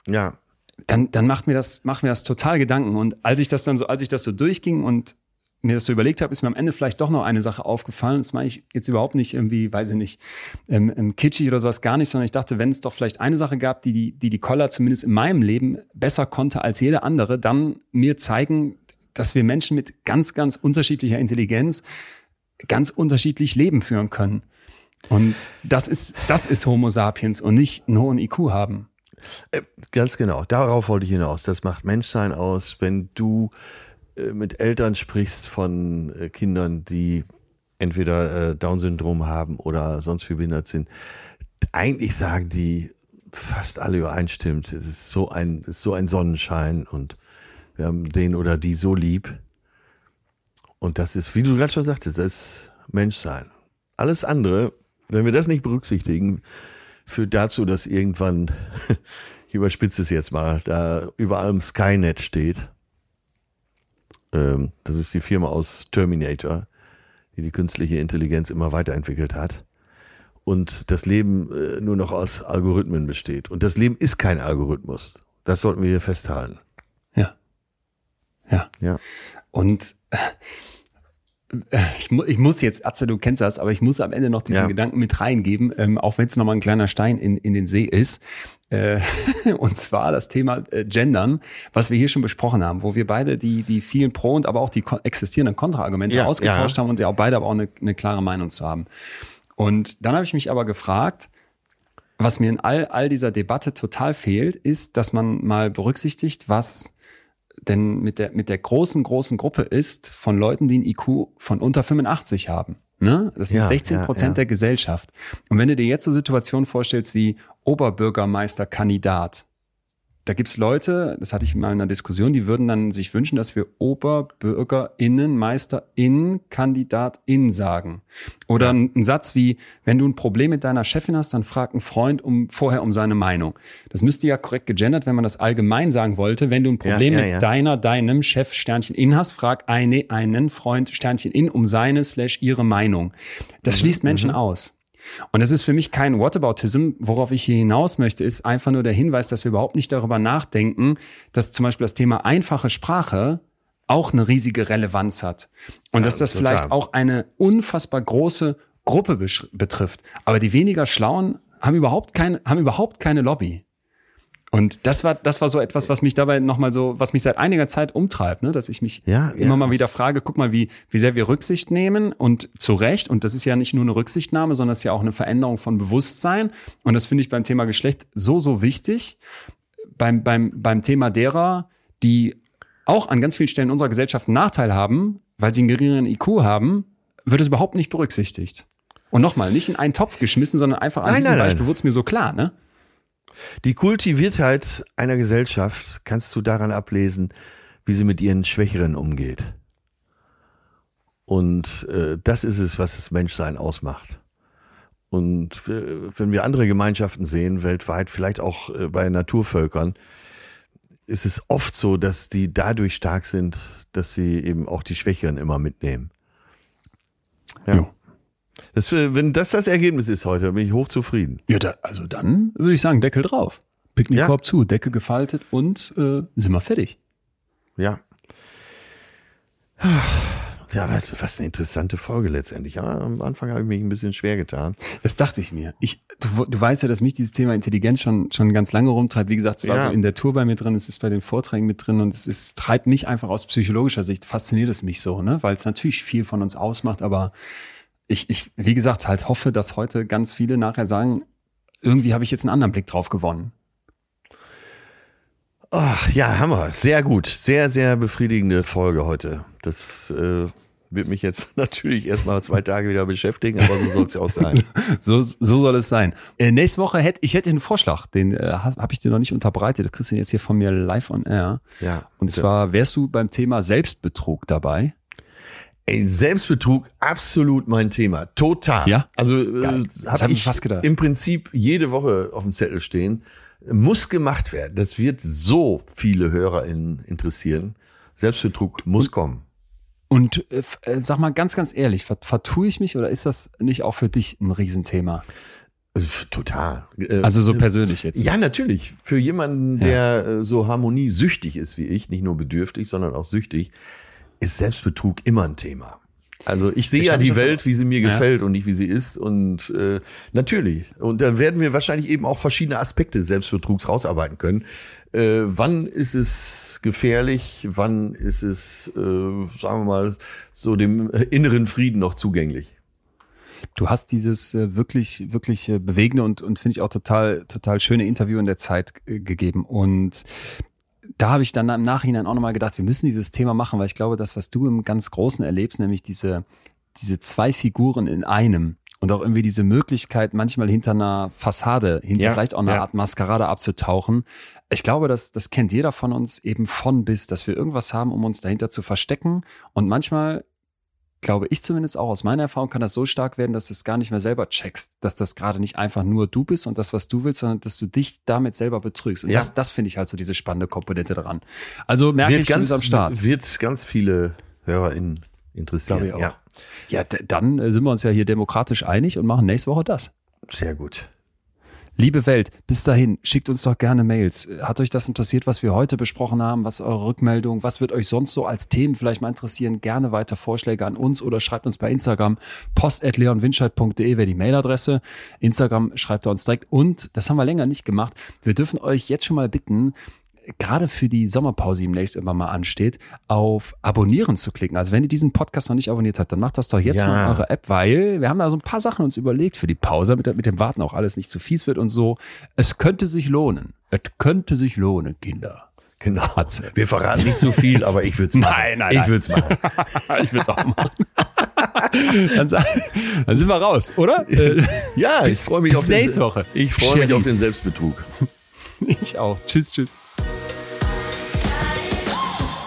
Ja dann, dann macht mir das, macht mir das total Gedanken. Und als ich das dann so, als ich das so durchging und mir das so überlegt habe, ist mir am Ende vielleicht doch noch eine Sache aufgefallen. Das meine ich jetzt überhaupt nicht irgendwie, weiß ich nicht, ähm, ähm, kitschig oder sowas gar nicht, sondern ich dachte, wenn es doch vielleicht eine Sache gab, die die, die, die Koller zumindest in meinem Leben besser konnte als jede andere, dann mir zeigen, dass wir Menschen mit ganz, ganz unterschiedlicher Intelligenz ganz unterschiedlich Leben führen können. Und das ist, das ist Homo sapiens und nicht einen hohen IQ haben. Äh, ganz genau, darauf wollte ich hinaus. Das macht Menschsein aus, wenn du äh, mit Eltern sprichst von äh, Kindern, die entweder Down-Syndrom haben oder sonst wie behindert sind. Eigentlich sagen die fast alle übereinstimmt. Es ist so ein, ist so ein Sonnenschein und wir haben den oder die so lieb. Und das ist, wie du gerade schon sagtest, das ist Menschsein. Alles andere, wenn wir das nicht berücksichtigen, führt dazu, dass irgendwann, ich überspitze es jetzt mal, da über allem Skynet steht. Ähm, das ist die Firma aus Terminator, die die künstliche Intelligenz immer weiterentwickelt hat. Und das Leben äh, nur noch aus Algorithmen besteht. Und das Leben ist kein Algorithmus. Das sollten wir hier festhalten. Ja. Ja. Ja. Und ich, mu ich muss jetzt, Atze, du kennst das, aber ich muss am Ende noch diesen ja. Gedanken mit reingeben, ähm, auch wenn es nochmal ein kleiner Stein in, in den See ist. Äh, und zwar das Thema äh, Gendern, was wir hier schon besprochen haben, wo wir beide die, die vielen Pro- und aber auch die existierenden Kontraargumente ja, ausgetauscht ja. haben und ja auch beide aber auch eine, eine klare Meinung zu haben. Und dann habe ich mich aber gefragt, was mir in all, all dieser Debatte total fehlt, ist, dass man mal berücksichtigt, was denn mit der, mit der großen, großen Gruppe ist von Leuten, die ein IQ von unter 85 haben. Ne? Das sind ja, 16 Prozent ja, ja. der Gesellschaft. Und wenn du dir jetzt so Situationen vorstellst wie Oberbürgermeisterkandidat, da gibt's Leute, das hatte ich mal in einer Diskussion, die würden dann sich wünschen, dass wir OberbürgerInnen, MeisterInnen, KandidatInnen sagen. Oder ein, ein, Satz wie, wenn du ein Problem mit deiner Chefin hast, dann frag einen Freund um, vorher um seine Meinung. Das müsste ja korrekt gegendert, wenn man das allgemein sagen wollte. Wenn du ein Problem ja, ja, mit deiner, deinem Chef Sternchen in hast, frag eine, einen Freund Sternchen in um seine slash ihre Meinung. Das mhm, schließt Menschen mhm. aus. Und das ist für mich kein Whataboutism. Worauf ich hier hinaus möchte, ist einfach nur der Hinweis, dass wir überhaupt nicht darüber nachdenken, dass zum Beispiel das Thema einfache Sprache auch eine riesige Relevanz hat. Und ja, dass das total. vielleicht auch eine unfassbar große Gruppe betrifft. Aber die weniger Schlauen haben überhaupt keine, haben überhaupt keine Lobby. Und das war, das war so etwas, was mich dabei nochmal so, was mich seit einiger Zeit umtreibt, ne? dass ich mich ja, immer ja. mal wieder frage, guck mal, wie, wie sehr wir Rücksicht nehmen und zu Recht. Und das ist ja nicht nur eine Rücksichtnahme, sondern es ist ja auch eine Veränderung von Bewusstsein. Und das finde ich beim Thema Geschlecht so, so wichtig. Beim, beim, beim Thema derer, die auch an ganz vielen Stellen unserer Gesellschaft einen Nachteil haben, weil sie einen geringeren IQ haben, wird es überhaupt nicht berücksichtigt. Und nochmal, nicht in einen Topf geschmissen, sondern einfach an nein, diesem nein, Beispiel wurde es mir so klar, ne? Die Kultiviertheit einer Gesellschaft kannst du daran ablesen, wie sie mit ihren Schwächeren umgeht. Und äh, das ist es, was das Menschsein ausmacht. Und äh, wenn wir andere Gemeinschaften sehen, weltweit, vielleicht auch äh, bei Naturvölkern, ist es oft so, dass die dadurch stark sind, dass sie eben auch die Schwächeren immer mitnehmen. Ja. Das, wenn das das Ergebnis ist heute, bin ich hochzufrieden. Ja, da, also dann würde ich sagen, Deckel drauf. Picknickkorb ja. zu, Decke gefaltet und äh, sind wir fertig. Ja. Ja, was, was eine interessante Folge letztendlich. Ja, am Anfang habe ich mich ein bisschen schwer getan. Das dachte ich mir. Ich, du, du weißt ja, dass mich dieses Thema Intelligenz schon, schon ganz lange rumtreibt. Wie gesagt, es war ja. so in der Tour bei mir drin, es ist bei den Vorträgen mit drin und es ist, treibt mich einfach aus psychologischer Sicht, fasziniert es mich so, ne? Weil es natürlich viel von uns ausmacht, aber ich, ich, wie gesagt, halt hoffe, dass heute ganz viele nachher sagen, irgendwie habe ich jetzt einen anderen Blick drauf gewonnen. Ach, ja, Hammer. Sehr gut. Sehr, sehr befriedigende Folge heute. Das äh, wird mich jetzt natürlich erstmal zwei Tage wieder beschäftigen, aber so soll es ja auch sein. so, so soll es sein. Äh, nächste Woche hätte ich hätte einen Vorschlag, den äh, habe ich dir noch nicht unterbreitet. Du kriegst ihn jetzt hier von mir live on air. Ja. Und zwar wärst du beim Thema Selbstbetrug dabei. Ey, Selbstbetrug, absolut mein Thema. Total. Ja. Also äh, habe hab ich fast gedacht. im Prinzip jede Woche auf dem Zettel stehen. Muss gemacht werden. Das wird so viele HörerInnen interessieren. Selbstbetrug muss kommen. Und äh, äh, sag mal ganz, ganz ehrlich, vertue ich mich oder ist das nicht auch für dich ein Riesenthema? Also, total. Äh, also so persönlich jetzt. Ja, natürlich. Für jemanden, der ja. So harmoniesüchtig ist wie ich, nicht nur bedürftig, sondern auch süchtig, ist Selbstbetrug immer ein Thema. Also ich sehe ich ja die Welt, wie sie mir ja. gefällt und nicht wie sie ist. Und äh, natürlich. Und dann werden wir wahrscheinlich eben auch verschiedene Aspekte des Selbstbetrugs rausarbeiten können. Äh, wann ist es gefährlich? Wann ist es, äh, sagen wir mal, so dem inneren Frieden noch zugänglich? Du hast dieses äh, wirklich, wirklich äh, bewegende und, und finde ich auch total, total schöne Interview in der Zeit äh, gegeben. Und da habe ich dann im Nachhinein auch nochmal gedacht, wir müssen dieses Thema machen, weil ich glaube, das, was du im ganz Großen erlebst, nämlich diese, diese zwei Figuren in einem und auch irgendwie diese Möglichkeit, manchmal hinter einer Fassade, hinter ja, vielleicht auch einer ja. Art Maskerade abzutauchen. Ich glaube, das, das kennt jeder von uns eben von bis, dass wir irgendwas haben, um uns dahinter zu verstecken. Und manchmal glaube ich zumindest auch aus meiner Erfahrung, kann das so stark werden, dass du es gar nicht mehr selber checkst, dass das gerade nicht einfach nur du bist und das, was du willst, sondern dass du dich damit selber betrügst. Und ja. das, das finde ich halt so diese spannende Komponente daran. Also merke wird ich ganz, am Start. Wird ganz viele HörerInnen interessieren. Glaube ich auch. Ja, ja dann äh, sind wir uns ja hier demokratisch einig und machen nächste Woche das. Sehr gut. Liebe Welt, bis dahin, schickt uns doch gerne Mails. Hat euch das interessiert, was wir heute besprochen haben? Was ist eure Rückmeldung? Was wird euch sonst so als Themen vielleicht mal interessieren? Gerne weiter Vorschläge an uns oder schreibt uns bei Instagram post.leonwinscheid.de wäre die Mailadresse. Instagram schreibt er uns direkt. Und, das haben wir länger nicht gemacht, wir dürfen euch jetzt schon mal bitten, gerade für die Sommerpause, die demnächst immer mal ansteht, auf Abonnieren zu klicken. Also wenn ihr diesen Podcast noch nicht abonniert habt, dann macht das doch jetzt ja. mal in eurer App, weil wir haben da so ein paar Sachen uns überlegt für die Pause, damit mit dem Warten auch alles nicht zu fies wird und so. Es könnte sich lohnen. Es könnte sich lohnen, Kinder. Genau. Wir verraten nicht zu viel, aber ich würde es machen. Nein, nein, Ich würde es machen. ich würde es auch machen. dann, dann, sind wir raus, oder? ja, bis, ich freue mich auf nächste Woche. Ich freue mich auf den Selbstbetrug. Ich auch. Tschüss, tschüss.